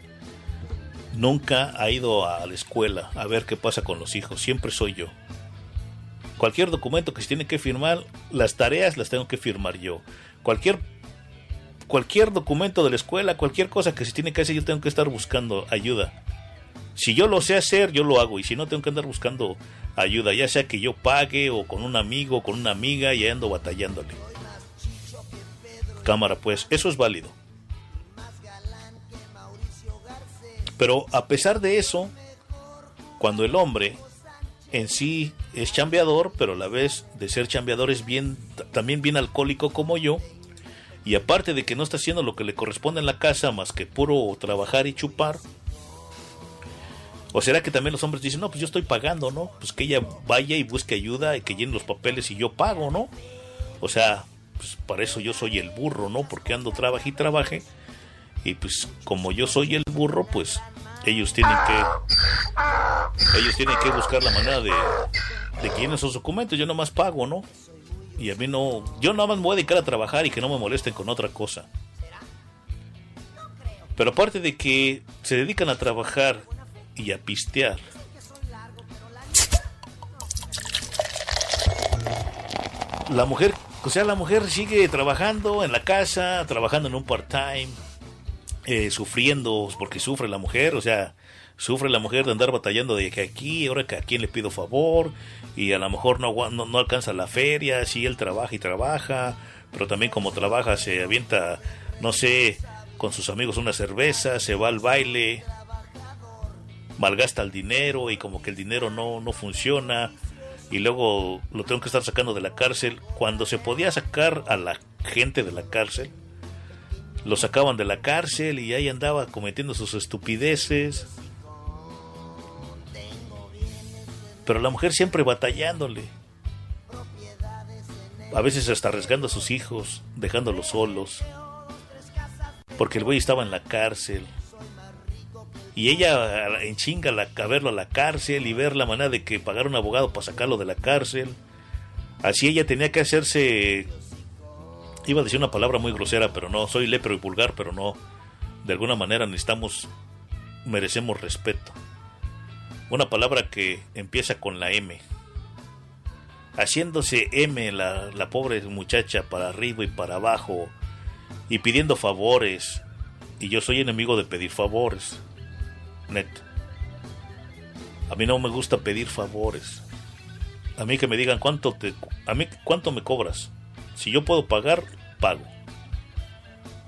nunca ha ido a la escuela a ver qué pasa con los hijos, siempre soy yo. Cualquier documento que se tiene que firmar, las tareas las tengo que firmar yo. Cualquier cualquier documento de la escuela, cualquier cosa que se tiene que hacer, yo tengo que estar buscando ayuda. Si yo lo sé hacer, yo lo hago. Y si no, tengo que andar buscando ayuda, ya sea que yo pague o con un amigo, con una amiga, y ando batallándole. Cámara, pues, eso es válido. Pero a pesar de eso, cuando el hombre en sí es chambeador, pero a la vez de ser chambeador es bien, también bien alcohólico como yo, y aparte de que no está haciendo lo que le corresponde en la casa más que puro trabajar y chupar, ¿O será que también los hombres dicen, no, pues yo estoy pagando, ¿no? Pues que ella vaya y busque ayuda y que llene los papeles y yo pago, ¿no? O sea, pues para eso yo soy el burro, ¿no? Porque ando trabaje y trabaje. Y pues como yo soy el burro, pues ellos tienen que ellos tienen que buscar la manera de, de que llenen esos documentos. Yo nomás pago, ¿no? Y a mí no, yo nada más me voy a dedicar a trabajar y que no me molesten con otra cosa. Pero aparte de que se dedican a trabajar y a pistear. La mujer, o sea, la mujer sigue trabajando en la casa, trabajando en un part-time, eh, sufriendo porque sufre la mujer, o sea, sufre la mujer de andar batallando de que aquí, ahora que a quién le pido favor, y a lo mejor no, no, no alcanza la feria, si él trabaja y trabaja, pero también como trabaja se avienta, no sé, con sus amigos una cerveza, se va al baile, malgasta el dinero y como que el dinero no, no funciona y luego lo tengo que estar sacando de la cárcel. Cuando se podía sacar a la gente de la cárcel, lo sacaban de la cárcel y ahí andaba cometiendo sus estupideces. Pero la mujer siempre batallándole. A veces hasta arriesgando a sus hijos, dejándolos solos. Porque el güey estaba en la cárcel y ella en chinga la, a verlo a la cárcel y ver la manera de que pagar un abogado para sacarlo de la cárcel. Así ella tenía que hacerse, iba a decir una palabra muy grosera, pero no, soy lepro y vulgar, pero no, de alguna manera necesitamos, merecemos respeto. Una palabra que empieza con la M. Haciéndose M la, la pobre muchacha para arriba y para abajo y pidiendo favores. Y yo soy enemigo de pedir favores neto. A mí no me gusta pedir favores. A mí que me digan cuánto te, a mí cuánto me cobras. Si yo puedo pagar, pago.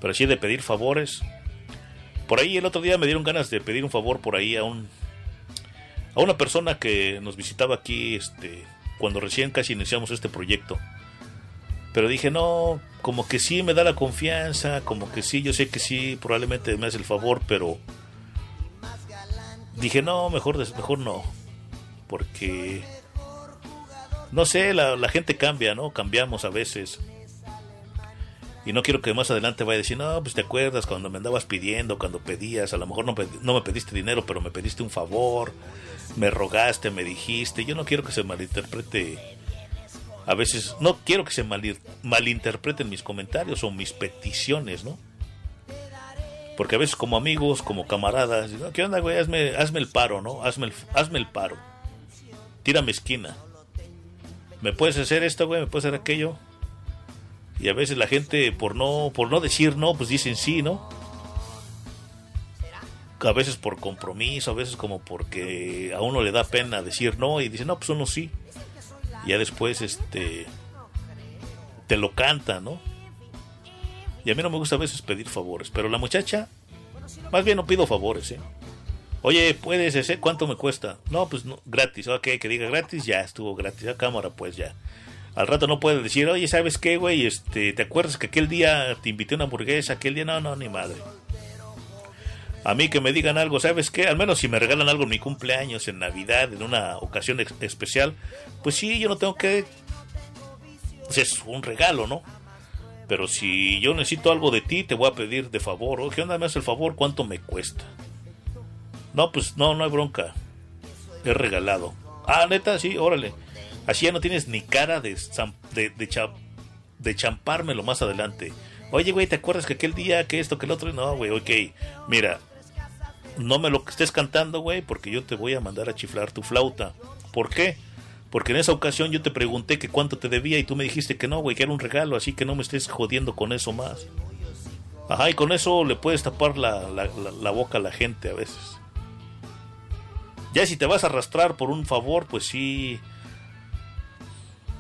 Pero así de pedir favores. Por ahí el otro día me dieron ganas de pedir un favor por ahí a un a una persona que nos visitaba aquí este cuando recién casi iniciamos este proyecto. Pero dije, no, como que sí me da la confianza, como que sí, yo sé que sí, probablemente me hace el favor, pero dije, no, mejor, mejor no. Porque, no sé, la, gente cambia, ¿no? Cambiamos a veces. Y no quiero que más adelante vaya a decir, no, pues te acuerdas cuando me andabas pidiendo, cuando pedías, a lo mejor no, no me pediste dinero, pero me pediste un favor, me rogaste, me dijiste. Yo no quiero que se malinterprete. A veces, no quiero que se malinterpreten mis comentarios o mis peticiones, ¿no? Porque a veces como amigos, como camaradas, ¿qué onda, güey? Hazme, hazme el paro, ¿no? Hazme el, hazme el paro. Tírame esquina. ¿Me puedes hacer esto, güey? ¿Me puedes hacer aquello? Y a veces la gente, por no, por no decir no, pues dicen sí, ¿no? A veces por compromiso, a veces como porque a uno le da pena decir no y dice, no, pues uno sí. Y ya después, este, te lo canta, ¿no? Y a mí no me gusta a veces pedir favores, pero la muchacha, más bien no pido favores, ¿eh? Oye, ¿puedes hacer cuánto me cuesta? No, pues no, gratis, ok, que diga gratis, ya estuvo gratis, a cámara, pues ya. Al rato no puede decir, oye, ¿sabes qué, güey? Este, ¿Te acuerdas que aquel día te invité una hamburguesa? Aquel día, no, no, ni madre. A mí que me digan algo, ¿sabes qué? Al menos si me regalan algo en mi cumpleaños, en Navidad, en una ocasión especial, pues sí, yo no tengo que... es un regalo, ¿no? Pero si yo necesito algo de ti, te voy a pedir de favor. ¿O ¿Qué onda me hace el favor? ¿Cuánto me cuesta? No, pues no, no hay bronca. Es regalado. Ah, neta, sí, órale. Así ya no tienes ni cara de, de, de, cha- de champármelo más adelante. Oye, güey, ¿te acuerdas que aquel día, que esto, que el otro? No, güey, ok. Mira, no me lo estés cantando, güey, porque yo te voy a mandar a chiflar tu flauta. ¿Por qué? Porque en esa ocasión yo te pregunté que cuánto te debía y tú me dijiste que no, güey, que era un regalo, así que no me estés jodiendo con eso más. Ajá, y con eso le puedes tapar la- la- la boca a la gente a veces. Ya si te vas a arrastrar por un favor, pues sí.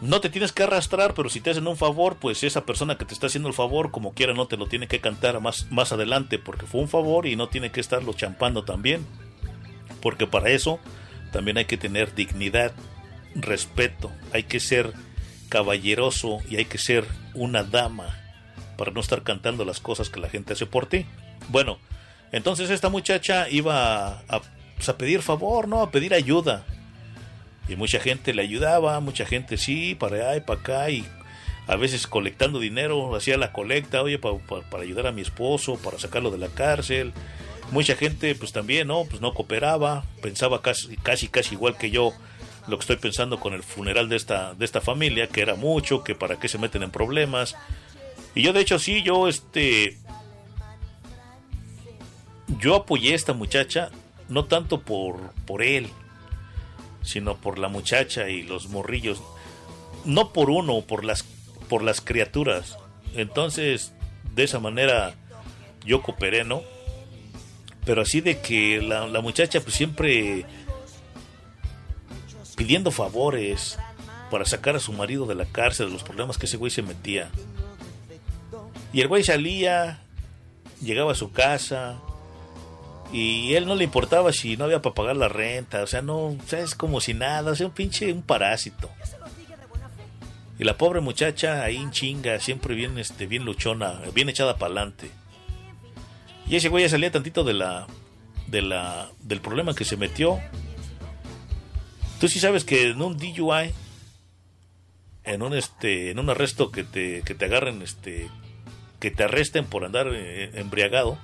No te tienes que arrastrar, pero si te hacen un favor, pues esa persona que te está haciendo el favor, como quiera, no te lo tiene que cantar más, más adelante, porque fue un favor y no tiene que estarlo champando también. Porque para eso también hay que tener dignidad, respeto, hay que ser caballeroso y hay que ser una dama para no estar cantando las cosas que la gente hace por ti. Bueno, entonces esta muchacha iba a, a, pues, a pedir favor, ¿no? A pedir ayuda. Y mucha gente le ayudaba, mucha gente sí, para allá y para acá, y a veces colectando dinero, hacía la colecta, oye, pa- pa- para ayudar a mi esposo, para sacarlo de la cárcel. Mucha gente, pues también, ¿no? Pues no cooperaba, pensaba casi, casi, casi igual que yo lo que estoy pensando con el funeral de esta, de esta familia, que era mucho, que para qué se meten en problemas. Y yo, de hecho, sí, yo, este, yo apoyé a esta muchacha, no tanto por, por él, sino por la muchacha y los morrillos. No por uno, por las, por las criaturas. Entonces, de esa manera, yo cooperé, ¿no? Pero así de que la, la muchacha pues siempre pidiendo favores para sacar a su marido de la cárcel, de los problemas que ese güey se metía. Y el güey salía, llegaba a su casa, y él no le importaba si no había para pagar la renta, o sea, no, o sea, es como si nada, o sea, un pinche, un parásito. Y la pobre muchacha ahí en chinga, siempre bien, este, bien luchona, bien echada para adelante. Y ese güey ya salía tantito de la, de la, del problema que se metió. Tú sí sabes que en un DUI, en un este, en un arresto que te, que te agarren, este, que te arresten por andar eh, embriagado,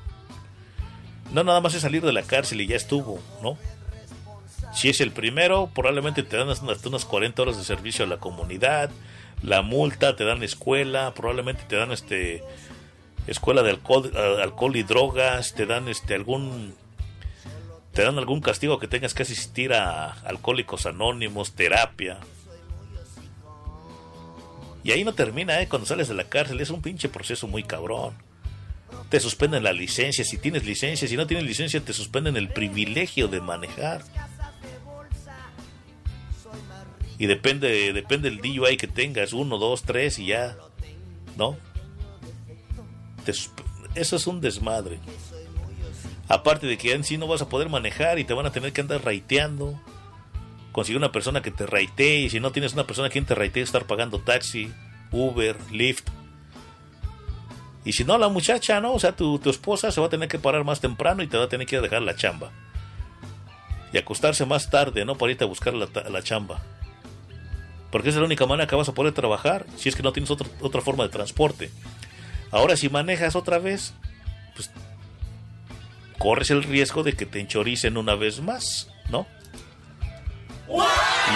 no nada más es salir de la cárcel y ya estuvo, ¿no? Si es el primero, probablemente te dan hasta unas 40 horas de servicio a la comunidad, la multa, te dan escuela, probablemente te dan este escuela de alcohol, eh, alcohol y drogas, te dan este algún te dan algún castigo que tengas que asistir a alcohólicos anónimos, terapia. Y ahí no termina, ¿eh? Cuando sales de la cárcel es un pinche proceso muy cabrón. Te suspenden la licencia, si tienes licencia, si no tienes licencia te suspenden el privilegio de manejar. Y depende, depende del DUI que tengas, uno, dos, tres y ya, ¿no? Te eso es un desmadre. Aparte de que en sí no vas a poder manejar y te van a tener que andar raiteando. Conseguir una persona que te raitee y si no tienes una persona quien te raitee estar pagando taxi, Uber, Lyft. Y si no, la muchacha, ¿no? O sea, tu, tu esposa se va a tener que parar más temprano y te va a tener que ir a dejar la chamba. Y acostarse más tarde, ¿no? Para irte a buscar la, la chamba. Porque es la única manera que vas a poder trabajar si es que no tienes otra, otra forma de transporte. Ahora, si manejas otra vez, pues corres el riesgo de que te enchoricen una vez más, ¿no?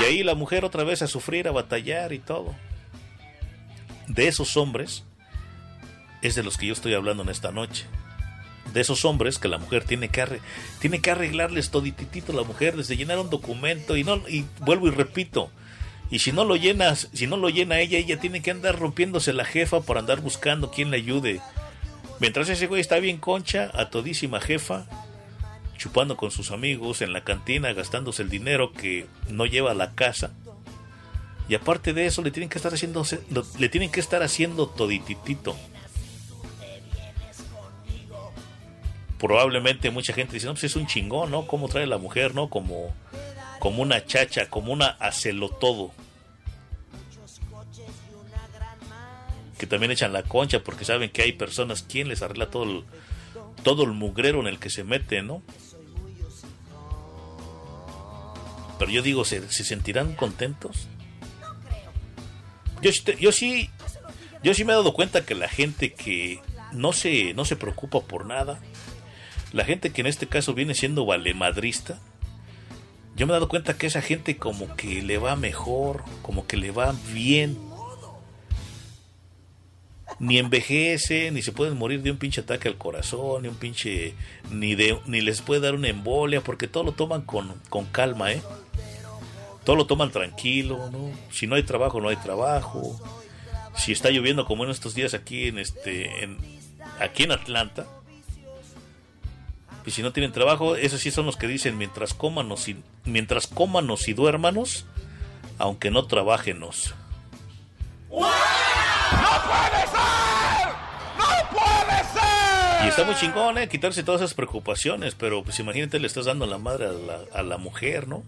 Y ahí la mujer otra vez a sufrir, a batallar y todo. De esos hombres es de los que yo estoy hablando en esta noche. De esos hombres que la mujer tiene que, tiene que arreglarles todititito la mujer desde llenar un documento y no y vuelvo y repito. Y si no lo llenas, si no lo llena ella, ella tiene que andar rompiéndose la jefa para andar buscando quien le ayude. Mientras ese güey está bien concha, a todísima jefa, chupando con sus amigos en la cantina, gastándose el dinero que no lleva a la casa. Y aparte de eso, le tienen que estar haciendo, le tienen que estar haciendo todititito. Probablemente mucha gente dice, no, pues es un chingón, ¿no? ¿Cómo trae la mujer, no? Como, como una chacha, como una hacelo todo. Que también echan la concha porque saben que hay personas quien les arregla todo el, todo el mugrero en el que se mete, ¿no? Pero yo digo, ¿se, se sentirán contentos? Yo, yo sí, yo sí me he dado cuenta que la gente que no se, no se preocupa por nada, la gente que en este caso viene siendo valemadrista, yo me he dado cuenta que esa gente como que le va mejor, como que le va bien. Ni envejece, ni se pueden morir de un pinche ataque al corazón, ni un pinche, ni de, ni les puede dar una embolia, porque todo lo toman con, con calma, ¿eh? Todo lo toman tranquilo, ¿no? Si no hay trabajo, no hay trabajo. Si está lloviendo como en estos días aquí en este, en, aquí en Atlanta, y si no tienen trabajo, esos sí son los que dicen mientras cómanos y, mientras cómanos y duérmanos, aunque no trabajenos. ¡No puede ser! ¡No puede ser! Y está muy chingón, ¿eh? Quitarse todas esas preocupaciones, pero pues imagínate, le estás dando la madre a la, a la mujer, ¿no?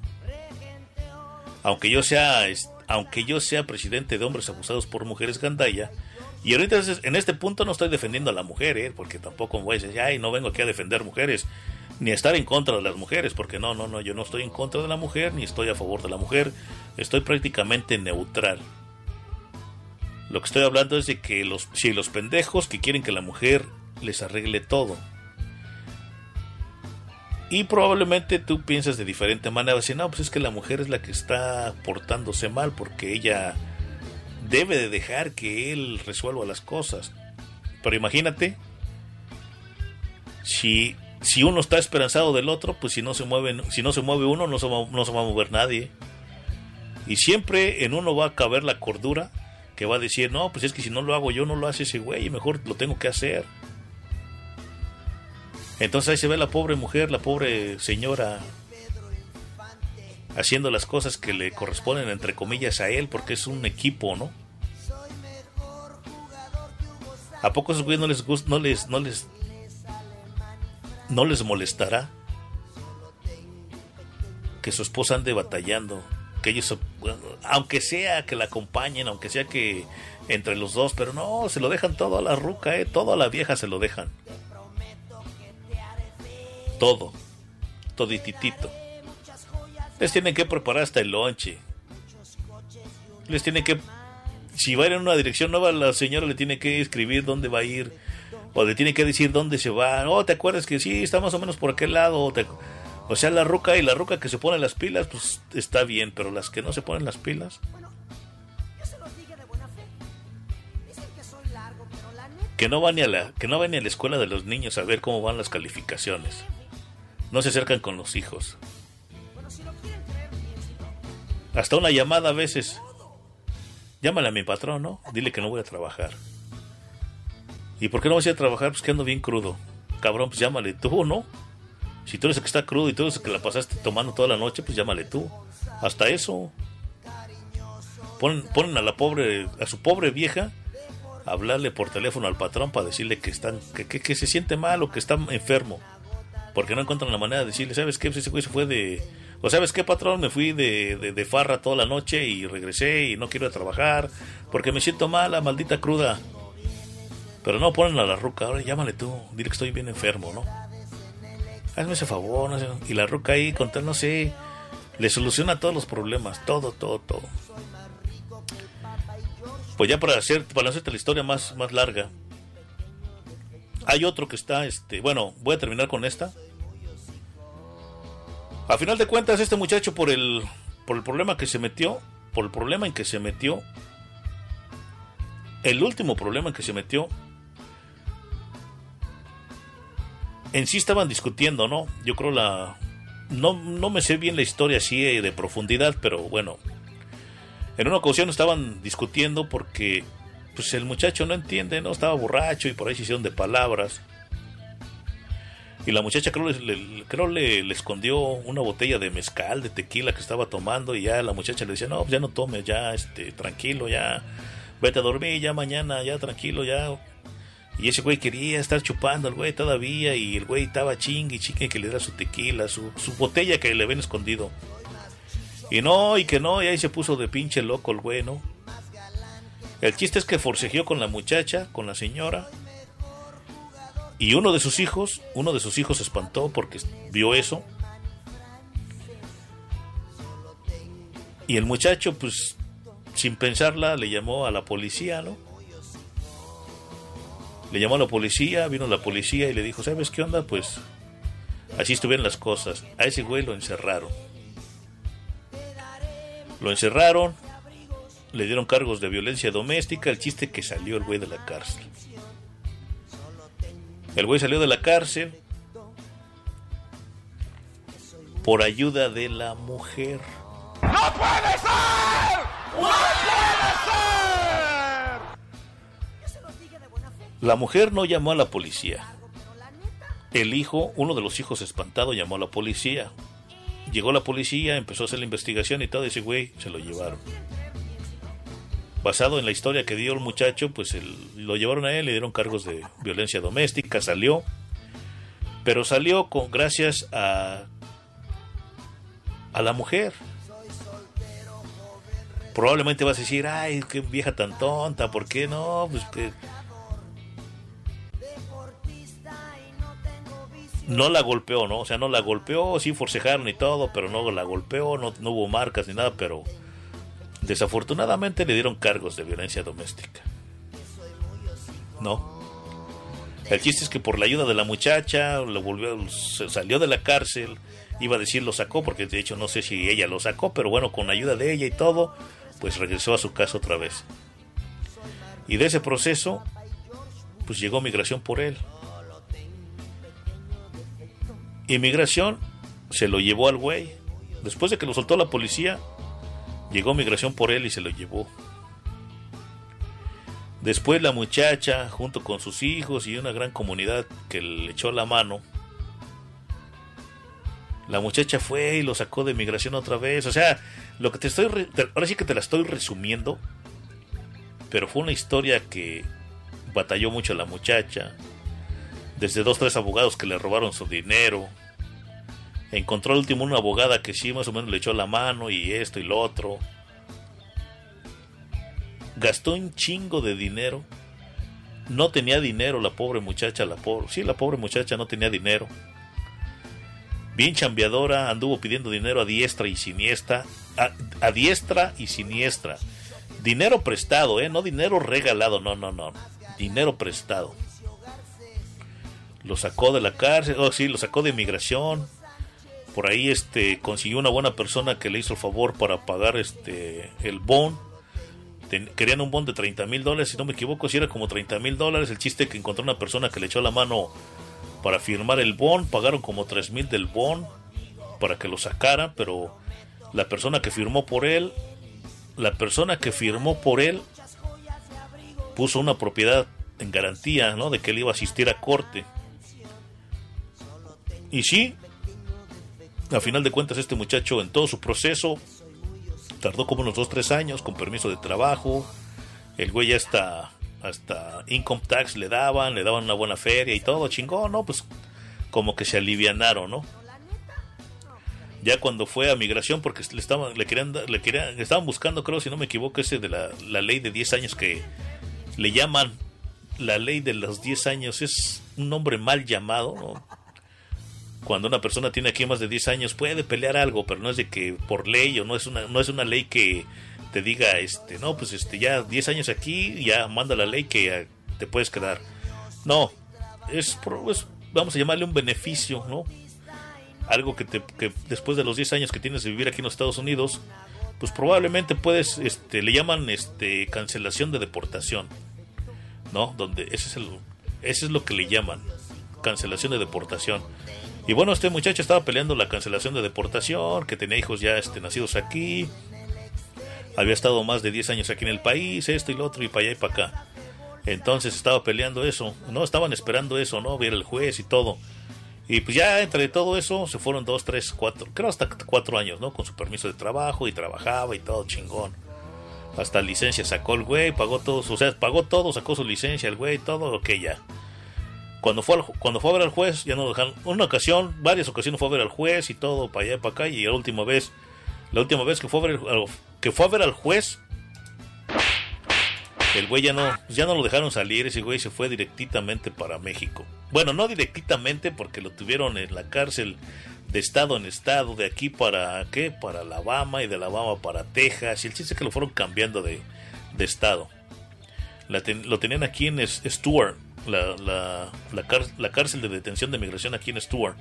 Aunque yo sea, aunque yo sea presidente de hombres abusados por mujeres gandaya, y ahorita en este punto no estoy defendiendo a la mujer, ¿eh? Porque tampoco voy a decir, ay, no vengo aquí a defender mujeres, ni a estar en contra de las mujeres, porque no, no, no, yo no estoy en contra de la mujer, ni estoy a favor de la mujer, estoy prácticamente neutral. Lo que estoy hablando es de que los, si los pendejos que quieren que la mujer les arregle todo. Y probablemente tú piensas de diferente manera, decir, no, pues es que la mujer es la que está portándose mal porque ella debe de dejar que él resuelva las cosas. Pero imagínate, si, si uno está esperanzado del otro, pues si no se mueve, si no se mueve uno, no se va, no se va a mover nadie. Y siempre en uno va a caber la cordura que va a decir, no, pues es que si no lo hago yo, no lo hace ese güey, mejor lo tengo que hacer. Entonces ahí se ve la pobre mujer, la pobre señora, haciendo las cosas que le corresponden, entre comillas, a él, porque es un equipo, ¿no? ¿A poco esos güeyes no les gusta, no les, no les, no les molestará que su esposa ande batallando? Que ellos, aunque sea que la acompañen, aunque sea que entre los dos, pero no, se lo dejan todo a la ruca, eh, todo a la vieja se lo dejan. Todo, todititito. Les tienen que preparar hasta el lonche. Les tienen que, si va a ir en una dirección nueva, la señora le tiene que escribir dónde va a ir. O le tiene que decir dónde se va. Oh, ¿te acuerdas que sí, está más o menos por aquel lado? O, te- o sea, la ruca y la ruca que se pone las pilas, pues está bien, pero las que no se ponen las pilas, que no van ni a la, que no van ni a la escuela de los niños a ver cómo van las calificaciones. No se acercan con los hijos. Hasta una llamada a veces. Llámale a mi patrón, ¿no? Dile que no voy a trabajar. ¿Y por qué no vas a ir a trabajar? Pues que ando bien crudo. Cabrón, pues llámale tú, ¿no? Si tú eres el que está crudo y tú eres el que la pasaste tomando toda la noche, pues llámale tú. Hasta eso. Ponen, ponen a la pobre, a su pobre vieja, a hablarle por teléfono al patrón para decirle que están, que, que, se siente mal o que está enfermo. Porque no encuentran la manera de decirle, ¿sabes qué? Pues ese güey se fue de. O sabes qué, patrón, me fui de, de, farra toda la noche y regresé y no quiero ir a trabajar porque me siento mala, maldita cruda. Pero no ponen a la ruca, ahora llámale tú, dile que estoy bien enfermo, ¿no? Hazme ese favor, no sé. Y la ruca ahí, no sé, le soluciona todos los problemas, todo, todo, todo. Pues ya para hacer, para hacerte la historia más, más larga, hay otro que está, este, bueno, voy a terminar con esta. A final de cuentas, este muchacho por el, por el problema que se metió, por el problema en que se metió, el último problema en que se metió, en sí estaban discutiendo, ¿no? Yo creo la... No, no me sé bien la historia así eh, de profundidad, pero bueno. En una ocasión estaban discutiendo porque pues el muchacho no entiende, ¿no? Estaba borracho y por ahí se hicieron de palabras. Y la muchacha creo, le, creo le escondió una botella de mezcal, de tequila que estaba tomando y ya la muchacha le decía, no, pues ya no tomes, ya, este, tranquilo, ya, vete a dormir, ya mañana, ya, tranquilo, ya. Y ese güey quería estar chupando al güey todavía y el güey estaba chingue y chingue que le diera su tequila, su, su botella que le habían escondido. Y no, y que no, y ahí se puso de pinche loco el güey, ¿no? El chiste es que forcejeó con la muchacha, con la señora. Y uno de sus hijos, uno de sus hijos se espantó porque vio eso. Y el muchacho, pues, sin pensarla, le llamó a la policía, ¿no? Le llamó a la policía, vino la policía y le dijo, ¿sabes qué onda? Pues así estuvieron las cosas. A ese güey lo encerraron. Lo encerraron, le dieron cargos de violencia doméstica, el chiste que salió el güey de la cárcel. El güey salió de la cárcel por ayuda de la mujer. ¡No puede ser! ¡No puede ser! La mujer no llamó a la policía. El hijo, uno de los hijos espantado, llamó a la policía. Llegó la policía, empezó a hacer la investigación y todo ese güey se lo llevaron. Basado en la historia que dio el muchacho, pues el- lo llevaron a él, le dieron cargos de violencia doméstica, salió. Pero salió con gracias a a la mujer. Probablemente vas a decir, ay, qué vieja tan tonta, ¿por qué no? Pues que no la golpeó, ¿no? O sea, no la golpeó, sí forcejaron y todo, pero no la golpeó, no, no hubo marcas ni nada, pero desafortunadamente le dieron cargos de violencia doméstica. No. El chiste es que por la ayuda de la muchacha, lo volvió, se salió de la cárcel, iba a decir lo sacó, porque de hecho no sé si ella lo sacó, pero bueno, con ayuda de ella y todo, pues regresó a su casa otra vez. Y de ese proceso, pues llegó migración por él. Inmigración se lo llevó al güey. Después de que lo soltó la policía, llegó migración por él y se lo llevó. Después la muchacha, junto con sus hijos y una gran comunidad que le echó la mano, la muchacha fue y lo sacó de migración otra vez. O sea, lo que te estoy. ahora sí que te la estoy resumiendo. Pero fue una historia que batalló mucho la muchacha. Desde dos, tres abogados que le robaron su dinero. Encontró al último una abogada que sí más o menos le echó la mano y esto y lo otro. Gastó un chingo de dinero. No tenía dinero la pobre muchacha, la pobre. Sí, la pobre muchacha no tenía dinero. Bien chambeadora, anduvo pidiendo dinero a diestra y siniestra. A, a diestra y siniestra. Dinero prestado, ¿eh? No dinero regalado, no, no, no. Dinero prestado. Lo sacó de la cárcel, oh sí, lo sacó de inmigración. Por ahí este consiguió una buena persona que le hizo el favor para pagar este el bond. Querían un bond de 30 mil dólares, si no me equivoco, si era como 30 mil dólares. El chiste que encontró una persona que le echó la mano para firmar el bond, pagaron como 3 mil del bond para que lo sacara, pero la persona que firmó por él, la persona que firmó por él puso una propiedad en garantía, ¿no? De que él iba a asistir a corte. Y sí, a final de cuentas este muchacho en todo su proceso tardó como unos 2-3 años con permiso de trabajo. El güey ya hasta, hasta income tax le daban, le daban una buena feria y todo, chingón, ¿no? Pues como que se alivianaron, ¿no? Ya cuando fue a migración, porque le estaban, le querían, le querían, estaban buscando, creo, si no me equivoco, ese de la, la ley de 10 años que le llaman la ley de los 10 años, es un nombre mal llamado, ¿no? Cuando una persona tiene aquí más de 10 años puede pelear algo, pero no es de que por ley o no es una, no es una ley que te diga, este, no, pues este, ya 10 años aquí, ya manda la ley que eh, te puedes quedar. No, es, es- vamos a llamarle un beneficio, ¿no? Algo que, te, que después de los 10 años que tienes de vivir aquí en los Estados Unidos, pues probablemente puedes, este, le llaman este, cancelación de deportación, ¿no? Donde ese es, el, ese es lo que le llaman, cancelación de deportación. Y bueno, este muchacho estaba peleando la cancelación de deportación, que tenía hijos ya este, nacidos aquí, había estado más de 10 años aquí en el país, esto y lo otro, y para allá y para acá. Entonces estaba peleando eso, no estaban esperando eso, ¿no? Ver el juez y todo. Y pues ya entre todo eso se fueron dos, tres, cuatro, creo hasta cuatro años, ¿no? Con su permiso de trabajo y trabajaba y todo chingón. Hasta licencia sacó el güey, pagó todo, o sea, pagó todo, sacó su licencia el güey, todo, ok, ya. Cuando fue, al cuando fue a ver al juez, ya no lo dejaron. Una ocasión, varias ocasiones fue a ver al juez y todo, para allá y para acá. Y la última vez, la última vez que fue a ver, al- que fue a ver al juez, el güey ya no, ya no lo dejaron salir. Ese güey se fue directamente para México. Bueno, no directamente porque lo tuvieron en la cárcel de estado en estado, de aquí para qué, para Alabama y de Alabama para Texas. Y el chiste es que lo fueron cambiando de, de estado. Lo tenían aquí en Stuart, la, la, la, cár- la cárcel de detención de migración aquí en Stuart.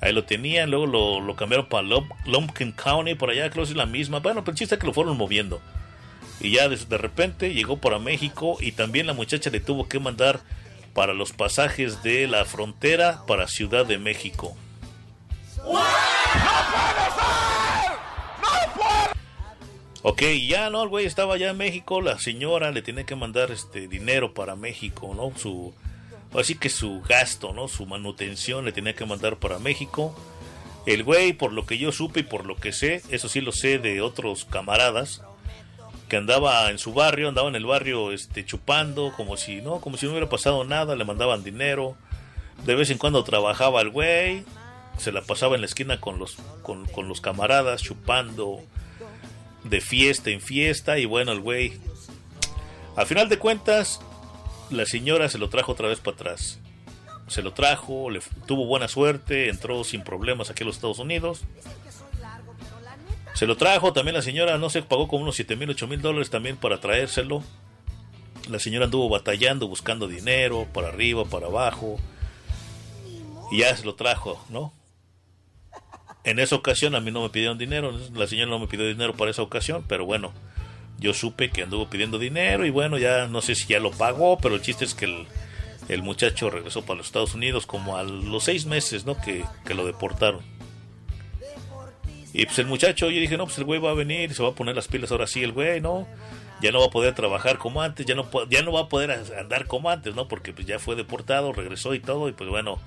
Ahí lo tenían, luego lo, lo cambiaron para Lump- Lumpkin County, por allá creo que es la misma. Bueno, pero el chiste es que lo fueron moviendo. Y ya de, de repente llegó para México y también la muchacha le tuvo que mandar para los pasajes de la frontera para Ciudad de México. Ok, ya no, el güey estaba allá en México, la señora le tenía que mandar este dinero para México, ¿no? Su así que su gasto, ¿no? Su manutención le tenía que mandar para México. El güey, por lo que yo supe y por lo que sé, eso sí lo sé de otros camaradas, que andaba en su barrio, andaba en el barrio este chupando, como si no, como si no hubiera pasado nada, le mandaban dinero. De vez en cuando trabajaba el güey, se la pasaba en la esquina con los con, con los camaradas chupando de fiesta en fiesta y bueno, el güey al final de cuentas la señora se lo trajo otra vez para atrás. Se lo trajo, le tuvo buena suerte, entró sin problemas aquí a los Estados Unidos. Se lo trajo, también la señora, no sé, pagó como unos 7 mil, 8 mil dólares también para traérselo. La señora anduvo batallando, buscando dinero, para arriba, para abajo. Y ya se lo trajo, ¿no? En esa ocasión a mí no me pidieron dinero, la señora no me pidió dinero para esa ocasión, pero bueno, yo supe que anduvo pidiendo dinero y bueno, ya no sé si ya lo pagó, pero el chiste es que el, muchacho regresó para los Estados Unidos como a los seis meses, ¿no? Que, que lo deportaron. Y pues el muchacho, yo dije, no, pues el güey va a venir, se va a poner las pilas ahora sí, el güey, ¿no? Ya no va a poder trabajar como antes, ya no, ya no va a poder andar como antes, ¿no? Porque pues ya fue deportado, regresó y todo, y pues bueno,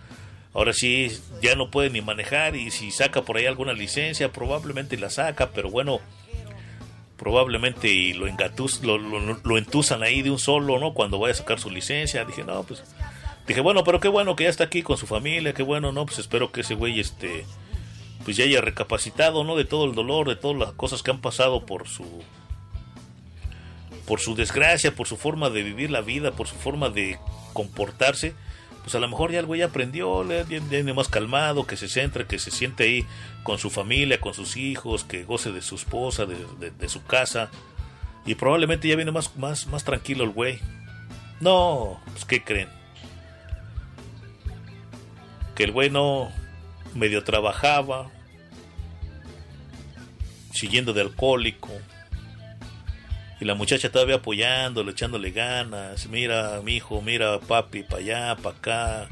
ahora sí ya no puede ni manejar y si saca por ahí alguna licencia, probablemente la saca, pero bueno, probablemente lo, engatus, lo, lo, ahí de un solo, ¿no? Cuando vaya a sacar su licencia, dije, no, pues, dije, bueno, pero qué bueno que ya está aquí con su familia, qué bueno, ¿no? Pues espero que ese güey, este, pues ya haya recapacitado, ¿no? De todo el dolor, de todas las cosas que han pasado por su por su desgracia, por su forma de vivir la vida, por su forma de comportarse, pues a lo mejor ya el güey aprendió, le ya viene más calmado, que se centre, que se siente ahí con su familia, con sus hijos, que goce de su esposa, de su casa, y probablemente ya viene más, más, más tranquilo el güey. No, pues ¿qué creen? Que el güey no medio trabajaba, siguiendo de alcohólico, y la muchacha todavía apoyándolo, echándole ganas. Mira, mi hijo, mira, papi, para allá, para acá.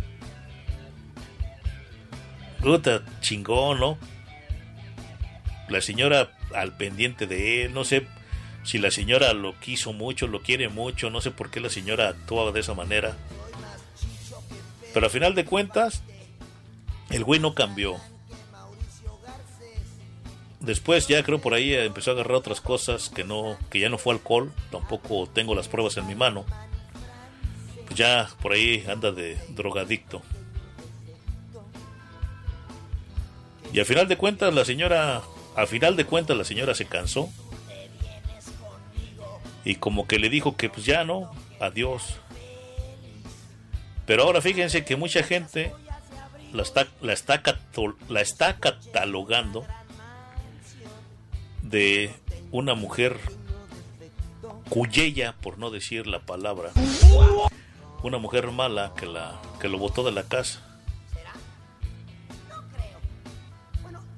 Puta, chingón, ¿no? La señora al pendiente de él, no sé si la señora lo quiso mucho, lo quiere mucho, no sé por qué la señora actuaba de esa manera. Pero al final de cuentas, el güey no cambió. Después ya creo por ahí empezó a agarrar otras cosas que no que ya no fue alcohol, tampoco tengo las pruebas en mi mano. Pues ya por ahí anda de drogadicto. Y al final de cuentas la señora, al final de cuentas la señora se cansó. Y como que le dijo que pues ya no, adiós. Pero ahora fíjense que mucha gente la está, la está, la está catalogando de una mujer cuyella, por no decir la palabra, una mujer mala que la que lo botó de la casa.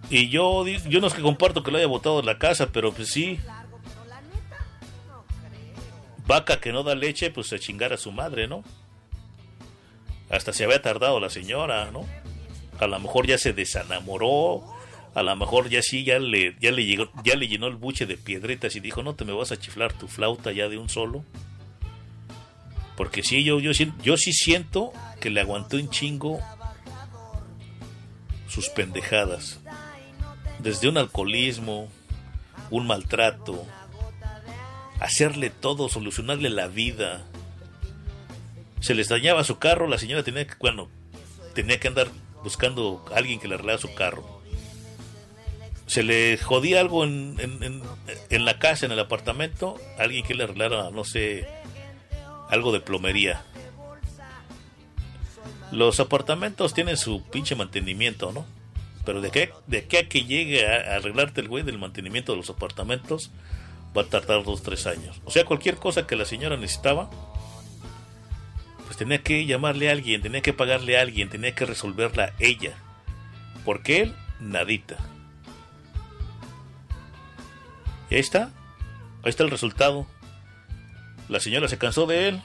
Y yo, yo no es que comparto que lo haya botado de la casa, pero pues sí. Vaca que no da leche, pues a chingar a su madre, ¿no? Hasta se había tardado la señora, ¿no? A lo mejor ya se desenamoró, a lo mejor ya sí, ya le, ya le, llegó, ya le llenó el buche de piedritas y dijo, no te me vas a chiflar tu flauta ya de un solo. Porque sí, yo, yo, yo sí siento que le aguantó un chingo sus pendejadas. Desde un alcoholismo, un maltrato, hacerle todo, solucionarle la vida. Se le extrañaba su carro, la señora tenía que, tenía que andar buscando a alguien que le arreglara su carro. Se le jodía algo en, en- en- la casa, en el apartamento, alguien que le arreglara, no sé, algo de plomería. Los apartamentos tienen su pinche mantenimiento, ¿no? Pero de qué, de qué a que llegue a arreglarte el güey del mantenimiento de los apartamentos, va a tardar dos, tres años. O sea, cualquier cosa que la señora necesitaba, pues tenía que llamarle a alguien, tenía que pagarle a alguien, tenía que resolverla ella. Porque él, nadita. Y ahí está. Ahí está el resultado. La señora se cansó de él.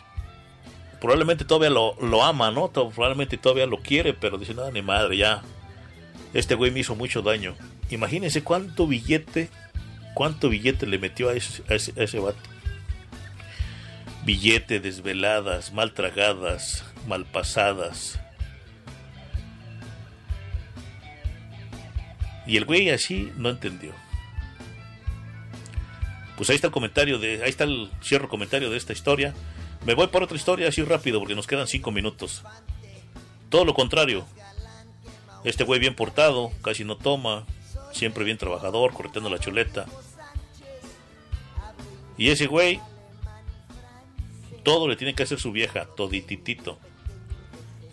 Probablemente todavía lo, lo ama, ¿no? Probablemente todavía lo quiere, pero dice, nada, ni madre, ya. Este güey me hizo mucho daño. Imagínense cuánto billete, cuánto billete le metió a ese, a ese, vato. Billete, desveladas, mal tragadas. Y el güey así no entendió. Pues ahí está el comentario de, ahí está el cierro comentario de esta historia. Me voy por otra historia así rápido porque nos quedan cinco minutos. Todo lo contrario. Este güey bien portado, casi no toma, siempre bien trabajador, correteando la chuleta. Y ese güey, todo le tiene que hacer su vieja, todititito.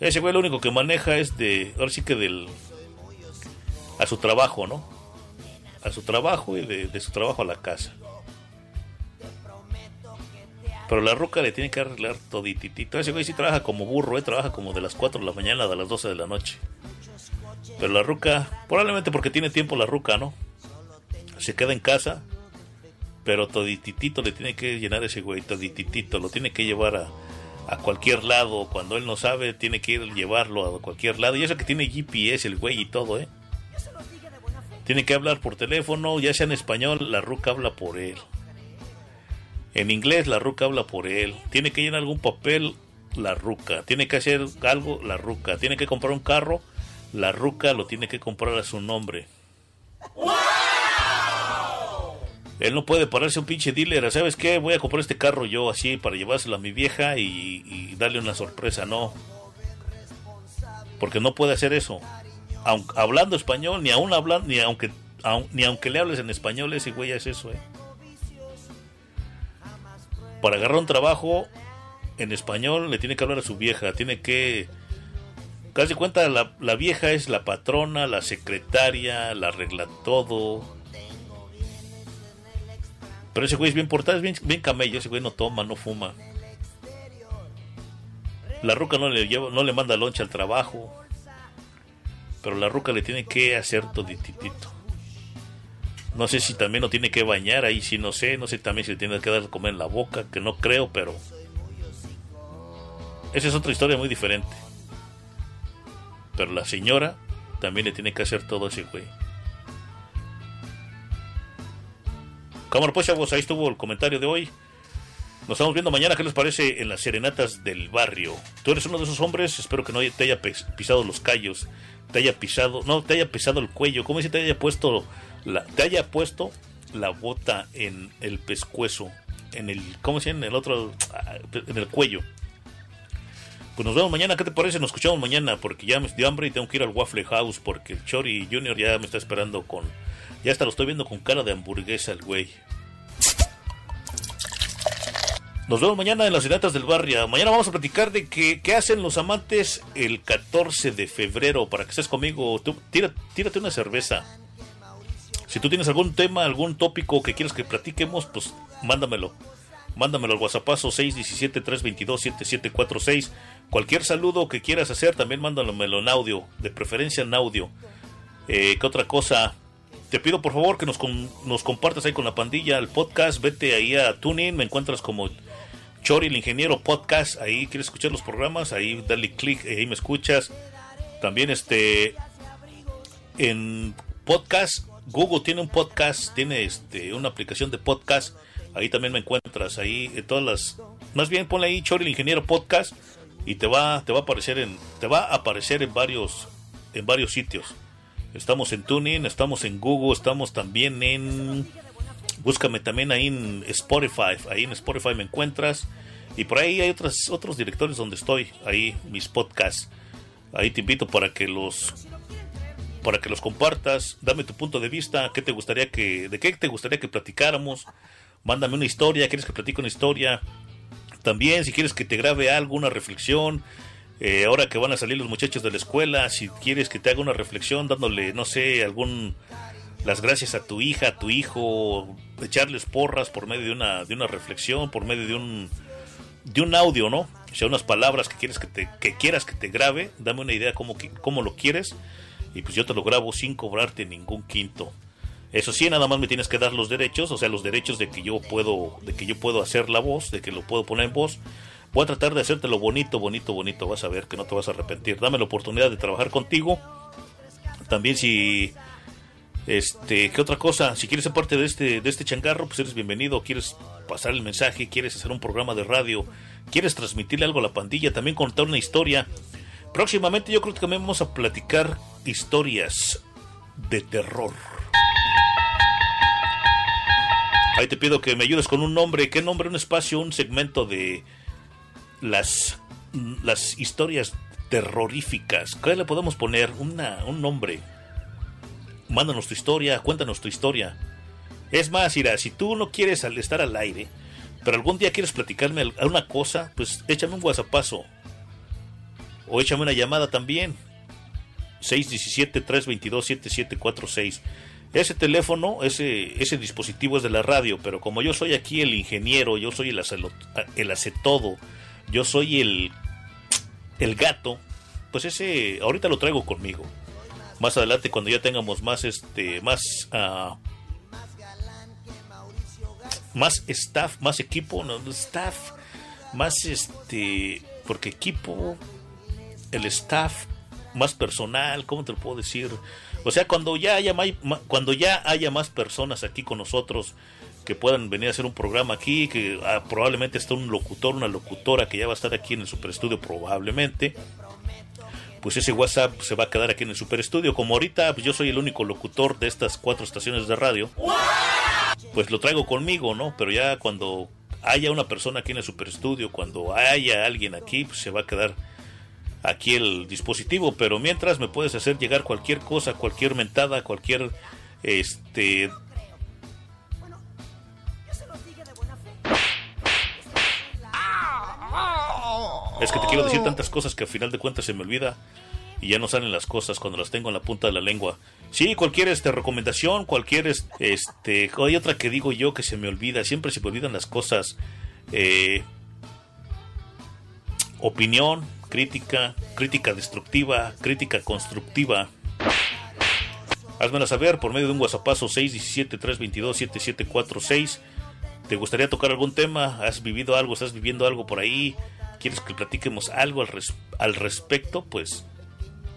Ese güey lo único que maneja es de, ahora sí que del, a su trabajo, ¿no? A su trabajo y de su trabajo a la casa. Pero la ruca le tiene que arreglar todititito. Ese güey sí trabaja como burro, ¿eh? trabaja como de las 4 de la mañana a las 12 de la noche. Pero la ruca, probablemente porque tiene tiempo la ruca, ¿no? Se queda en casa, pero todititito le tiene que llenar ese güey, todititito, lo tiene que llevar a, a cualquier lado. Cuando él no sabe, tiene que ir llevarlo a cualquier lado. Y eso que tiene GPS el güey y todo, ¿eh? Tiene que hablar por teléfono, ya sea en español, la ruca habla por él. En inglés, la ruca habla por él. Tiene que llenar algún papel, la ruca. Tiene que hacer algo, la ruca. Tiene que comprar un carro, la ruca lo tiene que comprar a su nombre. Él no puede pararse un pinche dealer. ¿Sabes qué? Voy a comprar este carro yo así para llevárselo a mi vieja y, y darle una sorpresa. No. Porque no puede hacer eso. Aun- hablando español, ni aún hablando, ni aunque, aun- ni aunque le hables en español, ese güey es eso, eh. Para agarrar un trabajo en español le tiene que hablar a su vieja, tiene que... Casi cuenta, la, la vieja es la patrona, la secretaria, la arregla todo. Pero ese güey es bien portado, es bien, camello, ese güey no toma, no fuma. La ruca no le, lleva, no le manda loncha al trabajo. Pero la ruca le tiene que hacer todititito. No sé si también lo tiene que bañar, ahí sí no sé, no sé también si le tiene que dar de comer en la boca, que no creo, pero... Esa es otra historia muy diferente. Pero la señora también le tiene que hacer todo ese güey. Cámara pues chavos, ahí estuvo el comentario de hoy. Nos estamos viendo mañana, ¿qué les parece en las serenatas del barrio? Tú eres uno de esos hombres, espero que no te haya pisado los callos, te haya pisado, no, te haya pisado el cuello, ¿cómo dice? Te haya puesto la, te haya puesto la bota en el pescuezo, en el, ¿cómo se llama? En el otro, ah, en el cuello. Pues nos vemos mañana, ¿qué te parece? Nos escuchamos mañana porque ya me dio hambre y tengo que ir al Waffle House porque el Chori Junior ya me está esperando con, ya hasta lo estoy viendo con cara de hamburguesa el güey. Nos vemos mañana en las ciudades del barrio. Mañana vamos a platicar de que, qué hacen los amantes el 14 de febrero. Para que estés conmigo, tú, tírate una cerveza. Si tú tienes algún tema, algún tópico que quieres que platiquemos, pues mándamelo. Mándamelo al WhatsAppazo 617-322-7746. Cualquier saludo que quieras hacer, también mándamelo en audio, de preferencia en audio. Eh, ¿Qué otra cosa? Te pido por favor que nos, com- nos compartas ahí con la pandilla el podcast. Vete ahí a TuneIn, me encuentras como Chori el Ingeniero Podcast. Ahí quieres escuchar los programas, ahí dale clic, ahí me escuchas. También este en podcast, Google tiene un podcast, tiene este una aplicación de podcast. Ahí también me encuentras, ahí en todas las más bien ponle ahí Chori el Ingeniero Podcast y te va te va a aparecer en te va a aparecer en varios en varios sitios. Estamos en TuneIn, estamos en Google, estamos también en Búscame también ahí en Spotify. Ahí en Spotify me encuentras. Y por ahí hay otras, otros directores donde estoy. Ahí mis podcasts. Ahí te invito para que los para que los compartas. Dame tu punto de vista. ¿Qué te gustaría que, de qué te gustaría que platicáramos? Mándame una historia. ¿Quieres que platique una historia? También, si quieres que te grabe algo, una reflexión, Eh, ahora que van a salir los muchachos de la escuela, si quieres que te haga una reflexión dándole, no sé, algún las gracias a tu hija, a tu hijo, echarles porras por medio de una, de una reflexión, por medio de un, de un audio, ¿no? O sea, unas palabras que quieres que te, que quieras que te grabe, dame una idea cómo, cómo lo quieres, y pues yo te lo grabo sin cobrarte ningún quinto. Eso sí, nada más me tienes que dar los derechos, o sea, los derechos de que yo puedo, de que yo puedo hacer la voz, de que lo puedo poner en voz. Voy a tratar de hacértelo bonito, bonito, bonito. Vas a ver que no te vas a arrepentir. Dame la oportunidad de trabajar contigo. También si este, ¿qué otra cosa? Si quieres ser parte de este, de este changarro, pues eres bienvenido. Quieres pasar el mensaje, quieres hacer un programa de radio, quieres transmitirle algo a la pandilla, también contar una historia. Próximamente yo creo que también vamos a platicar historias de terror. Ahí te pido que me ayudes con un nombre. ¿Qué nombre? Un espacio, un segmento de las, las historias terroríficas. ¿Qué le podemos poner? Una, un nombre. Mándanos tu historia, cuéntanos tu historia. Es más, Ira, si tú no quieres estar al aire, pero algún día quieres platicarme al- alguna cosa, pues échame un whatsappazo. O échame una llamada también. 617-322-7746. Ese teléfono, ese, ese dispositivo es de la radio, pero como yo soy aquí el ingeniero, yo soy el, hacelo- el hace todo, yo soy el, el gato, pues ese ahorita lo traigo conmigo. Más adelante cuando ya tengamos más este más ah, más staff, más equipo, no, staff, más este porque equipo el staff más personal, ¿cómo te lo puedo decir? O sea, cuando ya haya ma- cuando ya haya más personas aquí con nosotros que puedan venir a hacer un programa aquí, que ah, probablemente está un locutor, una locutora que ya va a estar aquí en el super estudio probablemente. Pues ese WhatsApp se va a quedar aquí en el super estudio. Como ahorita pues yo soy el único locutor de estas cuatro estaciones de radio, pues lo traigo conmigo, ¿no? Pero ya cuando haya una persona aquí en el super estudio, cuando haya alguien aquí, pues se va a quedar aquí el dispositivo, pero mientras me puedes hacer llegar cualquier cosa, cualquier mentada, cualquier este Es que te quiero decir tantas cosas que al final de cuentas se me olvida y ya no salen las cosas cuando las tengo en la punta de la lengua. Sí, cualquier este recomendación, cualquier es- este hay otra que digo yo que se me olvida, siempre se me olvidan las cosas. Eh, opinión, crítica, crítica destructiva, crítica constructiva. Házmela saber por medio de un WhatsAppazo 617-322-7746. ¿Te gustaría tocar algún tema? ¿Has vivido algo? ¿Estás viviendo algo por ahí? ¿Quieres que platiquemos algo al, res- al respecto? Pues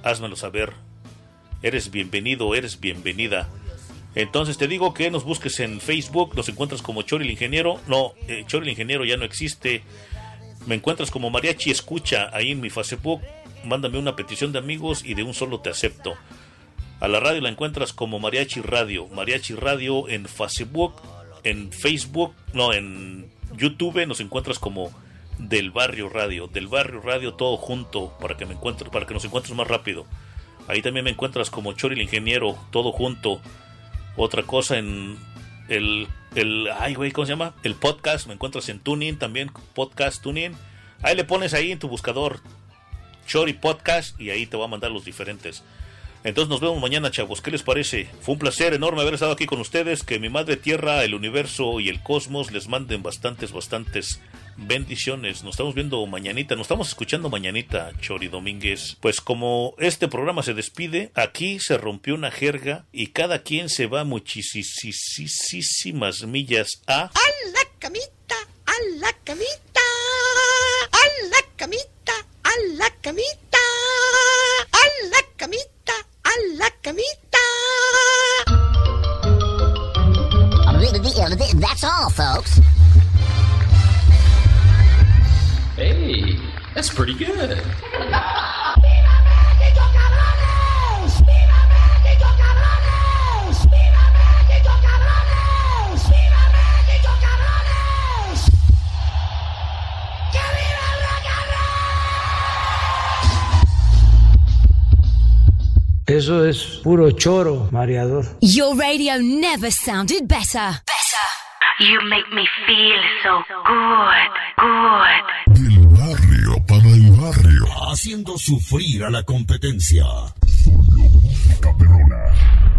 házmelo saber. Eres bienvenido, eres bienvenida. Entonces te digo que nos busques en Facebook, nos encuentras como Chori el Ingeniero. No, eh, Chori el Ingeniero ya no existe. Me encuentras como Mariachi Escucha ahí en mi Facebook. Mándame una petición de amigos y de un solo te acepto. A la radio la encuentras como Mariachi Radio. Mariachi Radio en Facebook, en Facebook, no, en YouTube nos encuentras como Del Barrio Radio. Del Barrio Radio todo junto para que me encuentres, para que nos encuentres más rápido. Ahí también me encuentras como Chori el Ingeniero, todo junto. Otra cosa en el, el ay güey, ¿cómo se llama? El podcast, me encuentras en Tuning también, podcast Tuning. Ahí le pones ahí en tu buscador Chori Podcast y ahí te va a mandar los diferentes. Entonces nos vemos mañana, chavos. ¿Qué les parece? Fue un placer enorme haber estado aquí con ustedes. Que mi madre tierra, el universo y el cosmos les manden bastantes, bastantes bendiciones. Nos estamos viendo mañanita, nos estamos escuchando mañanita, Chori Domínguez. Pues como este programa se despide, aquí se rompió una jerga y cada quien se va muchísimas millas a... A la camita, a la camita, a la camita, a la camita, a la camita, a la camita. That's all, folks. Hey, that's pretty good. Eso es puro choro, mareador. Your radio never sounded better. You make me feel so good, good. Del barrio para el barrio. haciendo sufrir a la competencia. Música perrona.